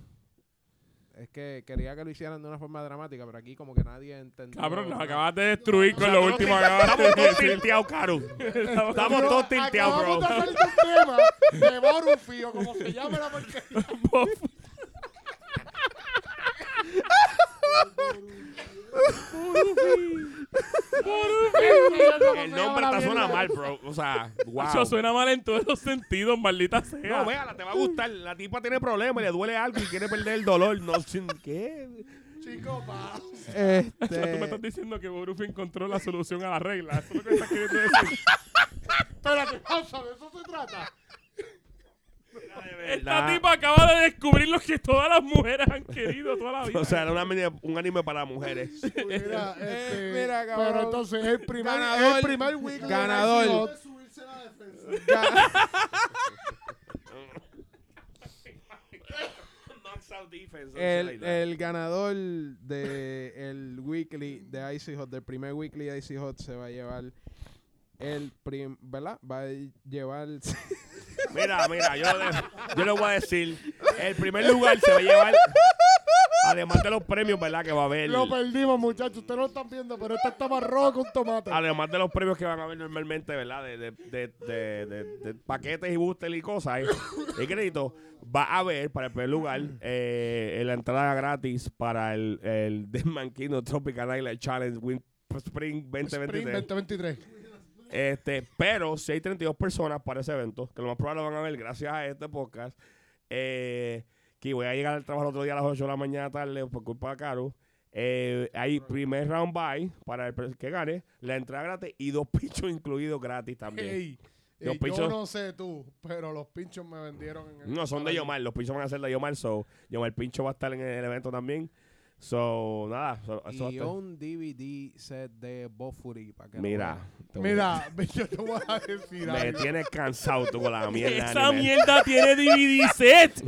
Speaker 4: Es que quería que lo hicieran de una forma dramática, pero aquí como que nadie entendió.
Speaker 2: Cabrón, nos acabas de destruir
Speaker 1: O
Speaker 2: con
Speaker 1: sea,
Speaker 2: lo último que acabas de
Speaker 1: Estamos todos
Speaker 2: decir.
Speaker 1: tilteados, Caro. Estamos todos tilteados,
Speaker 3: acabamos
Speaker 1: bro.
Speaker 3: de salir de un tema de Borufi o como se llame la porquería.
Speaker 1: El nombre está suena mal, bro. O sea, wow.
Speaker 2: Eso suena mal en todos los sentidos, maldita sea.
Speaker 1: No, véala, te va a gustar. La tipa tiene problemas, le duele algo y quiere perder el dolor. No sé qué.
Speaker 3: Chico, pa.
Speaker 2: O sea, tú me
Speaker 4: Este,
Speaker 2: estás diciendo que Borufi encontró la solución a la regla. Eso es lo que estás queriendo decir.
Speaker 3: Espérate, pausa, de eso se trata.
Speaker 2: Esta tipa acaba de descubrir lo que todas las mujeres han querido toda la vida.
Speaker 1: O sea, era un anime, un anime para mujeres.
Speaker 3: Mira, este,
Speaker 4: mira, cabrón.
Speaker 3: pero entonces el primer,
Speaker 4: Ganador.
Speaker 3: el primer week de
Speaker 4: Ganador.
Speaker 3: Subirse la defensa.
Speaker 1: out defense.
Speaker 4: el ganador de el weekly de Icy Hot, del primer weekly de Icy Hot, se va a llevar el prim, ¿verdad? Va a llevar
Speaker 1: Mira, mira, yo, yo le voy a decir. El primer lugar se va a llevar. Además de los premios, ¿verdad? Que va a haber.
Speaker 3: Lo perdimos, muchachos. Ustedes no lo están viendo, pero este está más que un tomate.
Speaker 1: Además de los premios que van a haber normalmente, ¿verdad? De, de, de, de, paquetes y booster y cosas. Y crédito, va a haber para el primer lugar eh, la entrada gratis para el, el Desmanquino Tropical Island Challenge Win Spring
Speaker 3: Spring
Speaker 1: 2023.
Speaker 3: 2023.
Speaker 1: Este, pero si hay 32 personas para ese evento, que lo más probable lo van a ver gracias a este podcast, eh, que voy a llegar al trabajo el otro día a las 8 de la mañana tarde por culpa de Caro. Eh, hay primer round buy para el que gane, la entrada gratis y dos pinchos incluidos gratis también.
Speaker 3: Ey,
Speaker 1: Los
Speaker 3: y
Speaker 1: pinchos-
Speaker 3: yo no sé tú, pero los pinchos me vendieron en el
Speaker 1: No, son de. Yomar, los pinchos van a ser de Yomar, so Yomar Pincho va a estar en el evento también. So, nada, so- a
Speaker 4: Y un DVD set de Bofuri para que
Speaker 1: Mira,
Speaker 3: Mira, yo te voy a decir
Speaker 1: me tienes cansado tú con la mierda.
Speaker 2: Esa
Speaker 1: anime.
Speaker 2: mierda tiene DVD set.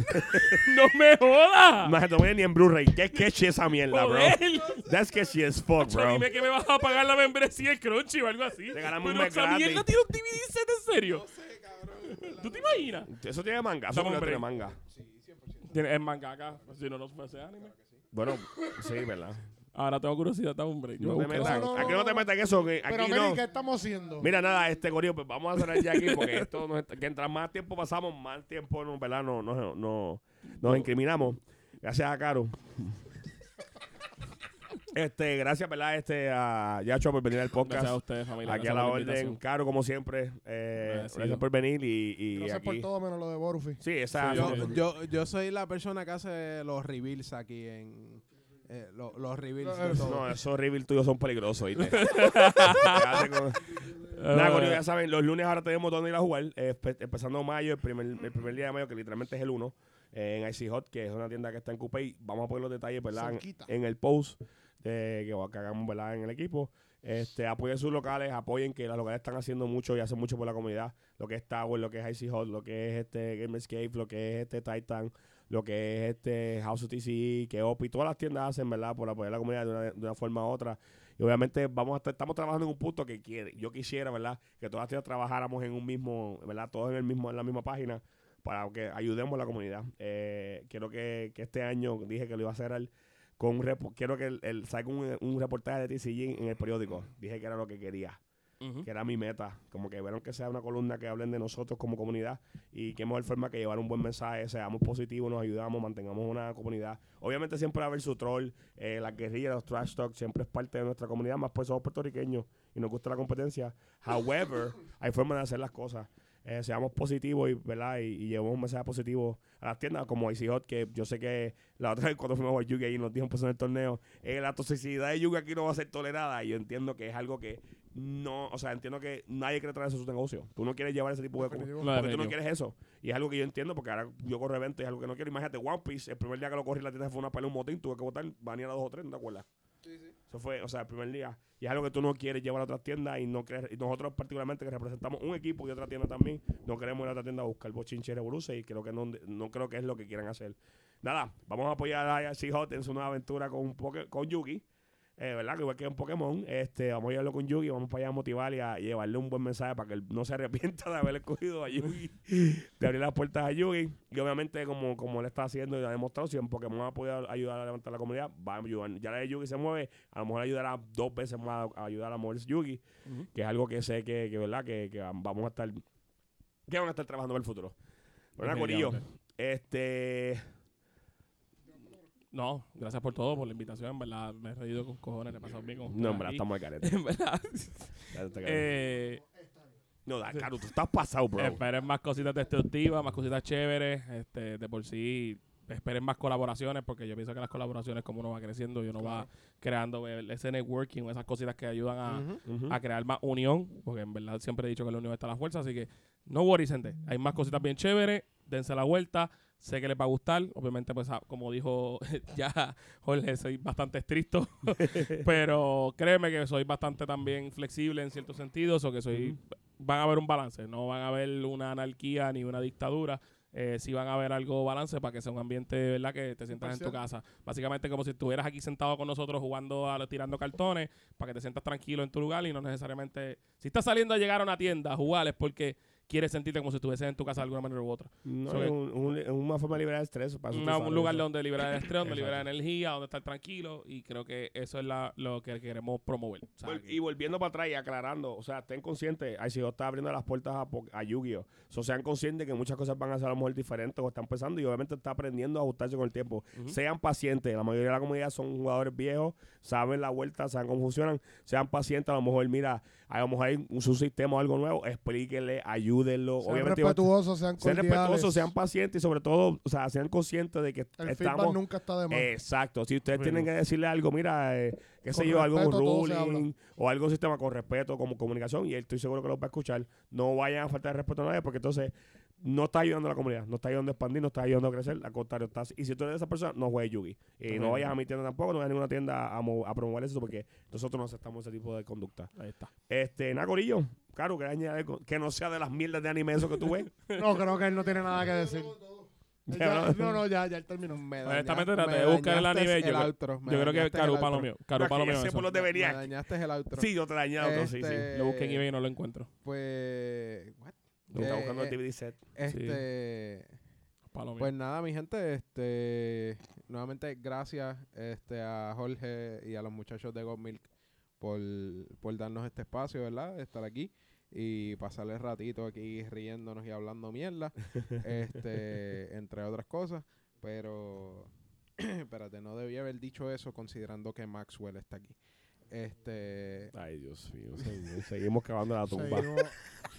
Speaker 2: no me jodas.
Speaker 1: No se te voy ni en Blu-ray. Qué sketchy esa mierda, bro. That's sketchy as fuck, bro.
Speaker 2: Dime que me vas a pagar la membresía de Crunchy o algo así.
Speaker 1: Regálame un
Speaker 2: Pero
Speaker 1: mes
Speaker 2: esa
Speaker 1: gratis.
Speaker 2: mierda tiene un DVD set en serio. ¿Tú te imaginas?
Speaker 1: Eso tiene manga, eso no tiene manga.
Speaker 2: Tiene, es mangaka. Si no, no fuese anime.
Speaker 1: Bueno, sí, verdad.
Speaker 2: Ahora tengo curiosidad, dame un break.
Speaker 1: No te metas,
Speaker 3: no, no,
Speaker 1: aquí no te metas en eso, que
Speaker 3: Pero
Speaker 1: aquí no.
Speaker 3: ¿qué estamos haciendo?
Speaker 1: Mira, nada, este Corillo, pues vamos a cerrar ya aquí porque esto nos, que mientras más tiempo pasamos, más tiempo, no, ¿verdad? No, no, no, nos incriminamos. Gracias a Caro. Este, gracias, ¿verdad? Este, a Yacho por venir al podcast.
Speaker 2: Gracias a ustedes, familia.
Speaker 1: Aquí a la orden. Caro, como siempre. Eh, gracias por venir y, y
Speaker 3: Gracias
Speaker 1: aquí.
Speaker 3: por todo menos lo de Borufi.
Speaker 1: Sí, esa.
Speaker 2: Sí,
Speaker 4: Yo, yo, yo soy la persona que hace los reveals aquí en... eh, lo- los reveals de
Speaker 3: No,
Speaker 4: todo.
Speaker 1: No, esos reveals tuyos son peligrosos, ¿viste? Quédate con- Nada, ya saben, los lunes ahora tenemos donde ir a jugar. eh, empezando mayo, el primer, el primer día de mayo, que literalmente es el 1, eh, en Icy Hot, que es una tienda que está en Coupé. Vamos a poner los detalles, ¿verdad? En el post de, que, que hagamos, ¿verdad? En el equipo. Este, apoyen sus locales, apoyen que los locales están haciendo mucho y hacen mucho por la comunidad. Lo que es Tower, lo que es Icy Hot, lo que es este Gamerscape, lo que es este Titan, lo que es este House of TC, que OPI, todas las tiendas hacen, ¿verdad? Por apoyar la comunidad de una, de una forma u otra. Y obviamente vamos a estar, estamos trabajando en un punto que quiere, yo quisiera, ¿verdad? Que todas las tiendas trabajáramos en un mismo, ¿verdad? Todos en el mismo, en la misma página para que ayudemos a la comunidad. Eh, quiero que, que este año dije que lo iba a hacer al- con un repo- quiero que el, el- salga un, un reportaje de TCG en el periódico. Dije que era lo que quería que era mi meta. Como que vieron que sea una columna que hablen de nosotros como comunidad y qué mejor forma que llevar un buen mensaje, seamos positivos, nos ayudamos, mantengamos una comunidad. Obviamente siempre va a haber su troll, eh, la guerrilla, los trash talk, siempre es parte de nuestra comunidad, más pues somos puertorriqueños y nos gusta la competencia. However, hay formas de hacer las cosas. Eh, seamos positivos y, ¿verdad? Y, y llevemos un mensaje positivo a las tiendas como Icy Hot, que yo sé que la otra vez cuando fuimos a Yugi ahí nos dijo pues en el torneo, eh, la toxicidad de Yugi aquí no va a ser tolerada y yo entiendo que es algo que no, o sea, entiendo que nadie quiere traer eso a su negocio. Tú no quieres llevar ese tipo de cosas. Porque tú no quieres eso. Y es algo que yo entiendo porque ahora yo corro eventos y es algo que no quiero. Imagínate, One Piece, el primer día que lo corrí en la tienda fue una pelea, un motín, tuve que votar, banear a dos o tres, ¿no te acuerdas? Eso fue, o sea, el primer día. Y es algo que tú no quieres llevar a otras tiendas y no quieres, y nosotros particularmente que representamos un equipo y otra tienda también, no queremos ir a otra tienda a buscar bochinche revoluce y creo que no, no creo que es lo que quieran hacer. Nada, vamos a apoyar a Hot en su nueva aventura con, con Yugi. Eh, ¿Verdad? Que igual que en Pokémon, este, vamos a llevarlo con Yugi, vamos para allá a motivar y a llevarle un buen mensaje para que él no se arrepienta de haber escogido a Yugi, de abrir las puertas a Yugi. Y obviamente, como, como él está haciendo y ha demostrado, si en Pokémon ha podido ayudar a levantar la comunidad, va a ayudar. Ya la de Yugi se mueve, a lo mejor ayudará dos veces más a ayudar a moverse Yugi, que es algo que sé que, que ¿verdad? Que, que vamos a estar, que van a estar trabajando para el futuro. Pero nada, Corillo, este.
Speaker 2: No, gracias por todo, por la invitación. En verdad, me he reído con cojones, le he pasado bien con
Speaker 1: No, en verdad, estamos al carete.
Speaker 2: En verdad. Eh,
Speaker 1: no, da, Caro, tú estás pasado, bro.
Speaker 2: esperen más cositas destructivas, más cositas chéveres. Este, de por sí, esperen más colaboraciones, porque yo pienso que las colaboraciones, como uno va creciendo y uno va creando ese networking, esas cositas que ayudan a crear más unión, porque en verdad siempre he dicho que la unión está a la fuerza, así que no worries, gente. Hay más cositas bien chéveres, dense la vuelta, sé que les va a gustar, obviamente pues ah, como dijo ya Jorge, soy bastante estricto, pero créeme que soy bastante también flexible en ciertos sentidos, o que soy, van a haber un balance, no van a haber una anarquía ni una dictadura, eh, sí van a haber algo balance para que sea un ambiente, ¿verdad? Que te sientas en tu casa. Básicamente como si estuvieras aquí sentado con nosotros jugando, a, tirando cartones, para que te sientas tranquilo en tu lugar y no necesariamente... Si estás saliendo a llegar a una tienda a jugar es porque quieres sentirte como si estuvieses en tu casa de alguna manera u otra.
Speaker 1: No,
Speaker 2: So
Speaker 1: es un- una forma de liberar estrés. para
Speaker 2: Una- un lugar
Speaker 1: eso.
Speaker 2: donde liberar el estrés, donde liberar energía, donde estar tranquilo y creo que eso es la, lo que queremos promover.
Speaker 1: Y volviendo para atrás y aclarando, o sea, estén conscientes, yo está abriendo las puertas a, a Yu-Gi-Oh! So, sean conscientes que muchas cosas van a ser a lo mejor diferentes o están empezando y obviamente está aprendiendo a ajustarse con el tiempo. Sean pacientes, la mayoría de la comunidad son jugadores viejos, saben la vuelta, saben cómo funcionan, sean pacientes, a lo mejor, mira, a lo mejor hay un subsistema o algo nuevo, explíquenle, ayúdenlo.
Speaker 3: Sean
Speaker 1: Obviamente,
Speaker 3: respetuosos, sean
Speaker 1: sean
Speaker 3: cordiales.
Speaker 1: respetuosos, sean pacientes y sobre todo, o sea, sean conscientes de que
Speaker 3: El feedback
Speaker 1: estamos...
Speaker 3: nunca está de más.
Speaker 1: Exacto. Si ustedes tienen que decirle algo, mira, eh, qué sé
Speaker 3: Con
Speaker 1: yo, algún ruling o algo sistema con respeto como comunicación y él estoy seguro que los va a escuchar. No vayan a faltar de respeto a nadie porque entonces no está ayudando a la comunidad, no está ayudando a expandir, no está ayudando a crecer, al contrario, estás, y si tú eres de esa persona, no juegues Yugi. Y no vayas a mi tienda tampoco, no vayas a ninguna tienda a, mo- a promover eso porque nosotros no aceptamos ese tipo de conducta.
Speaker 2: Ahí está.
Speaker 1: Este, Nacorillo, claro, que añadir algo, que no sea de las mierdas de anime eso que tú ves.
Speaker 3: No, creo que él no tiene nada que decir. Ya- no, no, ya, ya él terminó.
Speaker 4: Me
Speaker 2: Honestamente,
Speaker 4: daña-
Speaker 2: traté
Speaker 4: me
Speaker 2: de buscar el
Speaker 4: dañaste
Speaker 2: anime, yo
Speaker 4: el outro, me
Speaker 2: Yo creo que
Speaker 4: dañaste el
Speaker 2: Carupa lo mío. Carupa lo mío.
Speaker 1: ese por lo
Speaker 4: Me
Speaker 1: debería.
Speaker 4: dañaste el outro.
Speaker 1: Sí, yo te he dañado, sí, sí.
Speaker 2: Lo busqué en eBay y no lo encuentro.
Speaker 4: Pues. what?
Speaker 1: Está
Speaker 4: Eh,
Speaker 1: buscando el
Speaker 4: eh,
Speaker 1: DVD set.
Speaker 4: Este. Pues nada, mi gente, este. Nuevamente, gracias este, a Jorge y a los muchachos de God Milk por, por darnos este espacio, ¿verdad? De estar aquí y pasar el ratito aquí riéndonos y hablando mierda, este, entre otras cosas. Pero, espérate, no debía haber dicho eso considerando que Maxwell está aquí. Este,
Speaker 1: Ay, Dios mío, señor. Seguimos cavando la tumba.
Speaker 3: Seguimos-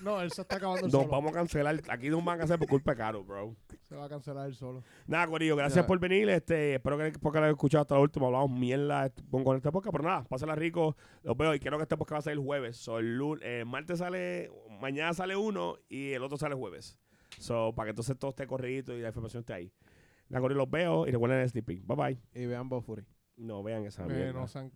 Speaker 3: No, él se está acabando el
Speaker 1: Nos
Speaker 3: solo.
Speaker 1: vamos a cancelar. Aquí nos van a hacer por culpa de Caro, bro.
Speaker 3: Se va a cancelar el solo.
Speaker 1: Nada, Corillo, gracias
Speaker 4: Ya.
Speaker 1: por venir. Este, espero que porque lo hayan escuchado hasta la última. Hablamos mierda este- con, con esta podcast, pero nada, pásenla rico. Los veo y quiero que este podcast va a salir el jueves. So, el lun- eh, martes sale, mañana sale uno y el otro sale jueves. So, para que entonces todo esté corrido y la información esté ahí. Nada, Corillo, los veo y recuerden el peek. Bye bye.
Speaker 4: y vean Bofuri.
Speaker 1: No vean esa
Speaker 3: Que no sean